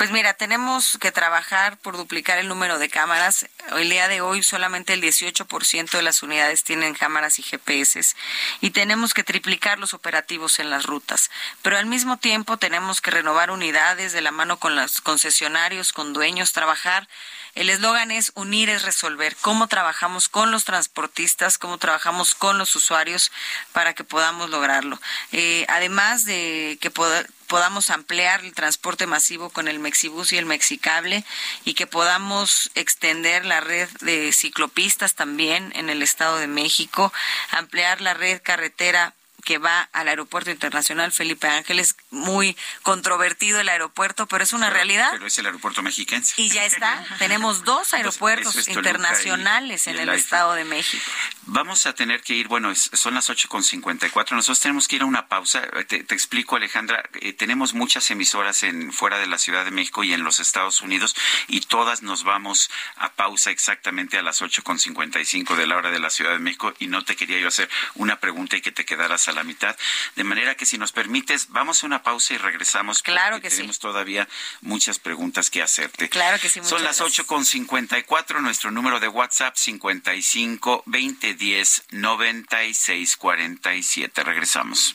Pues mira, tenemos que trabajar por duplicar el número de cámaras. El día de hoy solamente el 18% de las unidades tienen cámaras y GPS y tenemos que triplicar los operativos en las rutas. Pero al mismo tiempo tenemos que renovar unidades de la mano con los concesionarios, con dueños, trabajar el eslogan es unir es resolver. ¿Cómo trabajamos con los transportistas? ¿Cómo trabajamos con los usuarios para que podamos lograrlo? Eh, además de que podamos ampliar el transporte masivo con el Mexibus y el Mexicable y que podamos extender la red de ciclopistas también en el Estado de México, ampliar la red carretera que va al Aeropuerto Internacional Felipe Ángeles, muy controvertido el aeropuerto, pero es una realidad. Pero es el aeropuerto mexiquense. Y ya está, tenemos dos aeropuertos internacionales en el Estado de México. Vamos a tener que ir, bueno, son las 8.54, nosotros tenemos que ir a una pausa. Te, explico, Alejandra, eh, tenemos muchas emisoras en fuera de la Ciudad de México y en los Estados Unidos y todas nos vamos a pausa exactamente a las 8.55 de la hora de la Ciudad de México y no te quería yo hacer una pregunta y que te quedaras a la mitad. De manera que si nos permites, vamos a una pausa y regresamos. Claro que tenemos todavía muchas preguntas que hacerte. Claro que sí. Son las ocho con cincuenta y cuatro. Nuestro número de WhatsApp cincuenta y cinco veinte diez noventa y seis cuarenta y siete. Regresamos.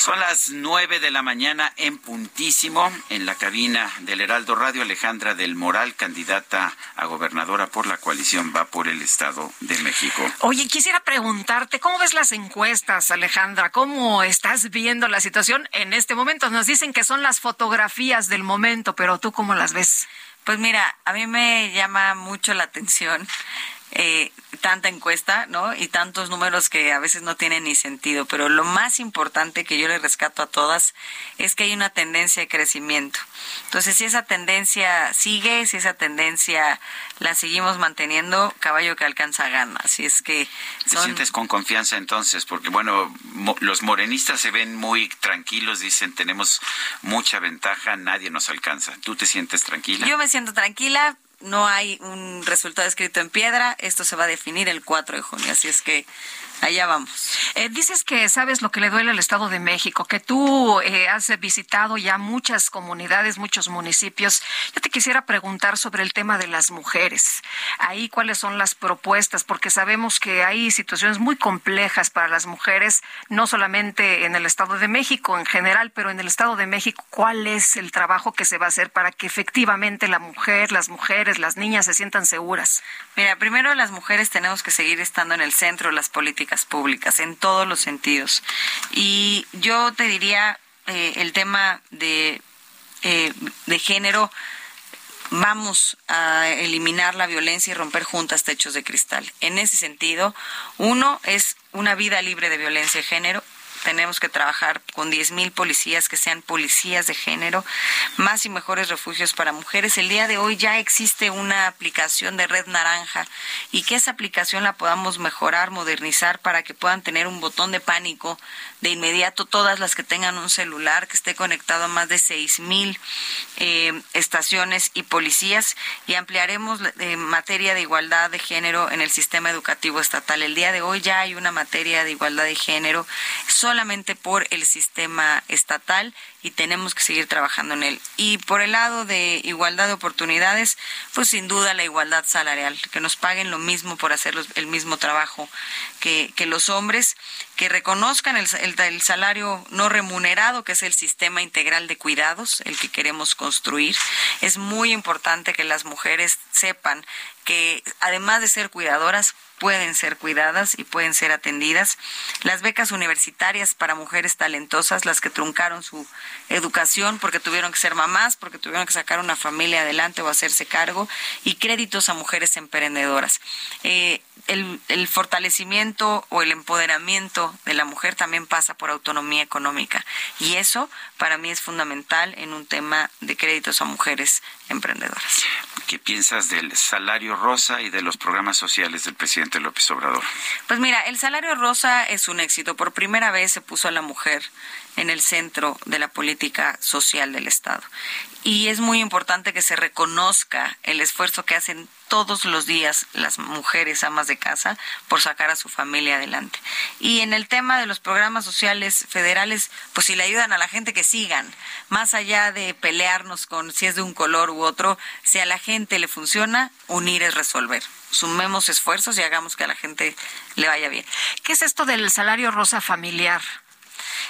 Son las nueve de la mañana en puntísimo en la cabina del Heraldo Radio Alejandra del Moral, candidata a gobernadora por la coalición Va por el Estado de México. Oye, quisiera preguntarte, ¿cómo ves las encuestas, Alejandra? ¿Cómo estás viendo la situación en este momento? Nos dicen que son las fotografías del momento, pero tú cómo las ves? Pues mira, a mí me llama mucho la atención eh, tanta encuesta, ¿no? Y tantos números que a veces no tienen ni sentido. Pero lo más importante que yo le rescato a todas es que hay una tendencia de crecimiento. Entonces, si esa tendencia sigue, si esa tendencia la seguimos manteniendo, caballo que alcanza gana. Así es que... Son... Te sientes con confianza entonces, porque bueno, los morenistas se ven muy tranquilos, dicen tenemos mucha ventaja, nadie nos alcanza. ¿Tú te sientes tranquila? Yo me siento tranquila no hay un resultado escrito en piedra, esto se va a definir el 4 de junio, así es que Allá vamos. Eh, dices que sabes lo que le duele al Estado de México, que tú eh, has visitado ya muchas comunidades, muchos municipios. Yo te quisiera preguntar sobre el tema de las mujeres. Ahí cuáles son las propuestas, porque sabemos que hay situaciones muy complejas para las mujeres, no solamente en el Estado de México en general, pero en el Estado de México, ¿cuál es el trabajo que se va a hacer para que efectivamente la mujer, las mujeres, las niñas se sientan seguras? Mira, primero las mujeres tenemos que seguir estando en el centro de las políticas públicas en todos los sentidos. Y yo te diría eh, el tema de, eh, de género vamos a eliminar la violencia y romper juntas techos de cristal. En ese sentido, uno es una vida libre de violencia de género, tenemos que trabajar con 10 mil policías que sean policías de género, más y mejores refugios para mujeres. El día de hoy ya existe una aplicación de Red Naranja y que esa aplicación la podamos mejorar, modernizar para que puedan tener un botón de pánico de inmediato todas las que tengan un celular que esté conectado a más de 6 mil eh, estaciones y policías y ampliaremos en materia de igualdad de género en el sistema educativo estatal. El día de hoy ya hay una materia de igualdad de género solamente por el sistema estatal y tenemos que seguir trabajando en él. Y por el lado de igualdad de oportunidades, pues sin duda la igualdad salarial, que nos paguen lo mismo por hacer el mismo trabajo que, que los hombres, que reconozcan el, el, salario no remunerado, que es el sistema integral de cuidados, el que queremos construir. Es muy importante que las mujeres sepan que además de ser cuidadoras, pueden ser cuidadas y pueden ser atendidas. Las becas universitarias para mujeres talentosas, las que truncaron su educación porque tuvieron que ser mamás, porque tuvieron que sacar una familia adelante o hacerse cargo, y créditos a mujeres emprendedoras. Eh, el, el, fortalecimiento o el empoderamiento de la mujer también pasa por autonomía económica y eso para mí es fundamental en un tema de créditos a mujeres emprendedoras. ¿Qué piensas del salario rosa y de los programas sociales del presidente López Obrador? Pues mira, el salario rosa es un éxito. Por primera vez se puso a la mujer en el centro de la política social del Estado. Y es muy importante que se reconozca el esfuerzo que hacen todos los días las mujeres amas de casa por sacar a su familia adelante. Y en el tema de los programas sociales federales, pues si le ayudan a la gente que sigan, más allá de pelearnos con si es de un color u otro, si a la gente le funciona, unir es resolver sumemos esfuerzos y hagamos que a la gente le vaya bien. ¿Qué es esto del salario rosa familiar?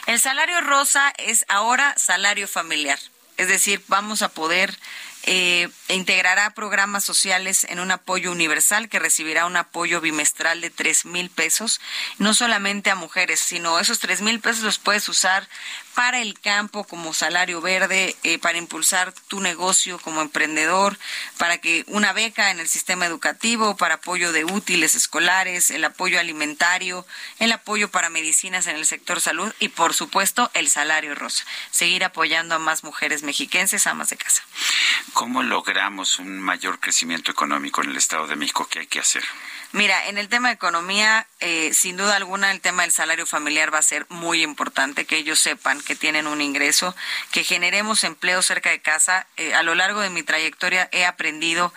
El salario rosa es ahora salario familiar. Es decir, vamos a poder eh, integrará programas sociales en un apoyo universal que recibirá un apoyo bimestral de tres mil pesos, no solamente a mujeres, sino esos tres mil pesos los puedes usar para el campo como salario verde, eh, para impulsar tu negocio como emprendedor, para que una beca en el sistema educativo, para apoyo de útiles escolares, el apoyo alimentario, el apoyo para medicinas en el sector salud y por supuesto el salario rosa. Seguir apoyando a más mujeres mexiquenses, amas de casa. ¿Cómo logramos un mayor crecimiento económico en el Estado de México? ¿Qué hay que hacer? Mira, en el tema de economía, eh, sin duda alguna, el tema del salario familiar va a ser muy importante, que ellos sepan que tienen un ingreso, que generemos empleo cerca de casa. Eh, a lo largo de mi trayectoria he aprendido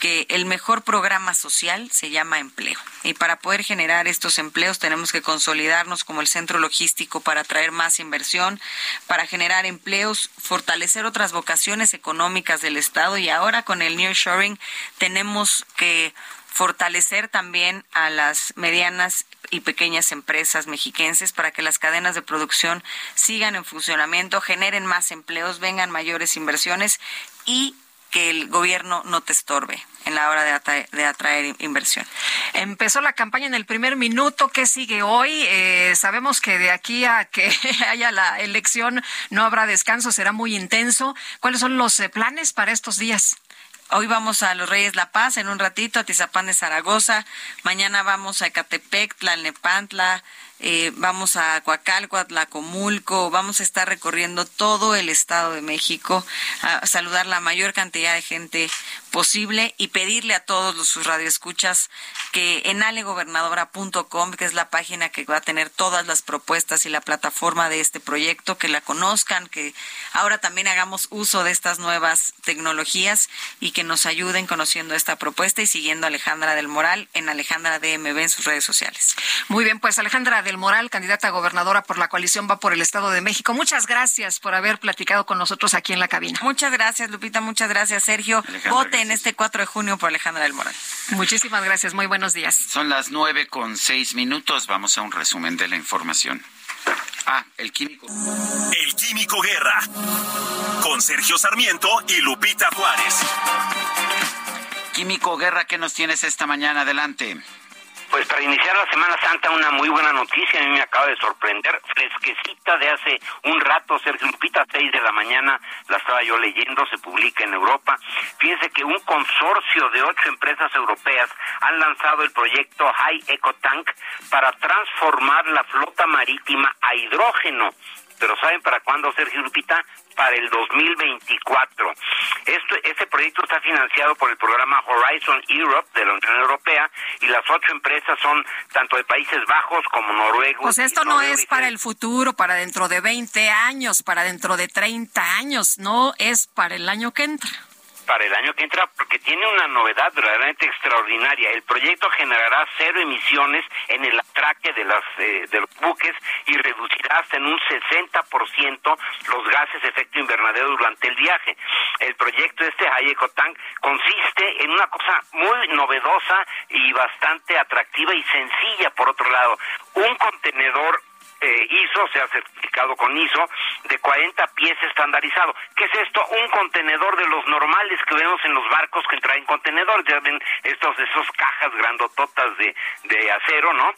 que el mejor programa social se llama empleo. Y para poder generar estos empleos tenemos que consolidarnos como el centro logístico para atraer más inversión, para generar empleos, fortalecer otras vocaciones económicas del Estado y ahora con el New Shoring tenemos que fortalecer también a las medianas y pequeñas empresas mexiquenses para que las cadenas de producción sigan en funcionamiento, generen más empleos, vengan mayores inversiones y que el gobierno no te estorbe en la hora de atraer, inversión. Empezó la campaña en el primer minuto. ¿Qué sigue hoy? Eh, sabemos que de aquí a que haya la elección no habrá descanso, será muy intenso. ¿Cuáles son los eh, planes para estos días? Hoy vamos a Los Reyes La Paz en un ratito, a Tizapán de Zaragoza. Mañana vamos a Ecatepec, Tlalnepantla, eh, vamos a Coacalco, Comulco, vamos a estar recorriendo todo el Estado de México, a saludar la mayor cantidad de gente posible y pedirle a todos los sus radioescuchas que en alegobernadora.com, que es la página que va a tener todas las propuestas y la plataforma de este proyecto, que la conozcan, que ahora también hagamos uso de estas nuevas tecnologías y que nos ayuden conociendo esta propuesta y siguiendo a Alejandra del Moral en Alejandra DMB en sus redes sociales. Muy bien, pues Alejandra del Moral, candidata a gobernadora por la coalición Va por el Estado de México. Muchas gracias por haber platicado con nosotros aquí en la cabina. Muchas gracias, Lupita. Muchas gracias, Sergio. Vote en este 4 de junio por Alejandra del Moral. Muchísimas gracias. Muy buenos días. Son las nueve con seis minutos. Vamos a un resumen de la información. Ah, el químico. El químico guerra. Con Sergio Sarmiento y Lupita Juárez. Químico Guerra, ¿qué nos tienes esta mañana? Adelante. Pues para iniciar la Semana Santa, una muy buena noticia, a mí me acaba de sorprender, fresquecita de hace un rato, Sergio Lupita, 6 de la mañana, la estaba yo leyendo, se publica en Europa. Fíjense que un consorcio de ocho empresas europeas han lanzado el proyecto High Eco Tank para transformar la flota marítima a hidrógeno pero ¿saben para cuándo, Sergio Lupita? Para el 2024. Esto, este proyecto está financiado por el programa Horizon Europe de la Unión Europea y las ocho empresas son tanto de Países Bajos como Noruega. Pues esto no es para el futuro, para dentro de 20 años, para dentro de 30 años, no es para el año que entra para el año que entra porque tiene una novedad verdaderamente extraordinaria. El proyecto generará cero emisiones en el atraque de, las, eh, de los buques y reducirá hasta en un 60% los gases de efecto invernadero durante el viaje. El proyecto este Tank consiste en una cosa muy novedosa y bastante atractiva y sencilla por otro lado. Un contenedor eh, ISO, se ha certificado con ISO, de 40 pies estandarizado. ¿Qué es esto? Un contenedor de los normales que vemos en los barcos que traen contenedores. Ya ven estos, esos cajas grandototas de, de acero, ¿no?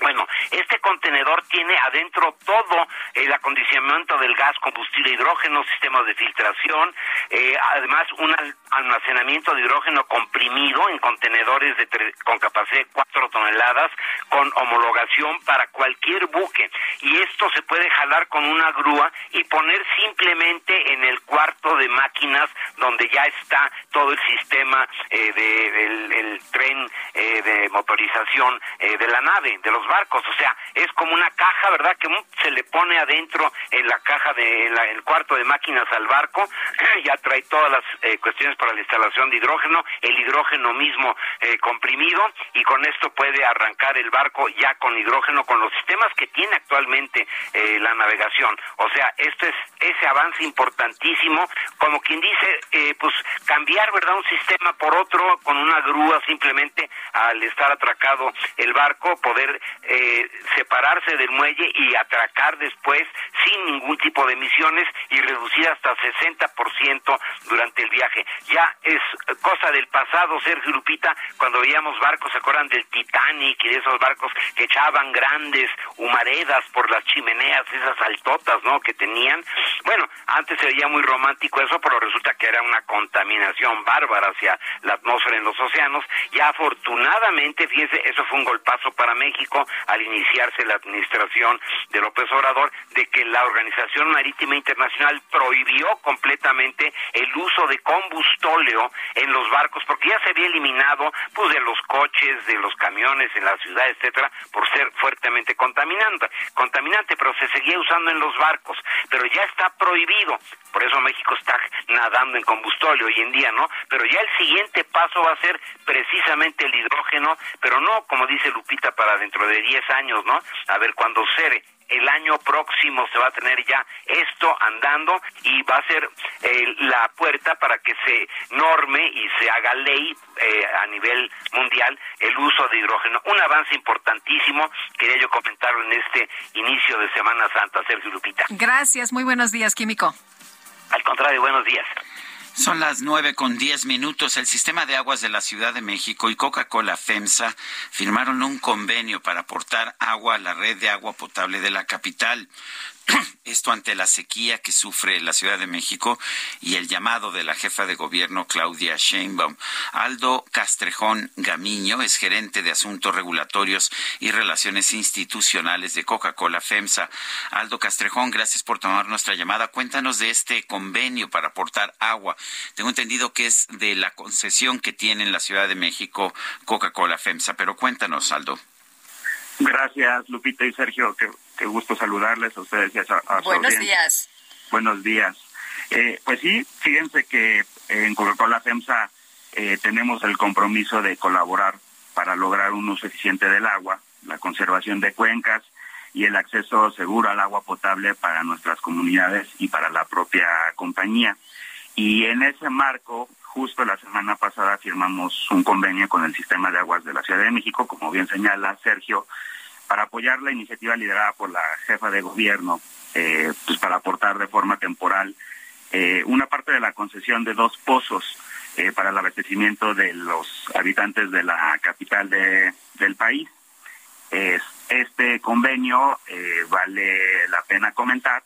Bueno, este contenedor tiene adentro todo el acondicionamiento del gas, combustible, hidrógeno, sistemas de filtración, eh, además un almacenamiento de hidrógeno comprimido en contenedores de con capacidad de 4 toneladas, con homologación para cualquier buque. Y esto se puede jalar con una grúa y poner simplemente en el cuarto de máquinas donde ya está todo el sistema eh, del tren eh, de motorización de la nave, de los barcos, o sea, es como una caja, ¿verdad? Que se le pone adentro en la caja de el cuarto de máquinas al barco, ya trae todas las eh, cuestiones para la instalación de hidrógeno, el hidrógeno mismo eh, comprimido y con esto puede arrancar el barco ya con hidrógeno con los sistemas que tiene actualmente eh, la navegación. O sea, esto es ese avance importantísimo, como quien dice, pues cambiar, ¿verdad? Un sistema por otro con una grúa simplemente al estar atracado el barco, poder eh, separarse del muelle y atracar después sin ningún tipo de emisiones y reducir hasta 60% durante el viaje. Ya es cosa del pasado, Sergio Lupita, cuando veíamos barcos, ¿se acuerdan del Titanic y de esos barcos que echaban grandes humaredas por las chimeneas, esas altotas, ¿no? Que tenían. Bueno, antes se veía muy romántico eso, pero resulta que era una contaminación bárbara hacia la atmósfera en los océanos. Y afortunadamente, fíjese, eso fue un golpazo para México al iniciarse la administración de López Obrador de que la Organización Marítima Internacional prohibió completamente el uso de combustóleo en los barcos porque ya se había eliminado pues de los coches, de los camiones en la ciudad, etcétera, por ser fuertemente contaminante, contaminante, pero se seguía usando en los barcos, pero ya está prohibido. Por eso México está nadando en combustóleo hoy en día, ¿no? Pero ya el siguiente paso va a ser precisamente el hidrógeno, pero no como dice Lupita para dentro de 10 años, ¿no? A ver cuando cere el año próximo se va a tener ya esto andando y va a ser eh, la puerta para que se norme y se haga ley eh, a nivel mundial el uso de hidrógeno. Un avance importantísimo, quería yo comentarlo en este inicio de Semana Santa, Sergio Lupita. Gracias, muy buenos días, Químico. Al contrario, buenos días. Son las nueve con diez minutos. El sistema de aguas de la Ciudad de México y Coca-Cola FEMSA firmaron un convenio para aportar agua a la red de agua potable de la capital. Esto ante la sequía que sufre la Ciudad de México y el llamado de la jefa de gobierno Claudia Sheinbaum. Aldo Castrejón Gamiño es gerente de Asuntos Regulatorios y Relaciones Institucionales de Coca-Cola FEMSA. Aldo Castrejón, gracias por tomar nuestra llamada. Cuéntanos de este convenio para aportar agua. Tengo entendido que es de la concesión que tiene en la Ciudad de México Coca-Cola FEMSA, pero cuéntanos, Aldo. Gracias, Lupita y Sergio. Qué, gusto saludarles a ustedes y a, a Buenos días. Buenos días. Eh, pues sí, fíjense que en Coca-Cola FEMSA eh, tenemos el compromiso de colaborar para lograr un uso eficiente del agua, la conservación de cuencas y el acceso seguro al agua potable para nuestras comunidades y para la propia compañía. Y en ese marco, justo la semana pasada firmamos un convenio con el Sistema de Aguas de la Ciudad de México, como bien señala Sergio, para apoyar la iniciativa liderada por la jefa de gobierno, eh, pues para aportar de forma temporal eh, una parte de la concesión de dos pozos eh, para el abastecimiento de los habitantes de la capital de, del país. este convenio, vale la pena comentar,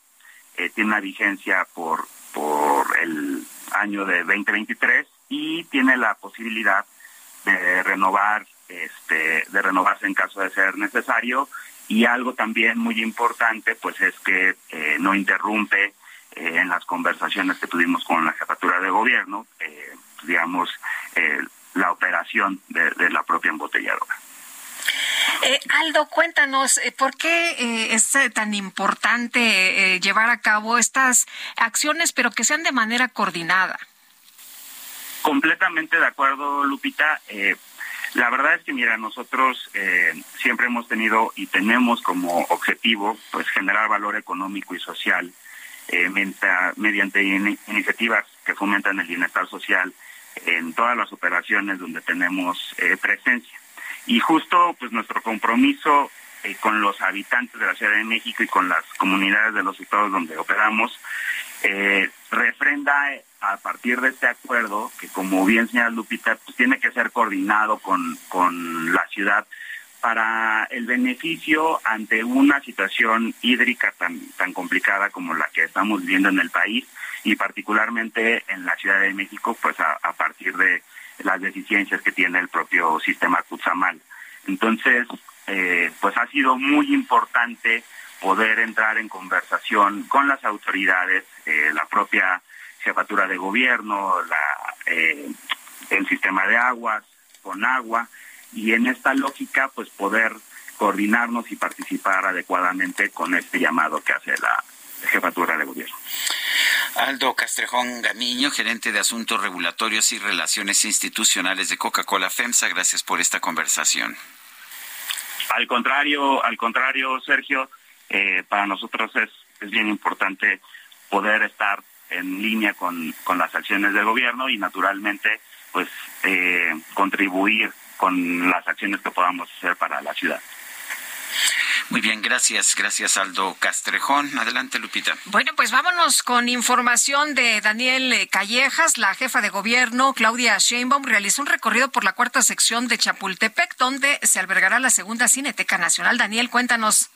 tiene una vigencia por, por el año de 2023 y tiene la posibilidad de renovar, este, de renovarse en caso de ser necesario y algo también muy importante, pues es que eh, no interrumpe eh, en las conversaciones que tuvimos con la jefatura de gobierno, eh, digamos, la operación de, la propia embotelladora. Aldo, cuéntanos, ¿por qué es tan importante llevar a cabo estas acciones, pero que sean de manera coordinada? Completamente de acuerdo, Lupita. La verdad es que, mira, nosotros eh, siempre hemos tenido y tenemos como objetivo, pues, generar valor económico y social eh, mediante iniciativas que fomentan el bienestar social en todas las operaciones donde tenemos eh, presencia. Y justo, pues, nuestro compromiso con los habitantes de la Ciudad de México y con las comunidades de los estados donde operamos refrenda a partir de este acuerdo, que como bien señala Lupita, pues tiene que ser coordinado con, con la ciudad para el beneficio ante una situación hídrica tan, tan complicada como la que estamos viviendo en el país y particularmente en la Ciudad de México, pues a, partir de las deficiencias que tiene el propio sistema Cuzamal. Entonces, eh, pues ha sido muy importante poder entrar en conversación con las autoridades, eh, la propia jefatura de gobierno, la, eh, el sistema de aguas, con agua, y en esta lógica, pues poder coordinarnos y participar adecuadamente con este llamado que hace la jefatura de gobierno. Aldo Castrejón Gamiño, gerente de Asuntos Regulatorios y Relaciones Institucionales de Coca-Cola FEMSA, gracias por esta conversación. Al contrario, al contrario, Sergio, eh, para nosotros es, es bien importante poder estar en línea con, con las acciones del gobierno y naturalmente pues eh, contribuir con las acciones que podamos hacer para la ciudad. Muy bien, gracias, gracias Aldo Castrejón. Adelante, Lupita. Bueno, pues vámonos con información de Daniel Callejas. La jefa de gobierno, Claudia Sheinbaum, realizó un recorrido por la cuarta sección de Chapultepec, donde se albergará la segunda Cineteca Nacional. Daniel, cuéntanos.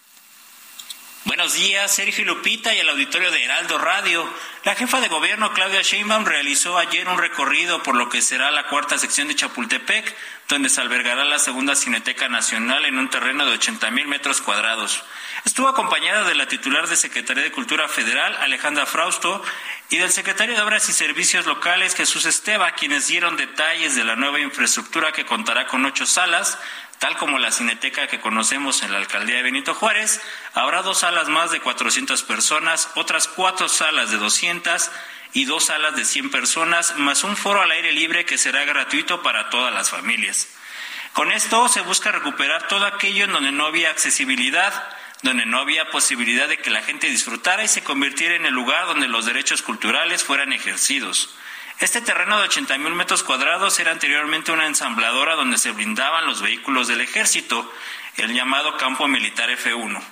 Buenos días, Sergio Lupita y el auditorio de Heraldo Radio. La jefa de gobierno Claudia Sheinbaum realizó ayer un recorrido por lo que será la cuarta sección de Chapultepec, donde se albergará la segunda Cineteca Nacional en un terreno de 80 mil metros cuadrados. Estuvo acompañada de la titular de Secretaría de Cultura Federal, Alejandra Frausto, y del secretario de Obras y Servicios Locales, Jesús Esteba, quienes dieron detalles de la nueva infraestructura que contará con ocho salas, Tal como la cineteca que conocemos en la alcaldía de Benito Juárez, habrá dos salas más de 400 personas, otras cuatro salas de 200 y dos salas de 100 personas, más un foro al aire libre que será gratuito para todas las familias. Con esto se busca recuperar todo aquello en donde no había accesibilidad, donde no había posibilidad de que la gente disfrutara y se convirtiera en el lugar donde los derechos culturales fueran ejercidos. Este terreno de 80 mil metros cuadrados era anteriormente una ensambladora donde se blindaban los vehículos del ejército, el llamado campo militar F1.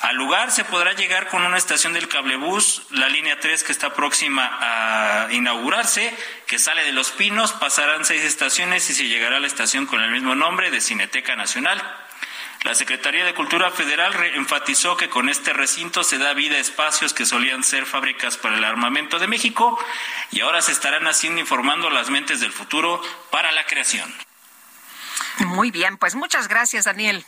Al lugar se podrá llegar con una estación del cablebús, la línea 3 que está próxima a inaugurarse, que sale de Los Pinos, pasarán seis estaciones y se llegará a la estación con el mismo nombre de Cineteca Nacional. La Secretaría de Cultura Federal enfatizó que con este recinto se da vida a espacios que solían ser fábricas para el armamento de México y ahora se estarán haciendo informando las mentes del futuro para la creación. Muy bien, pues muchas gracias, Daniel.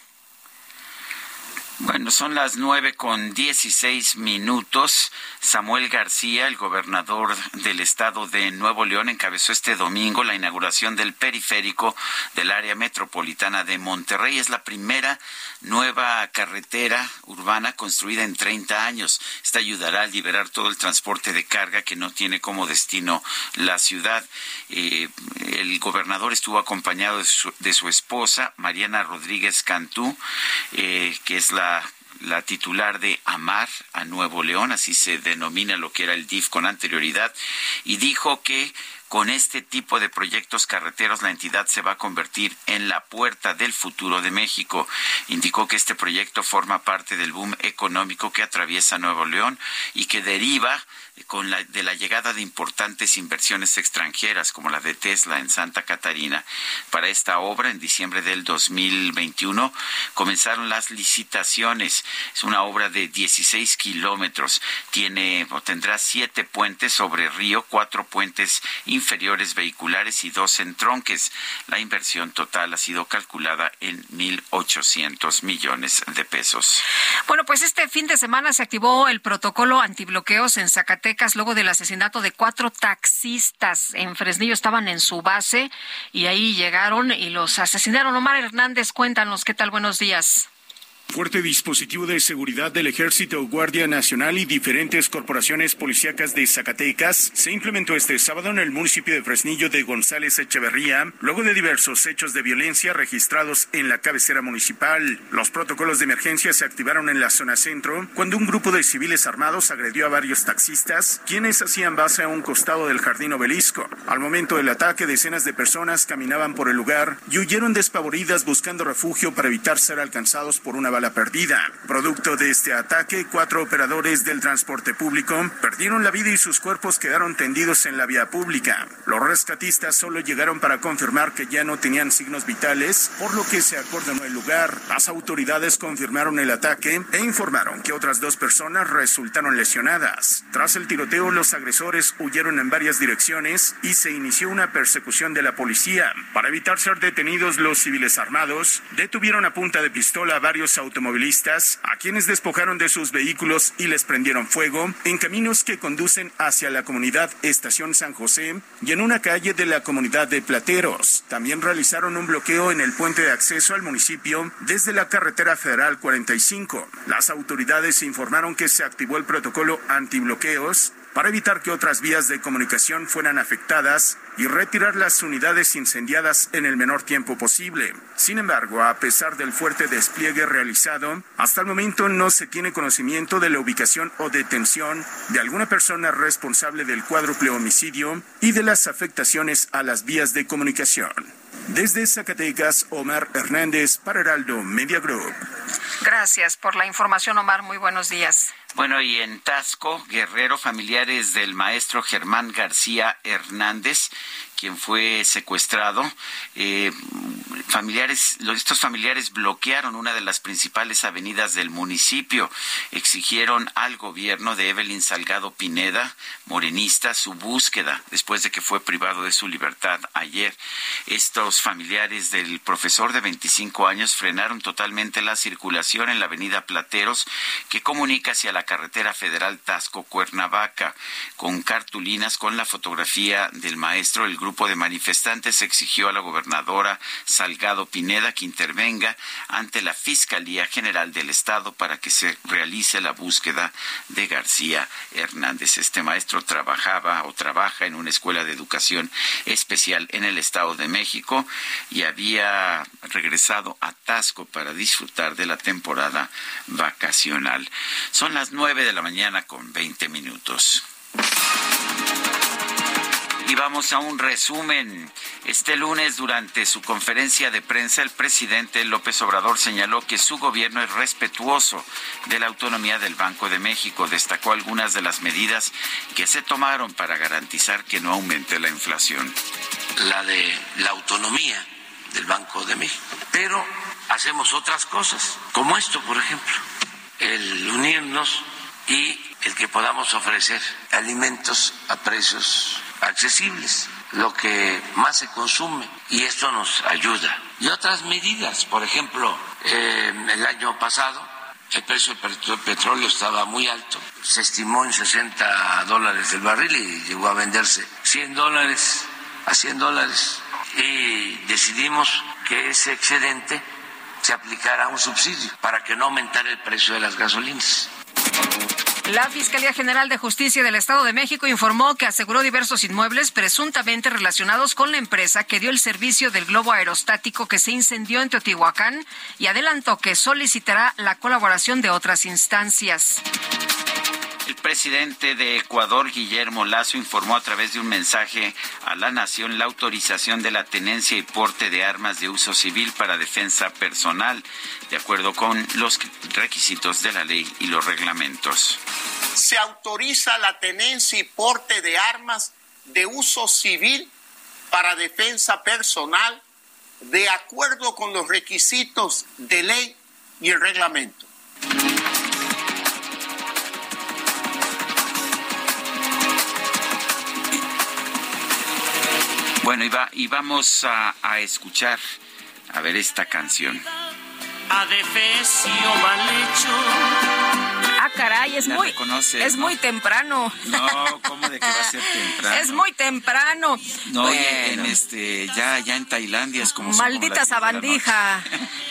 Bueno, son las nueve con dieciséis minutos. Samuel García, el gobernador del estado de Nuevo León, encabezó este domingo la inauguración del periférico del área metropolitana de Monterrey. Es la primera nueva carretera urbana construida en 30 años. Esta ayudará a liberar todo el transporte de carga que no tiene como destino la ciudad. Eh, el gobernador estuvo acompañado de su, esposa, Mariana Rodríguez Cantú, eh, que es la la titular de Amar a Nuevo León, así se denomina lo que era el DIF con anterioridad, y dijo que Con este tipo de proyectos carreteros, la entidad se va a convertir en la puerta del futuro de México. Indicó que este proyecto forma parte del boom económico que atraviesa Nuevo León y que deriva con la, de la llegada de importantes inversiones extranjeras como la de Tesla en Santa Catarina. Para esta obra, en diciembre del 2021, comenzaron las licitaciones. Es una obra de 16 kilómetros. Tiene o tendrá siete puentes sobre río, cuatro puentes inferiores vehiculares y dos entronques. La inversión total ha sido calculada en 1.800 millones de pesos. Bueno, pues este fin de semana se activó el protocolo antibloqueos en Zacatecas luego del asesinato de cuatro taxistas en Fresnillo. Estaban en su base y ahí llegaron y los asesinaron. Omar Hernández, cuéntanos qué tal. Buenos días. Fuerte dispositivo de seguridad del Ejército, Guardia Nacional y diferentes corporaciones policíacas de Zacatecas se implementó este sábado en el municipio de Fresnillo de González Echeverría, luego de diversos hechos de violencia registrados en la cabecera municipal. Los protocolos de emergencia se activaron en la zona centro cuando un grupo de civiles armados agredió a varios taxistas, quienes hacían base a un costado del jardín obelisco. Al momento del ataque, decenas de personas caminaban por el lugar y huyeron despavoridas buscando refugio para evitar ser alcanzados por una la perdida. Producto de este ataque, cuatro operadores del transporte público perdieron la vida y sus cuerpos quedaron tendidos en la vía pública. Los rescatistas solo llegaron para confirmar que ya no tenían signos vitales, por lo que se acordonó el lugar. Las autoridades confirmaron el ataque e informaron que otras dos personas resultaron lesionadas. Tras el tiroteo, los agresores huyeron en varias direcciones y se inició una persecución de la policía. Para evitar ser detenidos, los civiles armados detuvieron a punta de pistola a varios automovilistas, a quienes despojaron de sus vehículos y les prendieron fuego en caminos que conducen hacia la comunidad Estación San José y en una calle de la comunidad de Plateros. También realizaron un bloqueo en el puente de acceso al municipio desde la carretera federal 45. Las autoridades informaron que se activó el protocolo antibloqueos para evitar que otras vías de comunicación fueran afectadas y retirar las unidades incendiadas en el menor tiempo posible. Sin embargo, a pesar del fuerte despliegue realizado, hasta el momento no se tiene conocimiento de la ubicación o detención de alguna persona responsable del cuádruple homicidio y de las afectaciones a las vías de comunicación. Desde Zacatecas, Omar Hernández para Heraldo Media Group. Gracias por la información, Omar. Muy buenos días. Bueno, y en Tasco, Guerrero, familiares del maestro Germán García Hernández, quien fue secuestrado, eh, familiares, estos familiares bloquearon una de las principales avenidas del municipio, exigieron al gobierno de Evelyn Salgado Pineda, morenista, su búsqueda después de que fue privado de su libertad ayer. Estos familiares del profesor de 25 años frenaron totalmente la circulación en la avenida Plateros que comunica hacia la carretera federal Tasco-Cuernavaca con cartulinas con la fotografía del maestro. El de manifestantes exigió a la gobernadora Salgado Pineda que intervenga ante la Fiscalía General del Estado para que se realice la búsqueda de García Hernández. Este maestro trabajaba o trabaja en una escuela de educación especial en el Estado de México y había regresado a Tasco para disfrutar de la temporada vacacional. Son las nueve de la mañana con veinte minutos. Y vamos a un resumen. Este lunes, durante su conferencia de prensa, el presidente López Obrador señaló que su gobierno es respetuoso de la autonomía del Banco de México. Destacó algunas de las medidas que se tomaron para garantizar que no aumente la inflación. La de la autonomía del Banco de México. Pero hacemos otras cosas, como esto, por ejemplo, el unirnos y el que podamos ofrecer alimentos a precios accesibles, lo que más se consume, y esto nos ayuda. Y otras medidas, por ejemplo, eh, el año pasado el precio del petróleo estaba muy alto, se estimó en 60 dólares el barril y llegó a venderse 100 dólares a 100 dólares y decidimos que ese excedente se aplicara un subsidio para que no aumentara el precio de las gasolinas. La Fiscalía General de Justicia del Estado de México informó que aseguró diversos inmuebles presuntamente relacionados con la empresa que dio el servicio del globo aerostático que se incendió en Teotihuacán y adelantó que solicitará la colaboración de otras instancias. El presidente de Ecuador, Guillermo Lazo, informó a través de un mensaje a la nación la autorización de la tenencia y porte de armas de uso civil para defensa personal, de acuerdo con los requisitos de la ley y los reglamentos. Se autoriza la tenencia y porte de armas de uso civil para defensa personal de acuerdo con los requisitos de ley y el reglamento. Bueno, y, va, y vamos a, a, escuchar, a ver esta canción. Adefesio mal hecho. Ah, caray, es muy, es muy temprano. No, ¿cómo de que va a ser temprano? Es muy temprano. No, bueno. en este, ya, ya en Tailandia es como Maldita como sabandija.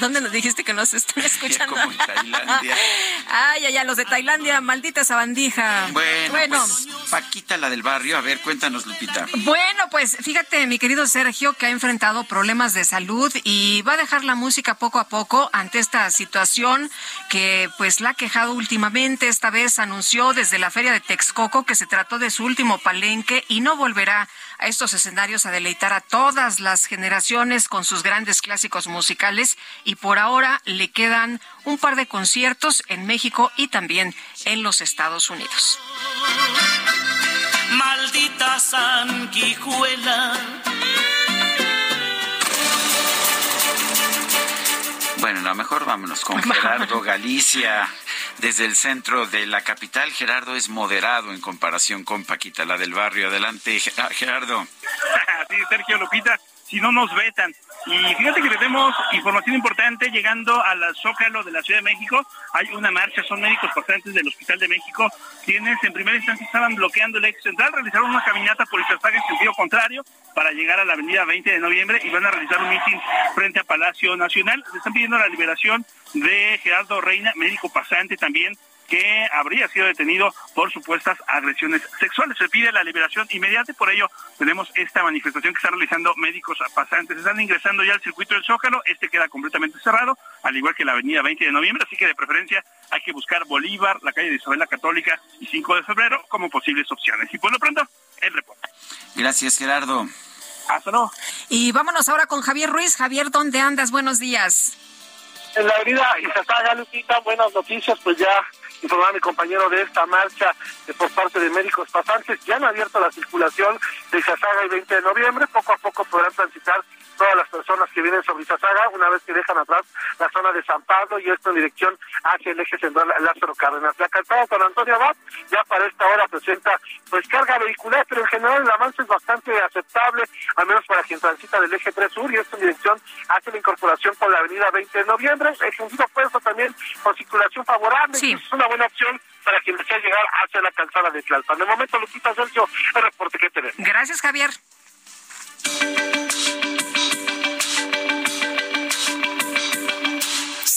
¿Dónde nos dijiste que nos están escuchando? Como en Tailandia. Ay, ay, ay, los de Tailandia, maldita sabandija. Bueno, bueno. Pues, Paquita, la del barrio, a ver, cuéntanos, Lupita. Bueno, pues fíjate, mi querido Sergio, que ha enfrentado problemas de salud y va a dejar la música poco a poco ante esta situación que pues la ha quejado últimamente. Esta vez anunció desde la feria de Texcoco que se trató de su último palenque y no volverá a estos escenarios a deleitar a todas las generaciones con sus grandes clásicos musicales y por ahora le quedan un par de conciertos en México y también en los Estados Unidos. Maldita sanguijuela. Bueno, a lo mejor vámonos con Gerardo Galicia desde el centro de la capital. Gerardo es moderado en comparación con Paquita, la del barrio. Adelante, Gerardo. sí, Sergio Lupita, si no nos vetan. Y fíjate que tenemos información importante llegando al Zócalo de la Ciudad de México. Hay una marcha, son médicos pasantes del Hospital de México, quienes en primera instancia estaban bloqueando el ex central, realizaron una caminata por Ixtapaga en sentido contrario para llegar a la avenida 20 de noviembre y van a realizar un mitin frente a Palacio Nacional. Le están pidiendo la liberación de Gerardo Reina, médico pasante también, que habría sido detenido por supuestas agresiones sexuales. Se pide la liberación inmediata y por ello tenemos esta manifestación que están realizando médicos pasantes. Están ingresando ya al circuito del Zócalo, este queda completamente cerrado, al igual que la avenida 20 de noviembre, así que de preferencia hay que buscar Bolívar, la calle de Isabel la Católica y 5 de febrero como posibles opciones. Y por lo pronto, el reporte. Gracias, Gerardo. Hasta luego. Y vámonos ahora con Javier Ruiz. Javier, ¿dónde andas? Buenos días. En la avenida Izazaga, Lupita, buenas noticias, pues ya informar a mi compañero de esta marcha eh, por parte de médicos pasantes. Ya han abierto la circulación de Izazaga el 20 de noviembre. Poco a poco podrán transitar todas las personas que vienen sobre Izazaga una vez que dejan atrás la zona de San Pablo y esto en dirección hacia el eje central Lázaro Cárdenas. La calzada con Antonio Abad ya para esta hora presenta pues carga vehicular, pero en general el avance es bastante aceptable, al menos para quien transita del eje 3 sur y esto en dirección hacia la incorporación con la avenida 20 de noviembre. El sentido opuesto también con circulación favorable. Sí. Es una buena opción para quien desea llegar hacia la calzada de Tlalpan. De momento, Lupita Sergio, el reporte que tenemos. Gracias, Javier.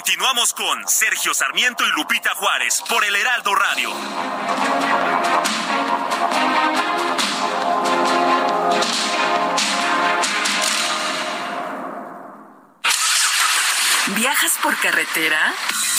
Continuamos con Sergio Sarmiento y Lupita Juárez por el Heraldo Radio. ¿Viajas por carretera?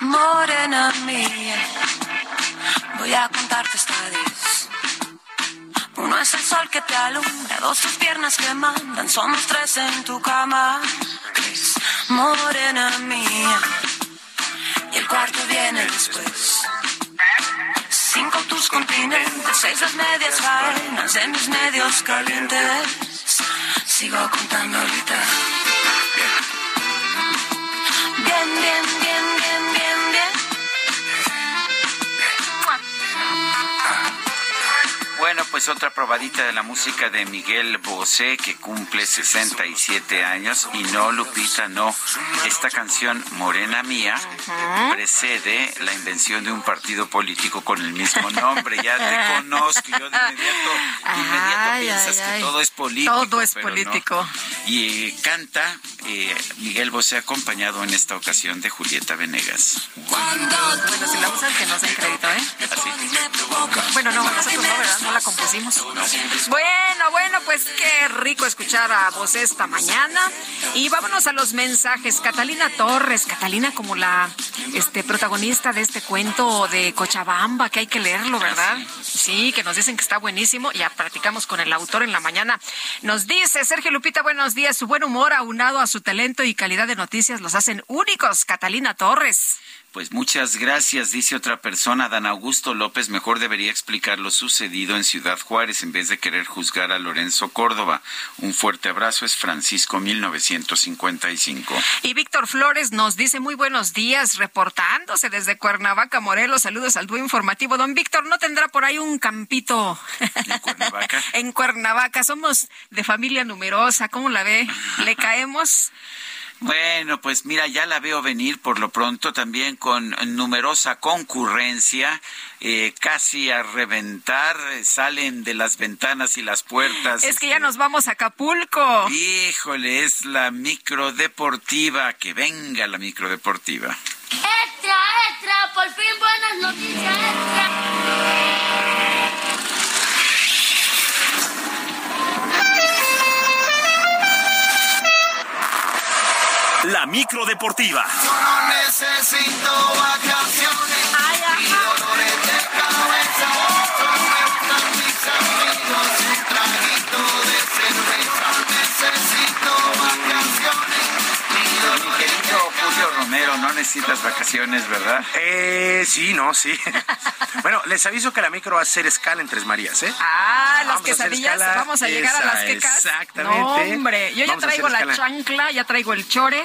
Morena mía, voy a contarte esta vez. Uno es el sol que te alumbra, dos tus piernas que mandan, somos tres en tu cama. Morena mía, y el cuarto viene después. Cinco tus continentes, seis las medias faenas de mis medios calientes. Sigo contando ahorita. Bien, bien, bien, Bueno, pues otra probadita de la música de Miguel Bosé, que cumple 67 años. Y no, Lupita, no. Esta canción, Morena Mía, precede la invención de un partido político con el mismo nombre. Ya te conozco, yo de inmediato, de inmediato Ay, piensas ay, que ay. todo es político. Todo es no. político. Y canta eh, Miguel Bosé acompañado en esta ocasión de Julieta Venegas. Bueno, si la usan, que nos den crédito, ¿eh? Bueno, no, nosotros no, ¿verdad? No la compusimos. Bueno, bueno, pues qué rico escuchar a vos esta mañana. Y vámonos a los mensajes. Catalina Torres, Catalina como la este protagonista de este cuento de Cochabamba, que hay que leerlo, ¿verdad? Sí, que nos dicen que está buenísimo. Ya platicamos con el autor en la mañana. Nos dice Sergio Lupita, buenos días. Su buen humor aunado a su talento y calidad de noticias los hacen únicos. Catalina Torres. Pues muchas gracias, dice otra persona. Dan Augusto López mejor debería explicar lo sucedido en Ciudad Juárez en vez de querer juzgar a Lorenzo Córdoba. Un fuerte abrazo, es Francisco 1955. Y Víctor Flores nos dice muy buenos días, reportándose desde Cuernavaca, Morelos. Saludos al dúo informativo. Don Víctor, ¿no tendrá por ahí un campito ¿En Cuernavaca? en Cuernavaca? Somos de familia numerosa, ¿cómo la ve? ¿Le caemos? Bueno, pues mira, ya la veo venir por lo pronto también con numerosa concurrencia, eh, casi a reventar, eh, salen de las ventanas y las puertas. Es que ya nos vamos a Acapulco. Híjole, es la microdeportiva, que venga la microdeportiva. Extra, extra, por fin buenas noticias, extra. La micro deportiva. No necesito vacaciones y dolores de cabeza. Solo me gustan mis No necesitas vacaciones, ¿verdad? Eh, sí, no, sí. bueno, les aviso que la micro va a hacer escala en Tres Marías, ¿eh? Ah, las Vamos quesadillas, vamos a llegar a las quecas. exactamente. No, hombre, yo ya Vamos traigo la chancla, ya traigo el chore,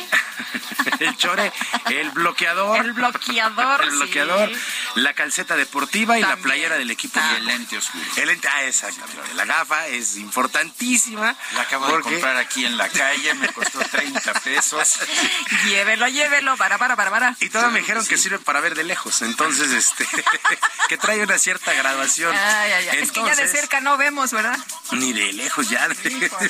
el chore, el bloqueador. el bloqueador. El sí. bloqueador, la calceta deportiva y la playera del equipo. Y el lente oscuro. El lente, ah, exactamente. La gafa es importantísima. La acabo de comprar aquí en la calle, me costó 30 pesos. Llévelo, llévelo, para, para, para, para. Y todavía me dijeron que sirve para ver de lejos. Entonces, este, que trae una cierta graduación. Ay, ay, ay. es que ya de Entonces, cerca no vemos, ¿verdad? Ni de lejos ya.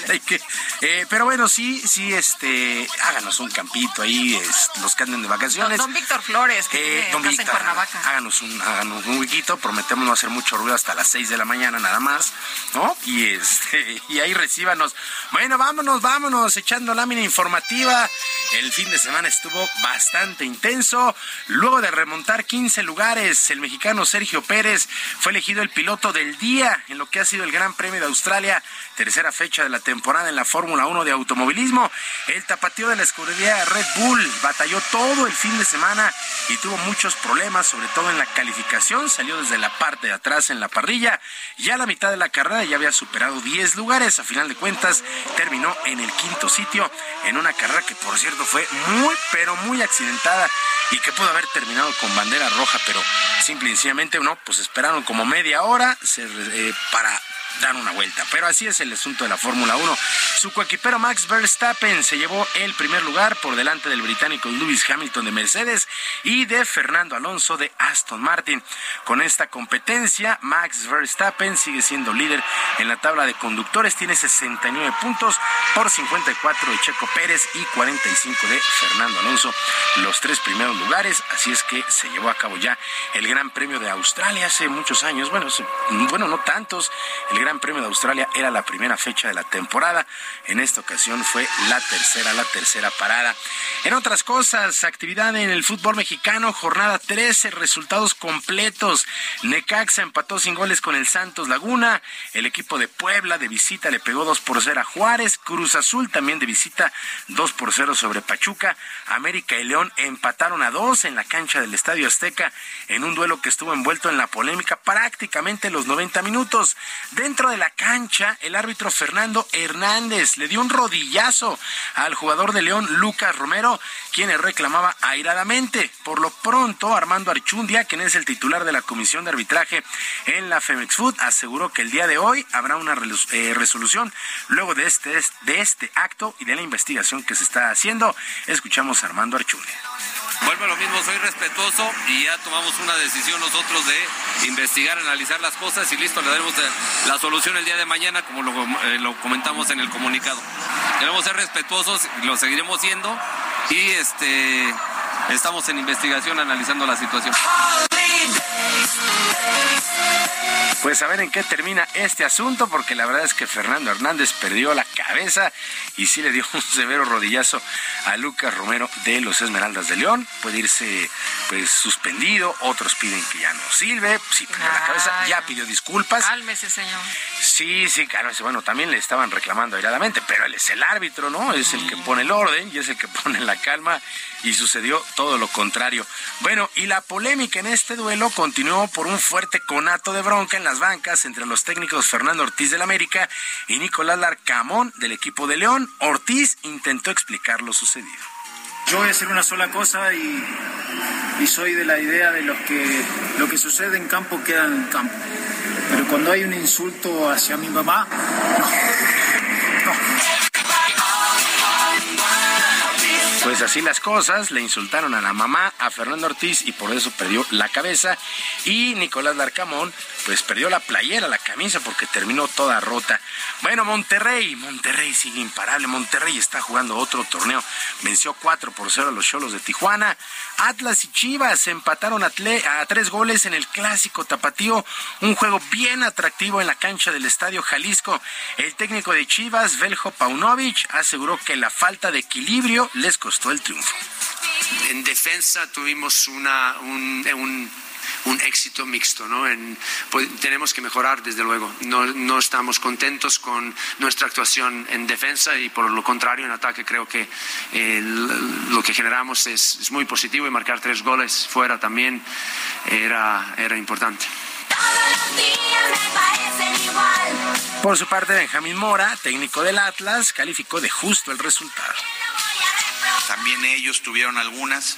Hay que- eh, pero bueno, sí, sí, este, háganos un campito ahí, es, los que anden de vacaciones. don Víctor Flores, que Eh, don casa Víctor, en Cuernavaca. háganos un, háganos un huequito, prometemos no hacer mucho ruido hasta las 6 de la mañana nada más, ¿no? Y este, y ahí recíbanos. Bueno, vámonos, vámonos, echando lámina informativa. El fin de semana estuvo bastante intenso. Luego de remontar 15 lugares, el mexicano Sergio Pérez fue elegido el piloto del día en lo que ha sido el Gran Premio de Australia, tercera fecha de la temporada en la Fórmula 1 de automovilismo. El tapatío de la escudería Red Bull batalló todo el fin de semana y tuvo muchos problemas, sobre todo en la calificación. Salió desde la parte de atrás en la parrilla. Ya a la mitad de la carrera ya había superado 10 lugares. A final de cuentas, terminó en el quinto sitio en una carrera que, por cierto, fue muy, pero muy accidentada y que pudo haber terminado con bandera roja, pero simple y sencillamente, no, pues esperaron como media hora eh, para dar una vuelta. Pero así es el asunto de la Fórmula 1. Su coequipero Max Verstappen se llevó el primer lugar por delante del británico Lewis Hamilton de Mercedes y de Fernando Alonso de Aston Martin. Con esta competencia, Max Verstappen sigue siendo líder en la tabla de conductores. Tiene 69 puntos por 54 de Checo Pérez y 45 de Fernando Alonso. Los tres primeros lugares. Así es que se llevó a cabo ya el Gran Premio de Australia hace muchos años. Bueno, bueno, no tantos. El Gran Gran Premio de Australia era la primera fecha de la temporada. En esta ocasión fue la tercera, la tercera parada. En otras cosas, actividad en el fútbol mexicano, jornada 13, resultados completos. Necaxa empató sin goles con el Santos Laguna. El equipo de Puebla de visita le pegó 2 por 0 a Juárez. Cruz Azul también de visita 2 por 0 sobre Pachuca. América y León empataron a 2 en la cancha del Estadio Azteca en un duelo que estuvo envuelto en la polémica prácticamente los 90 minutos. Dentro de la cancha, el árbitro Fernando Hernández le dio un rodillazo al jugador de León, Lucas Romero, quien reclamaba airadamente. Por lo pronto, Armando Archundia, quien es el titular de la Comisión de Arbitraje en la Femex Food, aseguró que el día de hoy habrá una eh, resolución luego de este, de este acto y de la investigación que se está haciendo. Escuchamos a Armando Archundia. Vuelvo a lo mismo, soy respetuoso y ya tomamos una decisión nosotros de investigar, analizar las cosas y listo, le daremos la solución el día de mañana como lo, eh, comentamos en el comunicado. Queremos ser respetuosos, lo seguiremos siendo y este estamos en investigación analizando la situación. Pues a ver en qué termina este asunto, porque la verdad es que Fernando Hernández perdió la cabeza y sí le dio un severo rodillazo a Lucas Romero de los Esmeraldas de León. Puede irse pues suspendido, otros piden que ya no sirve, sí perdió la cabeza, ya pidió disculpas. Cálmese, señor. Sí, sí, cálmese. Bueno, también le estaban reclamando airadamente, pero él es el árbitro, ¿no? Es el que pone el orden y es el que pone la calma y sucedió todo lo contrario. Bueno, y la polémica en este duelo continuó por un fuerte conato de bronca en las bancas entre los técnicos Fernando Ortiz del América y Nicolás Larcamón del equipo de León. Ortiz intentó explicar lo sucedido. Yo voy a hacer una sola cosa y, soy de la idea de los que lo que sucede en campo queda en campo. Pero cuando hay un insulto hacia mi mamá, Pues así las cosas, le insultaron a la mamá, a Fernando Ortiz, y por eso perdió la cabeza. Y Nicolás Larcamón, pues perdió la playera, la camisa, porque terminó toda rota. Bueno, Monterrey, Monterrey sigue imparable. Monterrey está jugando otro torneo. Venció 4 por 0 a los Cholos de Tijuana. Atlas y Chivas empataron a, tres goles en el clásico tapatío. Un juego bien atractivo en la cancha del Estadio Jalisco. El técnico de Chivas, Veljo Paunovic, aseguró que la falta de equilibrio les costó el triunfo. En defensa tuvimos un éxito mixto. ¿no? pues, tenemos que mejorar, desde luego. No, no, estamos contentos con nuestra actuación en defensa y, por lo contrario, en ataque creo que eh, lo que generamos es, es, muy positivo y marcar tres goles fuera también era, era importante. Por su parte, Benjamín Mora, técnico del Atlas, calificó de justo el resultado. También ellos tuvieron algunas.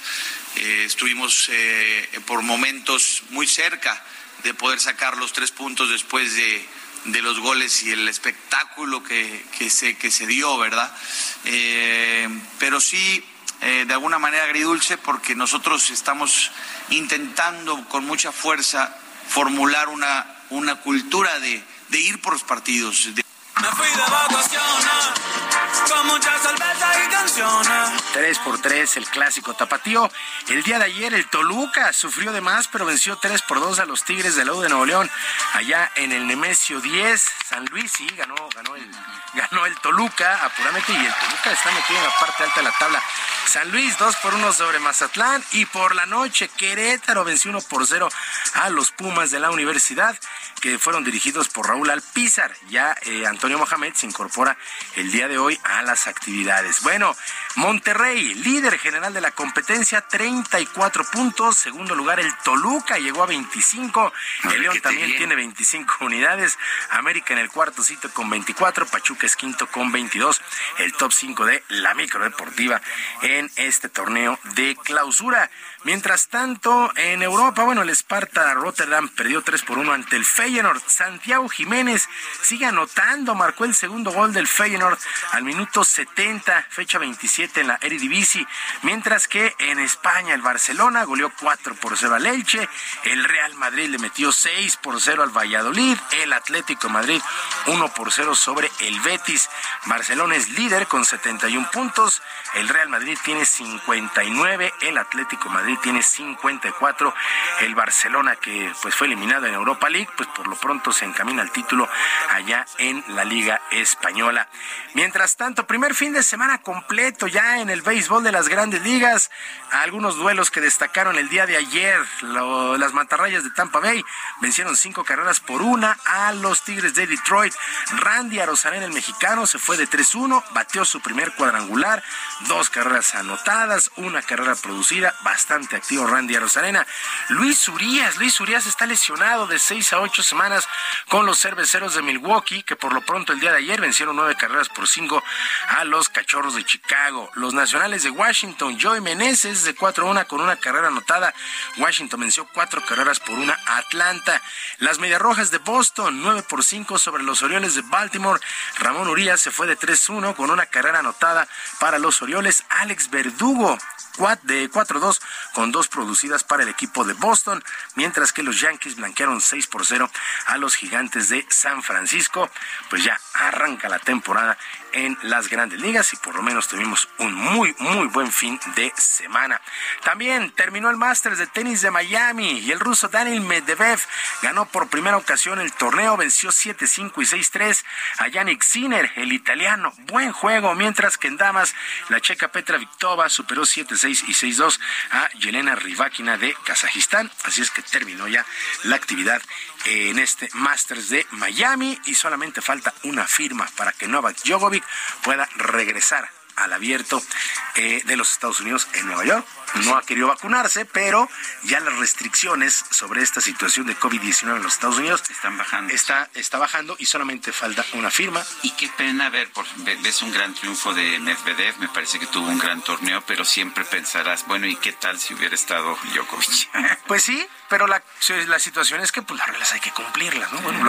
Eh, estuvimos eh, por momentos muy cerca de poder sacar los tres puntos después de, los goles y el espectáculo que, se, que se dio, ¿verdad? Eh, pero sí, de alguna manera agridulce porque nosotros estamos intentando con mucha fuerza formular una, una cultura de, de ir por los partidos. Me fui de vacaciones, con mucha cerveza y canciones. 3 por 3 el clásico tapatío. El día de ayer el Toluca sufrió de más, pero venció 3 por 2 a los Tigres de la de Nuevo León. Allá en el Nemesio 10, San Luis sí ganó, ganó el, ganó el Toluca, apuramente, y el Toluca está metido en la parte alta de la tabla. San Luis 2 por 1 sobre Mazatlán y por la noche Querétaro venció 1 por 0 a los Pumas de la Universidad que fueron dirigidos por Raúl Alpizar. Ya eh, Antonio Mohamed se incorpora el día de hoy a las actividades. Bueno, Monterrey, líder general de la competencia, 34 puntos. Segundo lugar, el Toluca llegó a 25. El León también tiene 25 unidades. América en el cuarto sitio con 24. Pachuca es quinto con 22. El top 5 de la microdeportiva en este torneo de clausura. Mientras tanto, en Europa, bueno, el Sparta Rotterdam perdió 3 por 1 ante el Feyenoord. Santiago Jiménez sigue anotando, marcó el segundo gol del Feyenoord al minuto 70, fecha 27 en la Eredivisie, mientras que en España el Barcelona goleó 4 por 0 al Elche, el Real Madrid le metió 6 por 0 al Valladolid, el Atlético Madrid 1 por 0 sobre el Betis. Barcelona es líder con 71 puntos, el Real Madrid tiene 59, el Atlético Madrid tiene 54, el Barcelona que pues fue eliminado en Europa League, pues por lo pronto se encamina al título allá en la Liga Española. Mientras tanto, primer fin de semana completo ya en el béisbol de las grandes ligas. Algunos duelos que destacaron el día de ayer. las mantarrayas de Tampa Bay vencieron cinco carreras por una a los Tigres de Detroit. Randy Arozarena, el mexicano, se fue de 3-1, bateó su primer cuadrangular, dos carreras anotadas, una carrera producida, bastante activo Randy Arozarena. Luis Urias, Luis Urias está lesionado de seis a ocho semanas con los cerveceros de Milwaukee, que por lo pronto el día de ayer vencieron nueve carreras por cinco a los cachorros de Chicago. Los nacionales de Washington, Joey Meneses de 4-1 con una carrera anotada. Washington venció cuatro carreras por una a Atlanta. Las Medias Rojas de Boston, 9 por 5 sobre los Orioles de Baltimore. Ramón Urias se fue de 3-1 con una carrera anotada para los Orioles. Alex Verdugo de 4-2 con dos producidas para el equipo de Boston, mientras que los Yankees blanquearon 6 por 0 a los gigantes de San Francisco. Pues ya arranca la temporada en las grandes ligas y por lo menos tuvimos un muy, muy buen fin de semana. También terminó el Masters de tenis de Miami y el ruso Daniel Medvedev ganó por primera ocasión el torneo, venció 7-5 y 6-3 a Yannick Sinner, el italiano. Buen juego, mientras que en damas la checa Petra Victova superó 7-6 y 6-2 a Yelena Rivakina de Kazajistán. Así es que terminó ya la actividad en este Masters de Miami y solamente falta una firma para que Novak Djokovic pueda regresar al abierto eh, de los Estados Unidos en Nueva York. No ha querido vacunarse, pero ya las restricciones sobre esta situación de COVID-19 en los Estados Unidos están bajando. Está, está bajando y solamente falta una firma. Y qué pena ver, por, ves un gran triunfo de Medvedev, me parece que tuvo un gran torneo, pero siempre pensarás, bueno, ¿y qué tal si hubiera estado Djokovic? Pues sí, pero la, la situación es que pues, las reglas hay que cumplirlas, ¿no? bueno,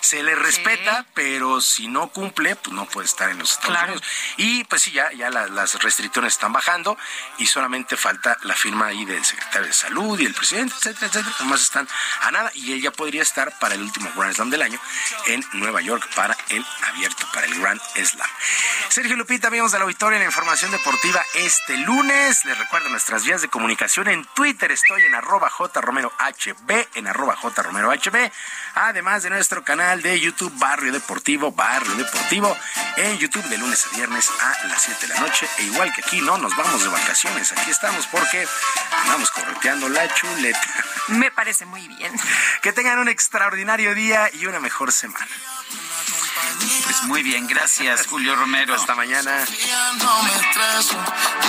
se le respeta, pero si no cumple, pues no puede estar en los Estados Unidos. Y pues sí, ya, ya las restricciones están bajando y solamente falta la firma ahí del secretario de salud y el presidente, etcétera, etcétera. Además están a nada y ella podría estar para el último Grand Slam del año en Nueva York para el abierto, para el Grand Slam. Sergio Lupita, amigos de la auditorio, la información deportiva este lunes. Les recuerdo nuestras vías de comunicación en Twitter. Estoy en arroba J Romero HB, en arroba J Romero HB, además de nuestro canal de YouTube Barrio Deportivo, Barrio Deportivo, en YouTube de lunes a viernes a las 7 de la noche. E igual que aquí, no nos vamos de vacaciones, aquí estamos porque andamos correteando la chuleta. Me parece muy bien. Que tengan un extraordinario día y una mejor semana. Pues muy bien, gracias Julio Romero. Hasta mañana.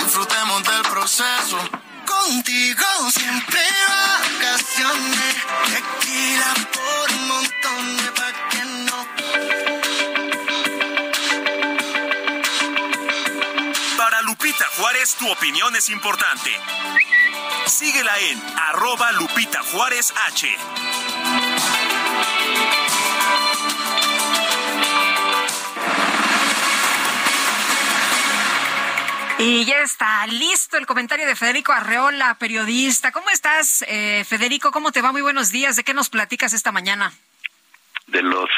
disfrutemos del proceso. Contigo siempre vacaciones, tequila por un montón de Lupita Juárez, tu opinión es importante. Síguela en arroba Lupita Juárez H. Y ya está listo el comentario de Federico Arreola, periodista. ¿Cómo estás, eh, Federico? ¿Cómo te va? Muy buenos días. ¿De qué nos platicas esta mañana? De los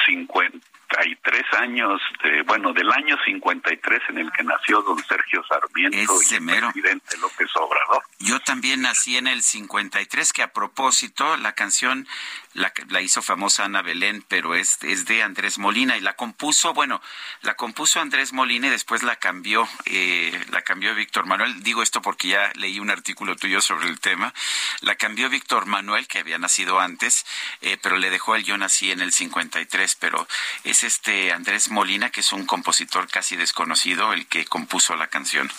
53 años, de, bueno, del año 53 en el que nació don Sergio Sarmiento y el presidente López Obrador. Yo también nací en el 53, que a propósito, la canción la, hizo famosa Ana Belén, pero es, es de Andrés Molina y la compuso, bueno, la compuso Andrés Molina y después la cambió, eh, la cambió Víctor Manuel. Digo esto porque ya leí un artículo tuyo sobre el tema. La cambió Víctor Manuel, que había nacido antes, eh, pero le dejó el yo nací en el 53, pero es este Andrés Molina, que es un compositor casi desconocido, el que compuso la canción.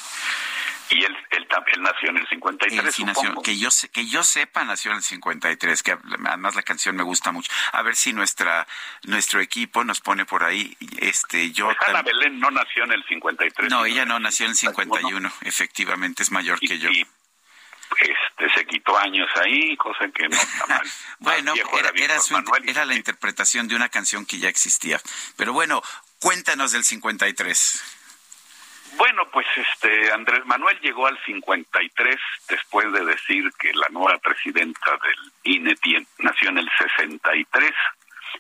Y él, él, él, nació en el 53. sí nació, que yo que yo sepa nació en el 53, que además la canción me gusta mucho. A ver si nuestra nuestro equipo nos pone por ahí este yo pues Ana Belén no nació en el 53. No, ella no nació en el 51, efectivamente es mayor que yo. Y, este se quitó años ahí, cosa que no está mal. bueno, era, era, era la interpretación de una canción que ya existía. Pero bueno, cuéntanos del 53. Bueno, pues este Andrés Manuel llegó al 53 después de decir que la nueva presidenta del INE nació en el 63.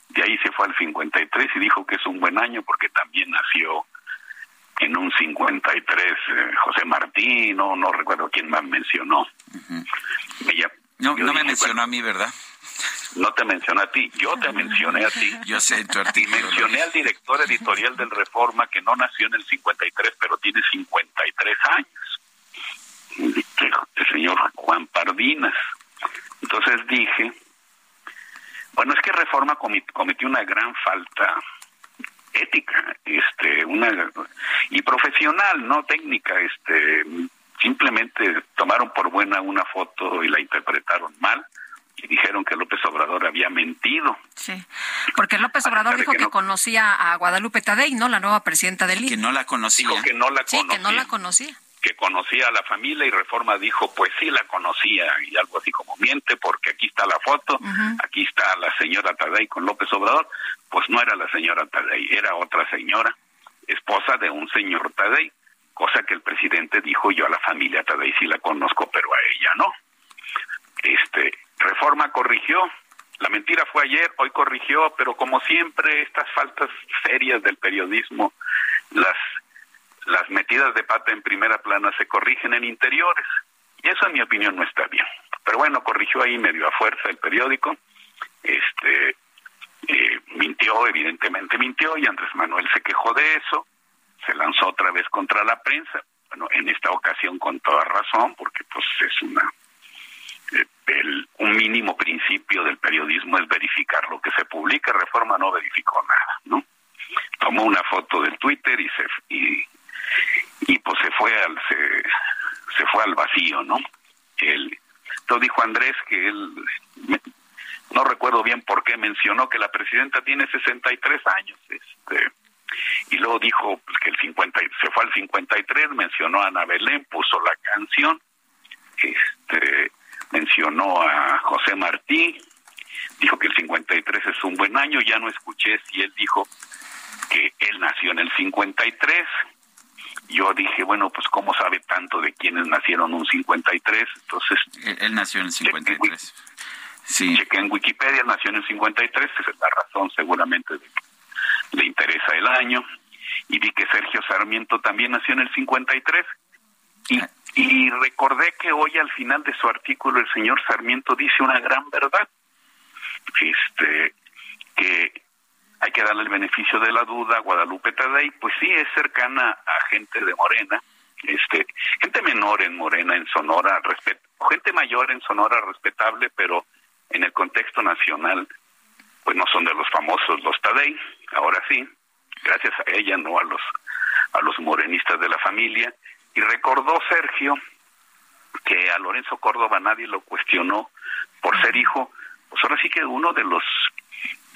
De ahí se fue al 53 y dijo que es un buen año porque también nació en un 53 eh, José Martín, no, no recuerdo quién más mencionó. no, no me mencionó a mí, ¿verdad? No te mencioné a ti, yo te mencioné a ti. Yo sé, tu artículo. Mencioné al director editorial del Reforma que no nació en el 53, pero tiene 53 años. El señor Juan Pardinas. Entonces dije, bueno, es que Reforma cometió una gran falta ética, este, una y profesional, no técnica, este, simplemente tomaron por buena una foto y la interpretaron mal y dijeron que López Obrador había mentido. Sí, porque López Obrador dijo que, conocía a Guadalupe Tadei, ¿no? La nueva presidenta del INE. Que no la conocía. Dijo que no la conocía. Sí, que no la conocía. Que conocía a la familia y Reforma dijo, pues sí la conocía y algo así como miente porque aquí está la foto, aquí está la señora Tadei con López Obrador. Pues no era la señora Tadei, era otra señora, esposa de un señor Tadei, cosa que el presidente dijo, yo a la familia Tadei sí la conozco, pero a ella no. Este, Reforma corrigió, la mentira fue ayer, hoy corrigió, pero como siempre estas faltas serias del periodismo, las las metidas de pata en primera plana se corrigen en interiores y eso en mi opinión no está bien. Pero bueno, corrigió ahí medio a fuerza el periódico, este eh, mintió, evidentemente mintió y Andrés Manuel se quejó de eso, se lanzó otra vez contra la prensa, bueno, en esta ocasión con toda razón, porque pues es una el, un mínimo principio del periodismo es verificar lo que se publica. Reforma no verificó nada, ¿no? Tomó una foto del Twitter y se y, y pues se fue al se, se fue al vacío, ¿no? Él, entonces dijo Andrés que él no recuerdo bien por qué mencionó que la presidenta tiene 63 años, este y luego dijo que el 50 se fue al 53, mencionó a Ana Belén, puso la canción, este mencionó a José Martí, dijo que el 53 es un buen año, ya no escuché si él dijo que él nació en el 53. Yo dije, bueno, pues cómo sabe tanto de quienes nacieron un 53, entonces... Él, nació en el 53. Sí. Chequé en Wikipedia, nació en el 53, esa es la razón seguramente de que le interesa el año. Y vi que Sergio Sarmiento también nació en el 53. Y. Y recordé que hoy al final de su artículo el señor Sarmiento dice una gran verdad, este, que hay que darle el beneficio de la duda a Guadalupe Tadei, pues sí es cercana a gente de Morena, este, gente menor en Morena, en Sonora, gente mayor en Sonora respetable, pero en el contexto nacional, pues no son de los famosos los Tadei, ahora sí, gracias a ella, no a los a los morenistas de la familia, y recordó Sergio que a Lorenzo Córdoba nadie lo cuestionó por ser hijo, pues ahora sí que uno de los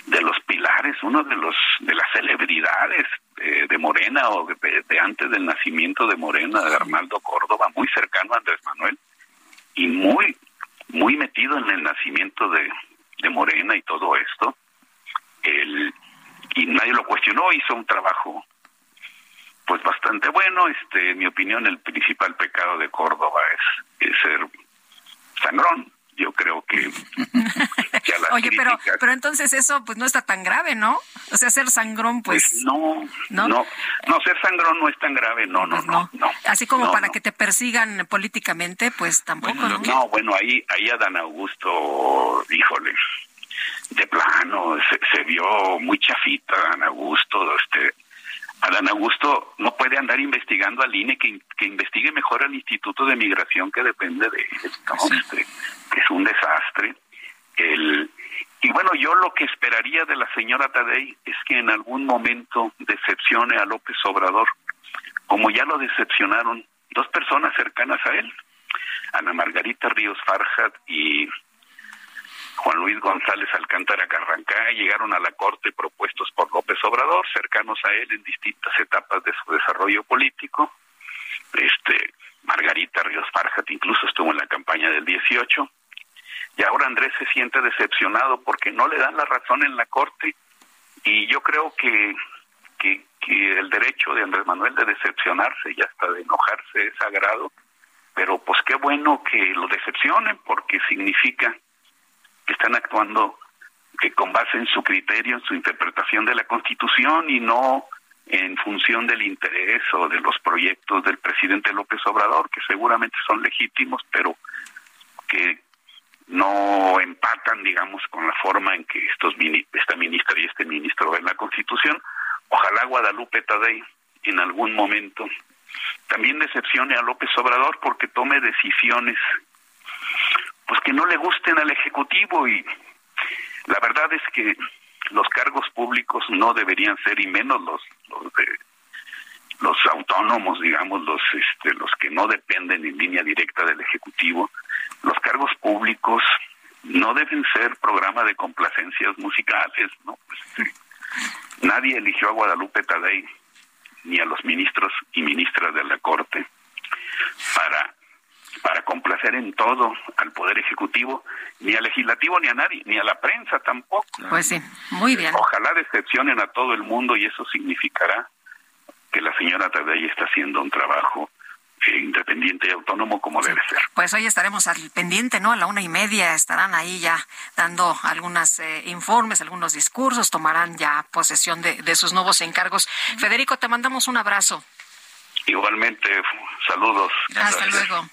de los pilares, uno de los de las celebridades de, Morena o de, antes del nacimiento de Morena, de Arnaldo Córdoba, muy cercano a Andrés Manuel y muy muy metido en el nacimiento de, de Morena y todo esto. El, y nadie lo cuestionó, hizo un trabajo pues bastante bueno. Este, en mi opinión, el principal pecado de Córdoba es, ser sangrón. Yo creo que. Oye, pero pero entonces eso pues no está tan grave, ¿no? O sea, ser sangrón, pues. pues no, no, no, ser sangrón no es tan grave, no, no, pues no, no, Así como para que te persigan políticamente, pues tampoco. Bueno, ¿no? bueno, ahí, ahí Dan Augusto, híjole, de plano, se, se vio muy chafita Dan Augusto, este, Adán Augusto no puede andar investigando al INE, que, investigue mejor al Instituto de Migración que depende de él, este, es un desastre. El, y bueno, yo lo que esperaría de la señora Tadei es que en algún momento decepcione a López Obrador, como ya lo decepcionaron dos personas cercanas a él, Ana Margarita Ríos Farjat y Juan Luis González Alcántara Carrancá llegaron a la Corte propuestos por López Obrador, cercanos a él en distintas etapas de su desarrollo político. Este, Margarita Ríos Farjat incluso estuvo en la campaña del 18. Y ahora Andrés se siente decepcionado porque no le dan la razón en la Corte. Y yo creo que, que, el derecho de Andrés Manuel de decepcionarse y hasta de enojarse es sagrado, pero pues qué bueno que lo decepcionen porque significa que están actuando que con base en su criterio, en su interpretación de la Constitución y no en función del interés o de los proyectos del presidente López Obrador, que seguramente son legítimos, pero que no empatan, digamos, con la forma en que estos esta ministra y este ministro ven la Constitución. Ojalá Guadalupe Tadei en algún momento también decepcione a López Obrador porque tome decisiones pues que no le gusten al ejecutivo y la verdad es que los cargos públicos no deberían ser y menos los los, de, los autónomos, digamos, los este los que no dependen en línea directa del ejecutivo, los cargos públicos no deben ser programa de complacencias musicales, ¿no? Este, nadie eligió a Guadalupe Tadei ni a los ministros y ministras de la Corte para para complacer en todo al Poder Ejecutivo, ni al Legislativo, ni a nadie, ni a la prensa tampoco. Pues sí, muy bien. Ojalá decepcionen a todo el mundo y eso significará que la señora Tadei está haciendo un trabajo eh, independiente y autónomo como debe ser. Pues hoy estaremos al pendiente, ¿no? A la una y media estarán ahí ya dando algunos eh, informes, algunos discursos, tomarán ya posesión de, de sus nuevos encargos. Federico, te mandamos un abrazo. Igualmente, saludos. Hasta luego.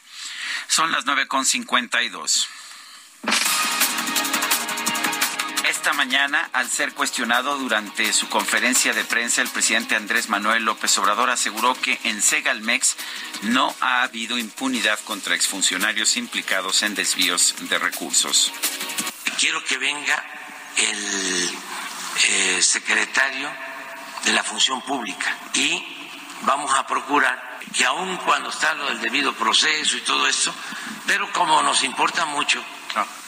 Son las nueve con cincuenta y dos. Esta mañana, al ser cuestionado durante su conferencia de prensa, el presidente Andrés Manuel López Obrador aseguró que en Segalmex no ha habido impunidad contra exfuncionarios implicados en desvíos de recursos. Quiero que venga el eh, secretario de la Función Pública y vamos a procurar que aun cuando está lo del debido proceso y todo esto, pero como nos importa mucho,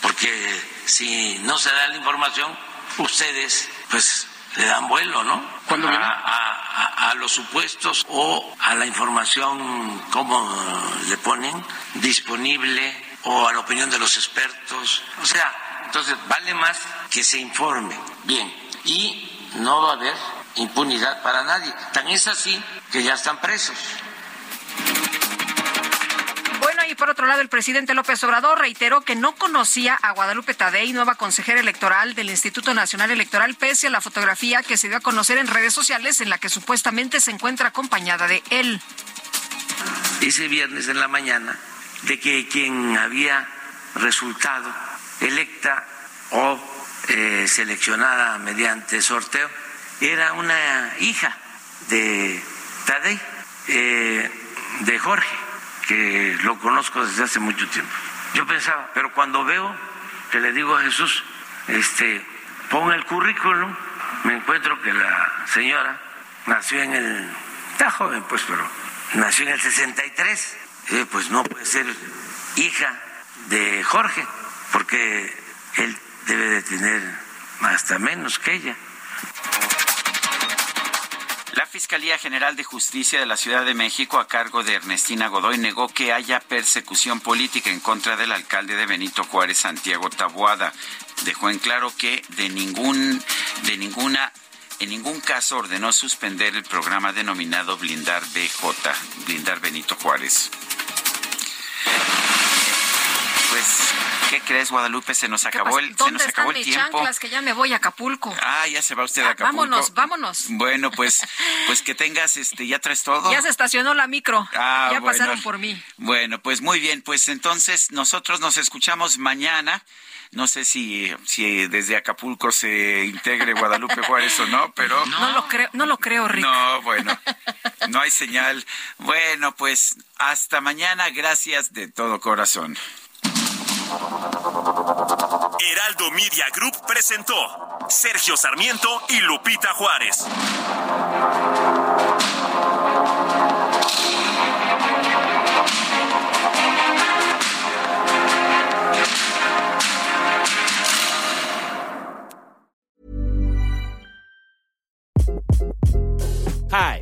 porque si no se da la información, ustedes pues le dan vuelo, ¿no? ¿Cuándo viene? A, a- a los supuestos o a la información, como le ponen, disponible o a la opinión de los expertos. O sea, entonces vale más que se informe bien y no va a haber impunidad para nadie. Tan es así que ya están presos. Y por otro lado, el presidente López Obrador reiteró que no conocía a Guadalupe Tadei, nueva consejera electoral del Instituto Nacional Electoral, pese a la fotografía que se dio a conocer en redes sociales en la que supuestamente se encuentra acompañada de él. ese viernes en la mañana de que quien había resultado electa o eh, seleccionada mediante sorteo era una hija de Tadei, eh, de Jorge, que lo conozco desde hace mucho tiempo. Yo pensaba, pero cuando veo que le digo a Jesús, este, pon el currículum, me encuentro que la señora nació en el, está joven pues, pero nació en el 63, eh, pues no puede ser hija de Jorge, porque él debe de tener hasta menos que ella. La Fiscalía General de Justicia de la Ciudad de México, a cargo de Ernestina Godoy, negó que haya persecución política en contra del alcalde de Benito Juárez, Santiago Tabuada. Dejó en claro que de ningún, de ninguna, en ningún caso ordenó suspender el programa denominado Blindar BJ, Blindar Benito Juárez. Pues, ¿qué crees, Guadalupe? Se nos ¿Qué acabó el, se ¿Dónde nos acabó el tiempo. chanclas? Que ya me voy a Acapulco. Ah, ya se va usted a Acapulco. Vámonos, vámonos. Bueno, pues, pues que tengas, este, ya traes todo. Ya se estacionó la micro. Ah, ya bueno. pasaron por mí. Bueno, pues muy bien, pues entonces nosotros nos escuchamos mañana. No sé si, si desde Acapulco se integre Guadalupe Juárez o no, pero No, lo creo, no lo creo, Rick. no, bueno, no hay señal. Bueno, pues hasta mañana, gracias de todo corazón. Heraldo Media Group presentó Sergio Sarmiento y Lupita Juárez. Hi,